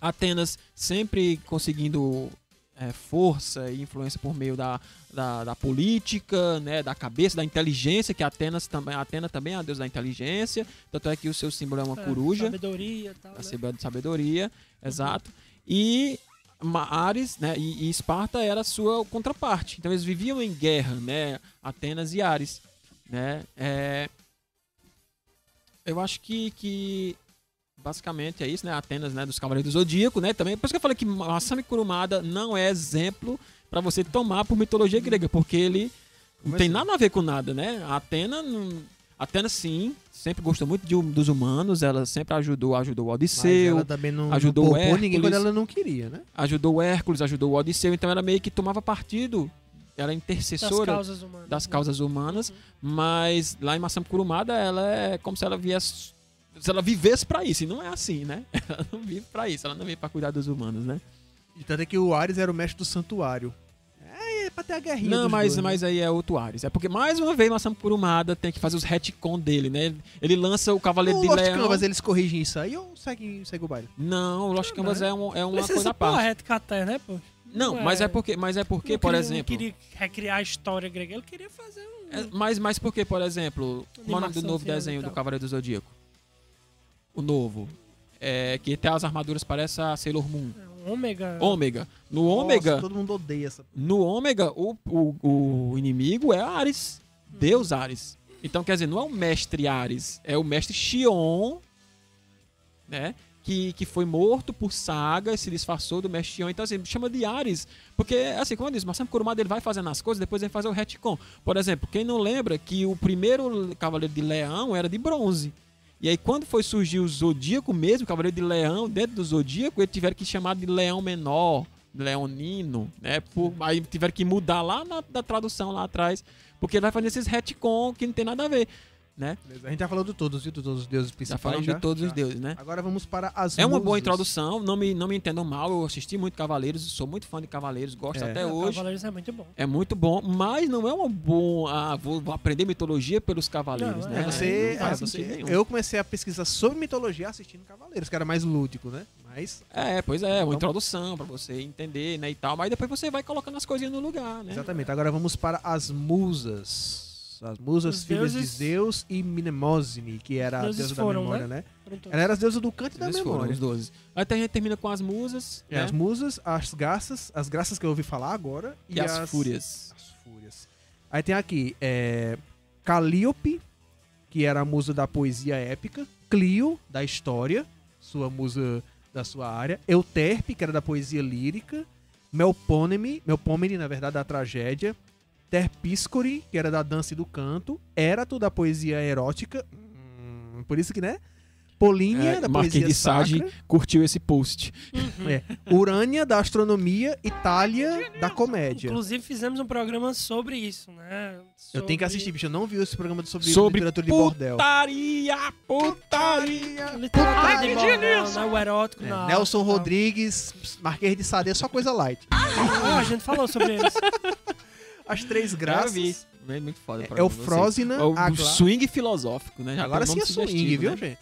Atenas sempre conseguindo é, força e influência por meio da, da, da política, né, da cabeça, da inteligência, que Atenas também, Atena também é a deusa da inteligência, tanto é que o seu símbolo é uma É, coruja, Sabedoria tal. a Né? de sabedoria, exato. E Ares, né, e, e Esparta era a sua contraparte. Então eles viviam em guerra, né, Atenas e Ares, né? É, eu acho que, que basicamente é isso, né? Atenas, né, dos Cavaleiros do Zodíaco, né? Também, por isso que eu falei que Masami Kurumada não é exemplo pra você tomar por mitologia grega, porque ele não tem assim? nada a ver com nada, né? A Atena, Atena sim, sempre gostou muito de- dos humanos, ela sempre ajudou, ajudou o Mas Odisseu, ela também não, ajudou não o poupou ninguém Hércules. quando ela não queria, né? ajudou o Hércules, ajudou o Odisseu, então ela meio que tomava partido, era Das intercessora causas humanas. das né? causas humanas, Uhum. mas lá em Masami Kurumada ela é como se ela viesse se ela vivesse pra isso, e não é assim, né? Ela não vive pra isso, ela não vive pra cuidar dos humanos, né? E tanto é que o Ares era o mestre do santuário. É, é pra ter a guerrinha Não, dos mas, dois, né? mas aí é outro Ares. É porque mais uma vez Masami Kurumada tem que fazer os retcon dele, né? Ele, ele lança o Cavaleiro No de Lost Leão. Canvas eles corrigem isso aí ou segue, segue o baile? Não, o Lost Ah, Canvas né? é, um- é uma coisa à parte. Retcaté, né, pô? Não, mas é- é porque, mas é porque, Não por queria- exemplo, Não queria recriar a história grega, ele queria fazer um... É, mas, mas por que, por exemplo, qual é o nome do novo desenho do. Cavaleiro do Zodíaco? O novo. É, que até as armaduras parecem a Sailor Moon. ômega. Ômega. No Nossa, Ômega, todo mundo odeia essa. no Ômega, o, o, o inimigo é Ares. Deus Ares. Então, quer dizer, não é o mestre Ares, é o mestre Xion, né? Que, que foi morto por Saga e se disfarçou do mestre Xion. Então, assim, chama de Ares. Porque, assim, como eu disse, Masami Kurumada ele vai fazendo as coisas, depois ele faz o retcon. Por exemplo, quem não lembra que o primeiro Cavaleiro de Leão era de bronze. E aí, quando foi surgir o Zodíaco mesmo, o Cavaleiro de Leão, dentro do Zodíaco, eles tiveram que chamar de Leão Menor, Leonino, né? Por, aí tiveram que mudar lá na, da tradução lá atrás, porque ele vai fazer esses retcon que não tem nada a ver. Né? Beleza. A gente já falou de todos, viu? De todos os deuses Já principais. falamos de todos Já. os deuses, né? Agora vamos para as É uma boa introdução, não me, não me entendam mal, eu assisti muito Cavaleiros, sou muito fã de Cavaleiros, gosto É. até É, hoje. Cavaleiros é muito bom. É muito bom, mas não é uma boa. Ah, vou, vou aprender mitologia pelos Cavaleiros, Não, né? É, você, Não é, você- eu comecei a pesquisar sobre mitologia assistindo Cavaleiros, que era mais lúdico, né? Mas, É, pois é, uma Então- introdução pra você entender, né, e tal, mas depois você vai colocando as coisinhas no lugar, né? exatamente. Agora vamos para as musas. As musas, Os filhas deuses- de Zeus e Mnemosine, que era a deusa foram, da memória, né? Todos. Ela era as deusas do canto e da Eles foram memória. os 12. Aí a gente termina com as musas, É, né? as musas, as graças, as graças que eu ouvi falar agora e, as, fúrias. As fúrias. Aí tem aqui é, Calíope, que era a musa da poesia épica. Clio, da história, sua musa da sua área. Euterpe, que era da poesia lírica. Melpôneme, Melpômene, na verdade, da tragédia. Terpíscore, que era da dança e do canto. Érato, da poesia erótica. Hum, por isso que, né? Polínia, É, da Marquês poesia de Sade sacra. curtiu esse post. É. Urânia, da astronomia. Itália, da comédia. Inclusive fizemos um programa sobre isso, né? Eu tenho que Sobre assistir, bicho. Eu não vi esse programa sobre, Sobre literatura de bordel. Putaria! Putaria! Literatura de Putaria, bordel, né? O erótico É, na Nelson tal. Rodrigues, Marquês de Sade, é só coisa light. Ah, a gente falou sobre eles. As três Eu vi. graças. É muito foda. É, o programa de Eufrósina, vocês. O Agla- swing filosófico, né? Já Agora sim é swing, viu, né? gente?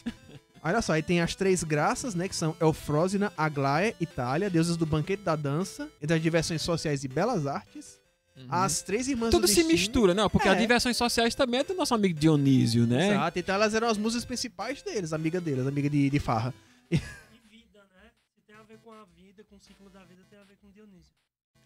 Olha só, aí tem as três graças, né? Que são Eufrósina, Aglaia, Itália, deusas do banquete da dança, e das diversões sociais e belas artes. Uhum. As três irmãs Tudo do se destino. mistura, né? Porque É. as diversões sociais também é do nosso amigo Dionísio, né? Exato, então elas eram as musas principais deles, amiga deles, amiga de, de farra. E vida, né? Se tem a ver com a vida, com o ciclo da vida, tem a ver com Dionísio.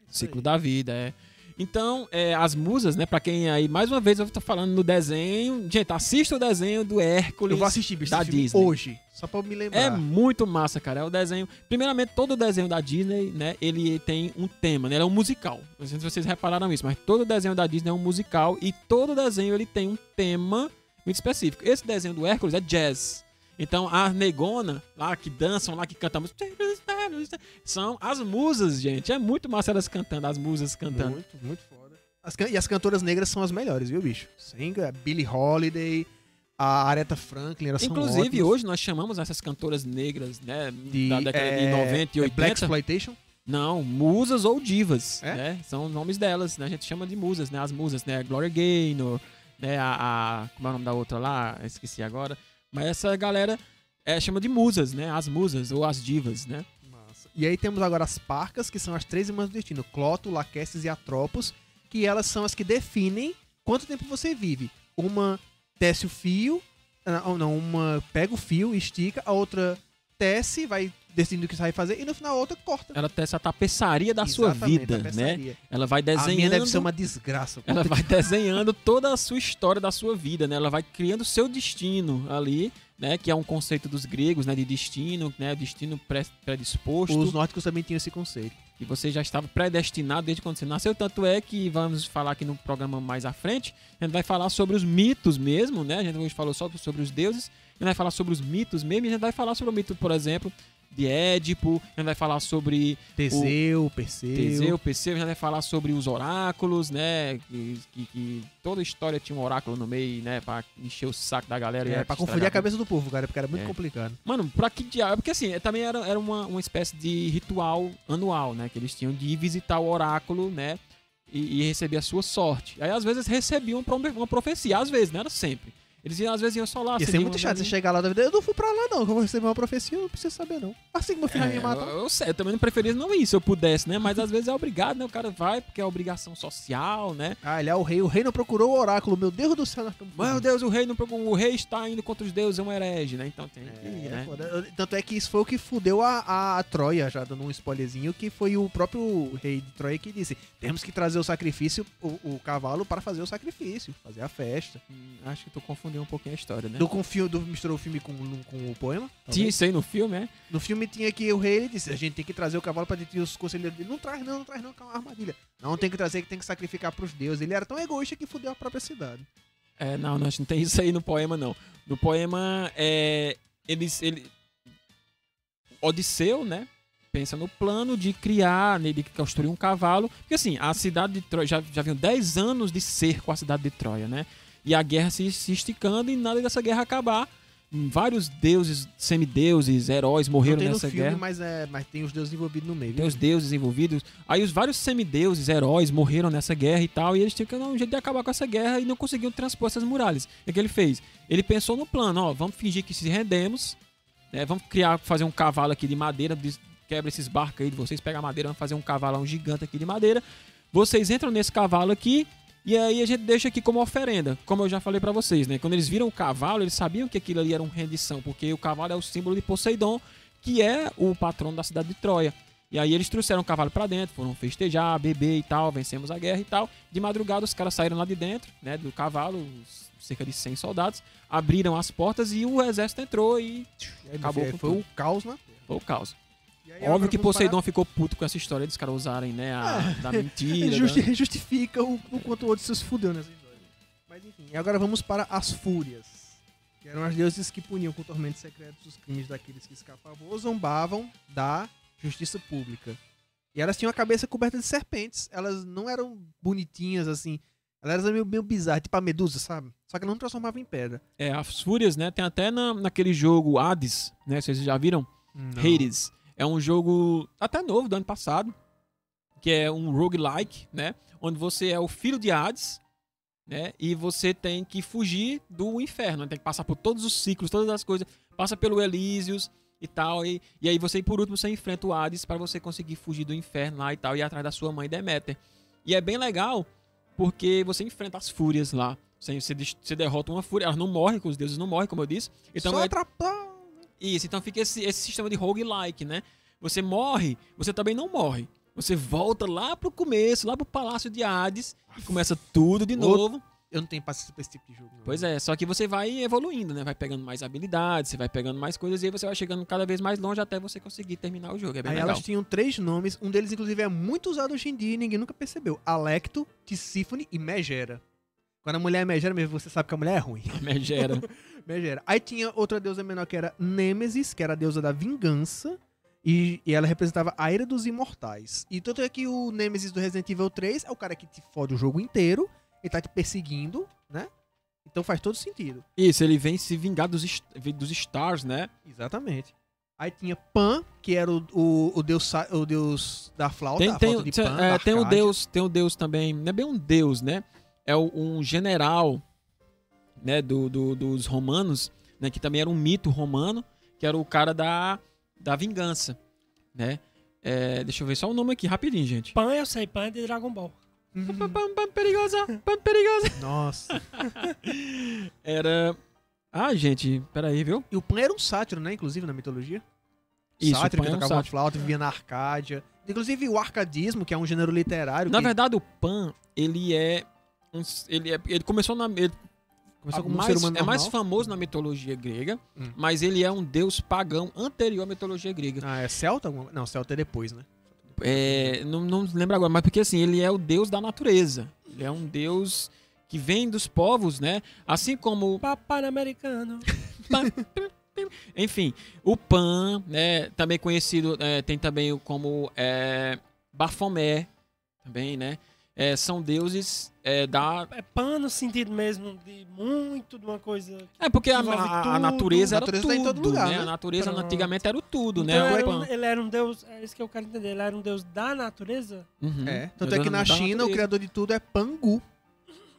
Ciclo da vida, é. Então, é, as musas, né? Pra quem aí, mais uma vez, eu tô falando no desenho. Gente, assista o desenho do Hércules. Eu vou assistir, bicho, da Disney. hoje, só pra me lembrar. É muito massa, cara. É o desenho. Primeiramente, todo o desenho da Disney, né? Ele tem um tema, né? Ele é um musical. Não sei se vocês repararam isso, mas todo desenho da Disney é um musical e todo desenho ele tem um tema muito específico. Esse desenho do Hércules é jazz. Então, as negona lá que dançam, lá que cantam música, são as musas, gente. É muito massa elas cantando, as musas cantando. Muito, muito foda. As e as cantoras negras são as melhores, viu, bicho? Singa, Billie Holiday, a Aretha Franklin, elas Inclusive, hoje nós chamamos essas cantoras negras, né? de, da década é, de 90 e é 80. Black Exploitation. Não, musas ou divas, É? né? São os nomes delas, né? A gente chama de musas, né? As musas, né? Gloria Gaynor, né? A, a- como é o nome da outra lá? Esqueci agora. Mas essa galera é, chama de musas, né? As musas ou as divas, né? Massa. E aí temos agora as parcas, que são as três irmãs do destino, Cloto, Laquestes e Atropos, que elas são as que definem quanto tempo você vive. Uma o fio, ah, não, uma pega o fio, estica, a outra tece, vai decidindo o que você vai fazer, e no final a outra corta. Ela tem essa tapeçaria da sua Exatamente, vida, a né? Ela vai A minha desenhando. deve ser uma desgraça. Ela vai desenhando toda a sua história da sua vida, né? Ela vai criando o seu destino ali, né? Que é um conceito dos gregos, né? De destino, né? Destino predisposto. Os nórdicos também tinham esse conceito. E você já estava predestinado desde quando você nasceu. Tanto é que vamos falar aqui no programa mais à frente. A gente vai falar sobre os mitos mesmo, né? A gente hoje falou só sobre os deuses. A gente vai falar sobre os mitos mesmo. A gente vai falar sobre o mito, por exemplo, de Édipo. A gente vai falar sobre Teseu, Perseu. Teseu, Perseu. A gente vai falar sobre os oráculos, né? Que, que- que toda história tinha um oráculo no meio, né? Pra encher o saco da galera. e É, pra confundir a cabeça do povo, cara, porque era muito É. complicado. Mano, pra que diabo? Porque assim, também era, era uma, uma espécie de ritual anual, né? Que eles tinham de ir visitar o oráculo, né? E, e receber a sua sorte. Aí às vezes recebiam uma profe- uma profecia, às vezes, não era sempre. Eles iam, às vezes iam só lá. Ia ser acendiam muito chato você chegar lá da vida. Eu não fui pra lá, não. Eu vou receber uma profecia, eu não preciso saber, não. Assim que meu filho vai me É, matar. eu, eu sei, eu também não preferia não ir se eu pudesse, né? Mas às vezes é obrigado, né? O cara vai porque é obrigação social, né? Ah, ele é o rei. O rei não procurou o oráculo. Meu Deus do céu, nós estamos Meu. Deus, o rei não procurou- o rei está indo contra os deuses, é um herege, né? Então tem que É, ir, né? foda. Tanto é que isso foi o que fudeu a, a, a Troia, já dando um spoilerzinho, que foi o próprio rei de Troia que disse: temos que trazer o sacrifício, o, o cavalo, para fazer o sacrifício, fazer a festa. Hum, acho que tu confundiu um pouquinho a história, né? Do, com, fio- do, misturou o filme com, com o poema. Tinha isso aí no filme, é? No filme tinha que o rei ele disse: a gente tem que trazer o cavalo para deter os conselheiros dele. Não traz, não, não traz, não, que é uma armadilha. Não tem que trazer, que tem que sacrificar pros deuses. Ele era tão egoísta que fudeu a própria cidade. É, não, não, não tem isso aí no poema, não. No poema, é, eles, ele, Odisseu, né, pensa no plano de criar, né, de construir um cavalo. Porque assim, a cidade de Troia, já, já vinham 10 anos de cerco à cidade de Troia, né? E a guerra se, se esticando e nada dessa guerra acabar. Vários deuses, semideuses, heróis morreram Não tem no nessa filme, guerra. mas, é, mas tem os deuses envolvidos no meio. Tem os deuses envolvidos. Aí os vários semideuses, heróis, morreram nessa guerra e tal. E eles tinham que dar um jeito de acabar com essa guerra e não conseguiam transpor essas muralhas. O que ele fez? Ele pensou no plano, ó, vamos fingir que se rendemos. né, vamos criar, fazer um cavalo aqui de madeira. Quebra esses barcos aí de vocês, pega a madeira, vamos fazer um cavalão gigante aqui de madeira. Vocês entram nesse cavalo aqui. E aí a gente deixa aqui como oferenda, como eu já falei pra vocês, né? Quando eles viram o cavalo, eles sabiam que aquilo ali era uma rendição, porque o cavalo é o símbolo de Poseidon, que é o patrono da cidade de Troia. E aí eles trouxeram o cavalo pra dentro, foram festejar, beber e tal, vencemos a guerra e tal. De madrugada os caras saíram lá de dentro, né, do cavalo, cerca de 100 soldados, abriram as portas e o exército entrou e E aí, acabou filho, foi tudo. o caos Terra. foi o caos. Óbvio que Poseidon ficou puto com essa história dos caras usarem, né, a, da parar- mentira. Ele justi- da- justifica o, o quanto o outro se fudeu nessa história. Mas enfim, e agora vamos para as Fúrias. Que eram as deuses que puniam com tormentos secretos os crimes daqueles que escapavam ou zombavam da justiça pública. E elas tinham a cabeça coberta de serpentes. Elas não eram bonitinhas assim. Elas eram meio, meio bizarras, tipo a medusa, sabe? Só que não transformava em pedra. É, as Fúrias, né, tem até na, naquele jogo Hades, né, vocês já viram? Hades. É um jogo até novo do ano passado, que é um roguelike, né? Onde você é o filho de Hades, né? E você tem que fugir do inferno, né? tem que passar por todos os ciclos, todas as coisas, passa pelo Elísios e tal, e, e aí você, por último, você enfrenta o Hades para você conseguir fugir do inferno lá e tal, e ir atrás da sua mãe Deméter. E é bem legal, porque você enfrenta as fúrias lá. Você, você, derrota uma fúria, elas não morrem, os deuses não morrem, como eu disse. Então Só é, atrapalha. Isso, então fica esse, esse sistema de roguelike, né? Você morre, você também não morre. Você volta lá pro começo, lá pro Palácio de Hades, e começa tudo de novo. Eu não tenho paciência pra esse tipo de jogo. Não. Pois é, só que você vai evoluindo, né? Vai pegando mais habilidades, você vai pegando mais coisas, e aí você vai chegando cada vez mais longe até você conseguir terminar o jogo. É bem Aí legal. elas tinham três nomes, um deles inclusive é muito usado hoje em dia e ninguém nunca percebeu. Alecto, Tisífone e Megera. Quando a mulher é Megera, mesmo você sabe que a mulher é ruim. Megera. Megera. Aí tinha outra deusa menor que era Nêmesis, que era a deusa da vingança. E, e ela representava a ira dos imortais. E tanto é que o Nêmesis do Resident Evil 3 é o cara que te fode o jogo inteiro. Ele tá te perseguindo, né? Então faz todo sentido. Isso, ele vem se vingar dos, dos Stars, né? Exatamente. Aí tinha Pan, que era o, o, o, deus, o deus da flauta, Tem, a tem, flauta de Pan, é, tem um Arcádia. deus, tem um deus também, não é bem um deus, né? É o- um general, né, do, do- dos romanos, né, que também era um mito romano, que era o cara da, da vingança, né? É, deixa eu ver só o nome aqui, rapidinho, gente. Pan, eu sei, Pan é de Dragon Ball. Pam, pam, pam, perigosa, pam, perigosa. Nossa. Era... Ah, gente, peraí, viu? E o Pan era um sátiro, né? Inclusive, na mitologia. Isso, sátiro o Pan que é um tocava uma sátiro. flauta, vivia na Arcádia. Inclusive, o arcadismo, que é um gênero literário. Na que verdade, o Pan, ele é... ele, é, ele começou na... Ele começou como um mais- ser humano é mais normal. famoso na mitologia grega, Hum. mas ele é um deus pagão anterior à mitologia grega. Ah, é Celta? Não, Celta é depois, né? É, não, não lembro agora, mas porque assim, ele é o deus da natureza. Ele é um deus que vem dos povos, né? Assim como, Papai americano. enfim, o Pan, né? Também conhecido, é, tem também como é, Bafomé, também, né? É, são deuses é, da... É Pan no sentido mesmo de muito de uma coisa. É porque a, a- a tudo, natureza a era natureza tá em tudo, todo lugar, né? né? A natureza Pronto. antigamente era o tudo, então né? ele, O era um, ele era um deus. É isso que eu quero entender. Ele era um deus da natureza. Uhum. É. Tanto Deus é que na China, o criador de tudo é Pangu.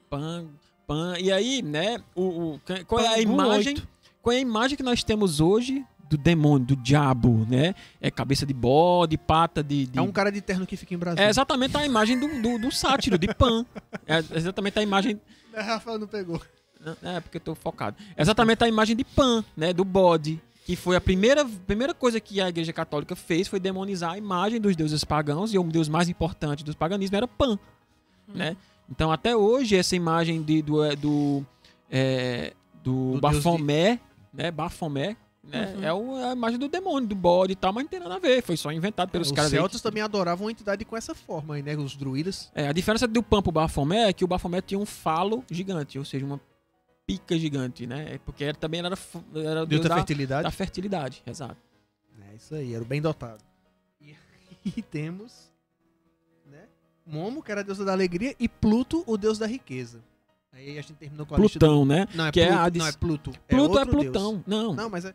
Pan, pan. E aí, né? O, o- qual é a Pangu imagem? oito. Qual é a imagem que nós temos hoje do demônio, do diabo, né? É cabeça de bode, pata de. de- É um cara de terno que fica em Brasília. É exatamente a imagem do, do, do sátiro, de Pan. É exatamente a imagem. É, Rafael não pegou. É, porque eu tô focado. É exatamente a imagem de Pan, né? Do bode. Que foi a primeira, primeira coisa que a Igreja Católica fez foi demonizar a imagem dos deuses pagãos. E o deus mais importante dos paganismos era Pan. né? Então até hoje essa imagem de, do é, do, é, do, Do Bafomé, né? Bafomé, né? Uhum. É o- é a imagem do demônio, do bode e tal, mas não tem nada a ver. Foi só inventado pelos Os caras. aí celtas que- também adoravam uma entidade com essa forma aí, né? Os druidas. É, a diferença do Pan pro Bafomé é que o Bafomé tinha um falo gigante, ou seja, uma pica gigante, né? É Porque ele também era, era deus da da, fertilidade. da fertilidade, exato. É isso aí, era o bem dotado. E aí temos, né? Momo, que era a deusa da alegria, e Pluto, o deus da riqueza. Aí a gente terminou com a lista Plutão, né? do... Não, é que é Pluto. Hades. Não, é Pluto. Pluto é, outro Plutão. deus. Não. Não, mas é...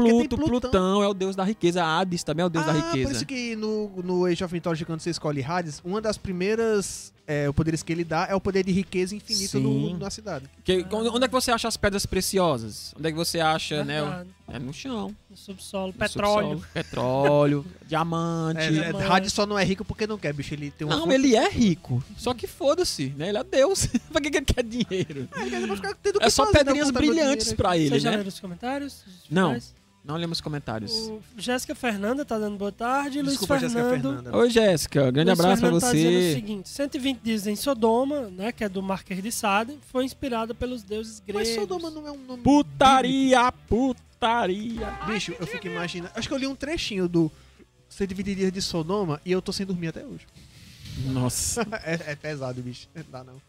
é Pluto, Plutão. é o deus da riqueza. Hades também é o deus ah, da por riqueza. isso que no, no Age of Mythology, quando você escolhe Hades, uma das primeiras é, poderes que ele dá é o poder de riqueza infinita no, na cidade. Que- onde é que você acha as pedras preciosas? Onde é que você acha, né? o-. É no chão. No subsolo. no Petróleo. subsolo. Petróleo, diamante. É, é, Diamante. Hades só não é rico porque não quer, bicho. Ele tem uma Não, ele é rico. Só que foda-se, né? Ele é Deus. pra que que ele quer dinheiro? É, ele quer É que só fazer, né? pedrinhas brilhantes dinheiro pra ele, Vocês já né? leram os comentários? Os Não. finais? Não lemos comentários. O Jéssica Fernanda tá dando boa tarde. Desculpa, Luiz Jéssica Fernando. Fernanda. Oi, Jéssica. Grande Luiz abraço pra Fernando tá dizendo o você. seguinte: 120 dias em Sodoma, né, que é do Marquês de Sade, foi inspirada pelos deuses gregos. Mas Sodoma não é um nome. Putaria, putaria. bíblico. Bicho, eu fico imaginando. Acho que eu li um trechinho do 120 dias de Sodoma e eu tô sem dormir até hoje. Nossa. é, é pesado, bicho. Dá não.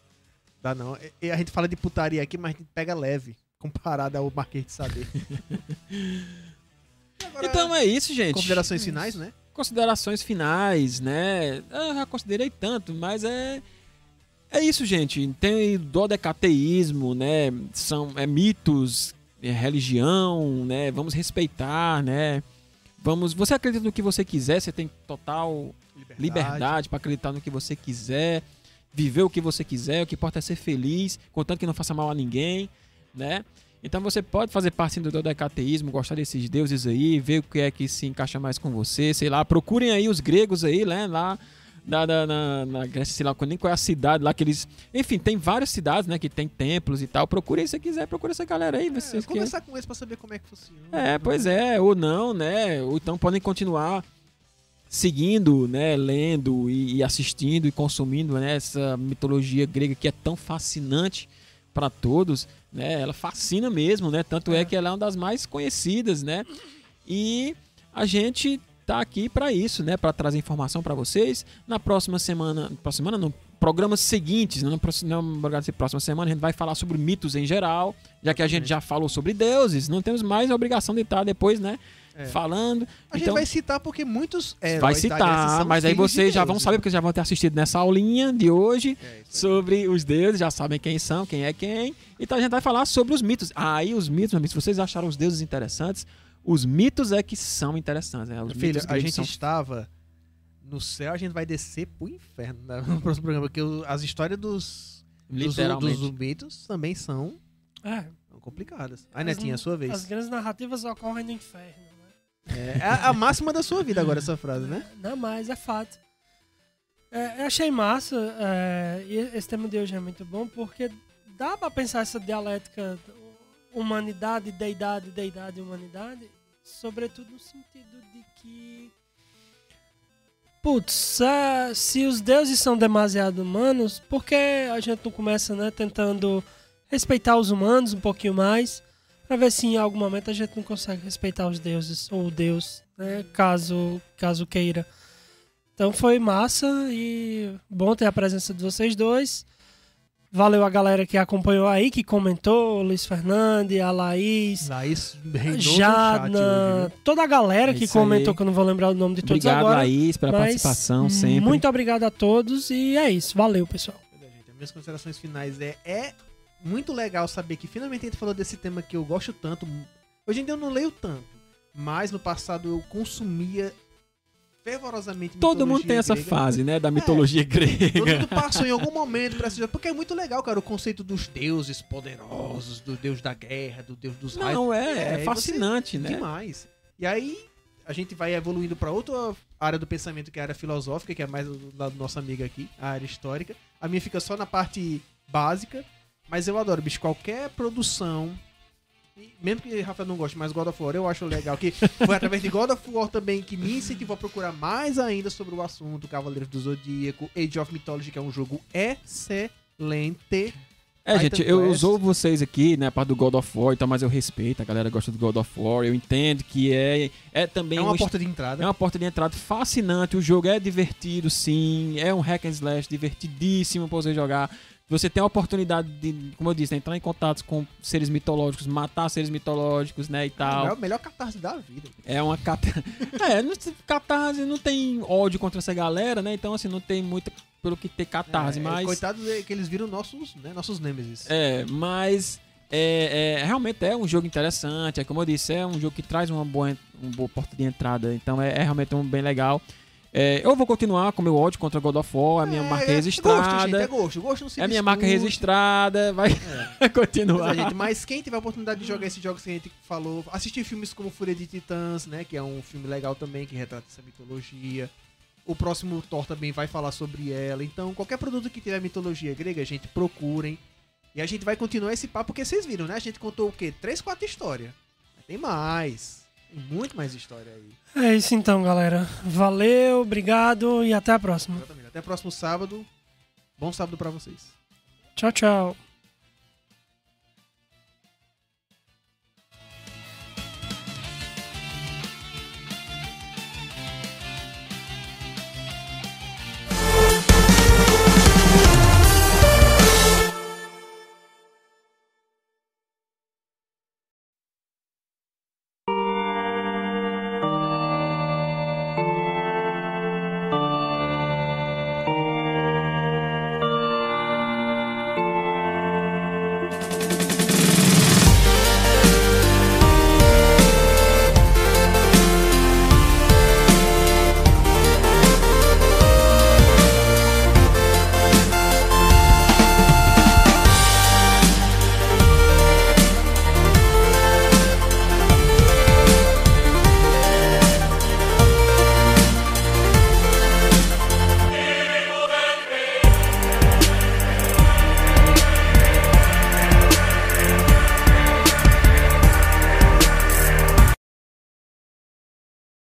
Dá não. E, e a gente fala de putaria aqui, mas a gente pega leve. Comparado ao Marquês de Sade. Agora, Então é isso, gente. considerações finais, né? Considerações finais, né? Eu já considerei tanto, mas é. É isso, gente. Tem dodecateísmo, né? São é, mitos, é, religião, né? Vamos respeitar, né? Vamos. Você acredita no que você quiser, você tem total liberdade para acreditar no que você quiser, viver o que você quiser, o que importa é ser feliz, contanto que não faça mal a ninguém, né? Então você pode fazer parte do dodecateísmo, gostar desses deuses aí, ver o que é que se encaixa mais com você, sei lá, procurem aí os gregos aí, né, lá da, da- na, na Grécia, sei lá, nem qual é a cidade lá que eles... Enfim, tem várias cidades, né, que tem templos e tal, procurem se você quiser, procura essa galera aí, É, vocês querem. conversar com eles pra saber como é que funciona. É, pois é, ou não, né? Ou então podem continuar seguindo, né, lendo e, e assistindo e consumindo né, essa mitologia grega que é tão fascinante para todos, né? Ela fascina mesmo, né? Tanto é. É. que ela é uma das mais conhecidas, né? E a gente tá aqui para isso, né? Para trazer informação para vocês. Na próxima semana, próxima semana não, programas seguintes, né? não, não, não próxima semana a gente vai falar sobre mitos em geral, já que a gente já falou sobre deuses, não temos mais a obrigação de estar depois, né? É. Falando. A gente então, vai citar porque muitos heróis vai citar, são mas aí filhos de vocês já vão saber, porque já vão ter assistido nessa aulinha de hoje É, sobre os deuses, já sabem quem são, quem é quem. Então a gente vai falar sobre os mitos. Aí os mitos, meu amigo, se vocês acharam os deuses interessantes, os mitos é que são interessantes. Né? Filho, a gente são... estava no céu, a gente vai descer pro inferno né, no próximo programa, porque as histórias dos, dos, literalmente. dos mitos também são, É, complicadas. Aí, Netinha, a sua vez. as grandes narrativas ocorrem no inferno. É, é a, máxima da sua vida agora, essa frase, né? Não, mas é fato. É, eu achei massa, é, esse tema de hoje é muito bom, porque dá pra pensar essa dialética humanidade, deidade, deidade, humanidade, sobretudo no sentido de que Putz, é, se os deuses são demasiado humanos, por que a gente não começa, né, tentando respeitar os humanos um pouquinho mais, pra ver se em algum momento a gente não consegue respeitar os deuses, ou o Deus, né, caso, caso queira. Então foi massa e bom ter a presença de vocês dois. Valeu a galera que acompanhou aí, que comentou, Luiz Fernandes, a Laís, Laís Jadna, toda a galera É que comentou, aí. que eu não vou lembrar o nome de todos Obrigado, agora. Laís, pela mas participação sempre. Muito obrigado a todos e é isso. Valeu, pessoal. Minhas considerações finais é, é muito legal saber que finalmente a gente falou desse tema que eu gosto tanto. Hoje em dia eu não leio tanto, mas no passado eu consumia fervorosamente Todo mundo tem essa grega. fase, né, da mitologia Todo grega. mundo passou em algum momento pra assistir, porque é muito legal, cara, o conceito dos deuses poderosos, do deus da guerra, do deus dos raios. Não, é, É, é e você- fascinante, né? Demais. E aí a gente vai evoluindo pra outra área do pensamento, que é a área filosófica, que é mais do nosso amigo aqui, a área histórica. A minha fica só na parte básica, mas eu adoro, bicho, qualquer produção. e Mesmo que Rafael não goste, mas God of War eu acho legal. Que foi através de God of War também que me incentivou a procurar mais ainda sobre o assunto. Cavaleiros do Zodíaco, Age of Mythology, que é um jogo excelente. É, Titan gente, eu usou vocês aqui, né, a parte do God of War, então, mas eu respeito, a galera gosta do God of War, eu entendo que é, é também É uma um porta de entrada. É uma porta de entrada fascinante. O jogo é divertido, sim. É um hack and slash divertidíssimo pra você jogar. Você tem a oportunidade de, como eu disse, né, entrar em contato com seres mitológicos, matar seres mitológicos, né, e É tal. o melhor catarse da vida. É uma cata... É, não, catarse não tem ódio contra essa galera, né? Então, assim, não tem muita pelo que ter catarse, É, mas. Coitados é que eles viram nossos, né, nossos nêmesis. É, mas é, é, realmente é um jogo interessante. É como eu disse, é um jogo que traz uma boa, uma boa porta de entrada. Então é, é realmente um bem legal. É, eu vou continuar com meu ódio contra God of War, a minha marca É, registrada. Gosto, gente, é gosto. Gosto não se É a minha marca registrada, vai É. Continuar. é, gente, mas quem tiver a oportunidade de jogar esses jogos que a gente falou, assistir filmes como Fúria de Titãs, né? Que é um filme legal também, que retrata essa mitologia. O próximo Thor também vai falar sobre ela. Então, qualquer produto que tiver mitologia grega, gente, procurem. E a gente vai continuar esse papo, porque vocês viram, né? A gente contou o quê? Três, quatro histórias. Mas Tem mais. Muito mais história aí. É isso então, galera. Valeu, obrigado e até a próxima. Exatamente. Até próximo sábado. Bom sábado pra vocês. Tchau, tchau.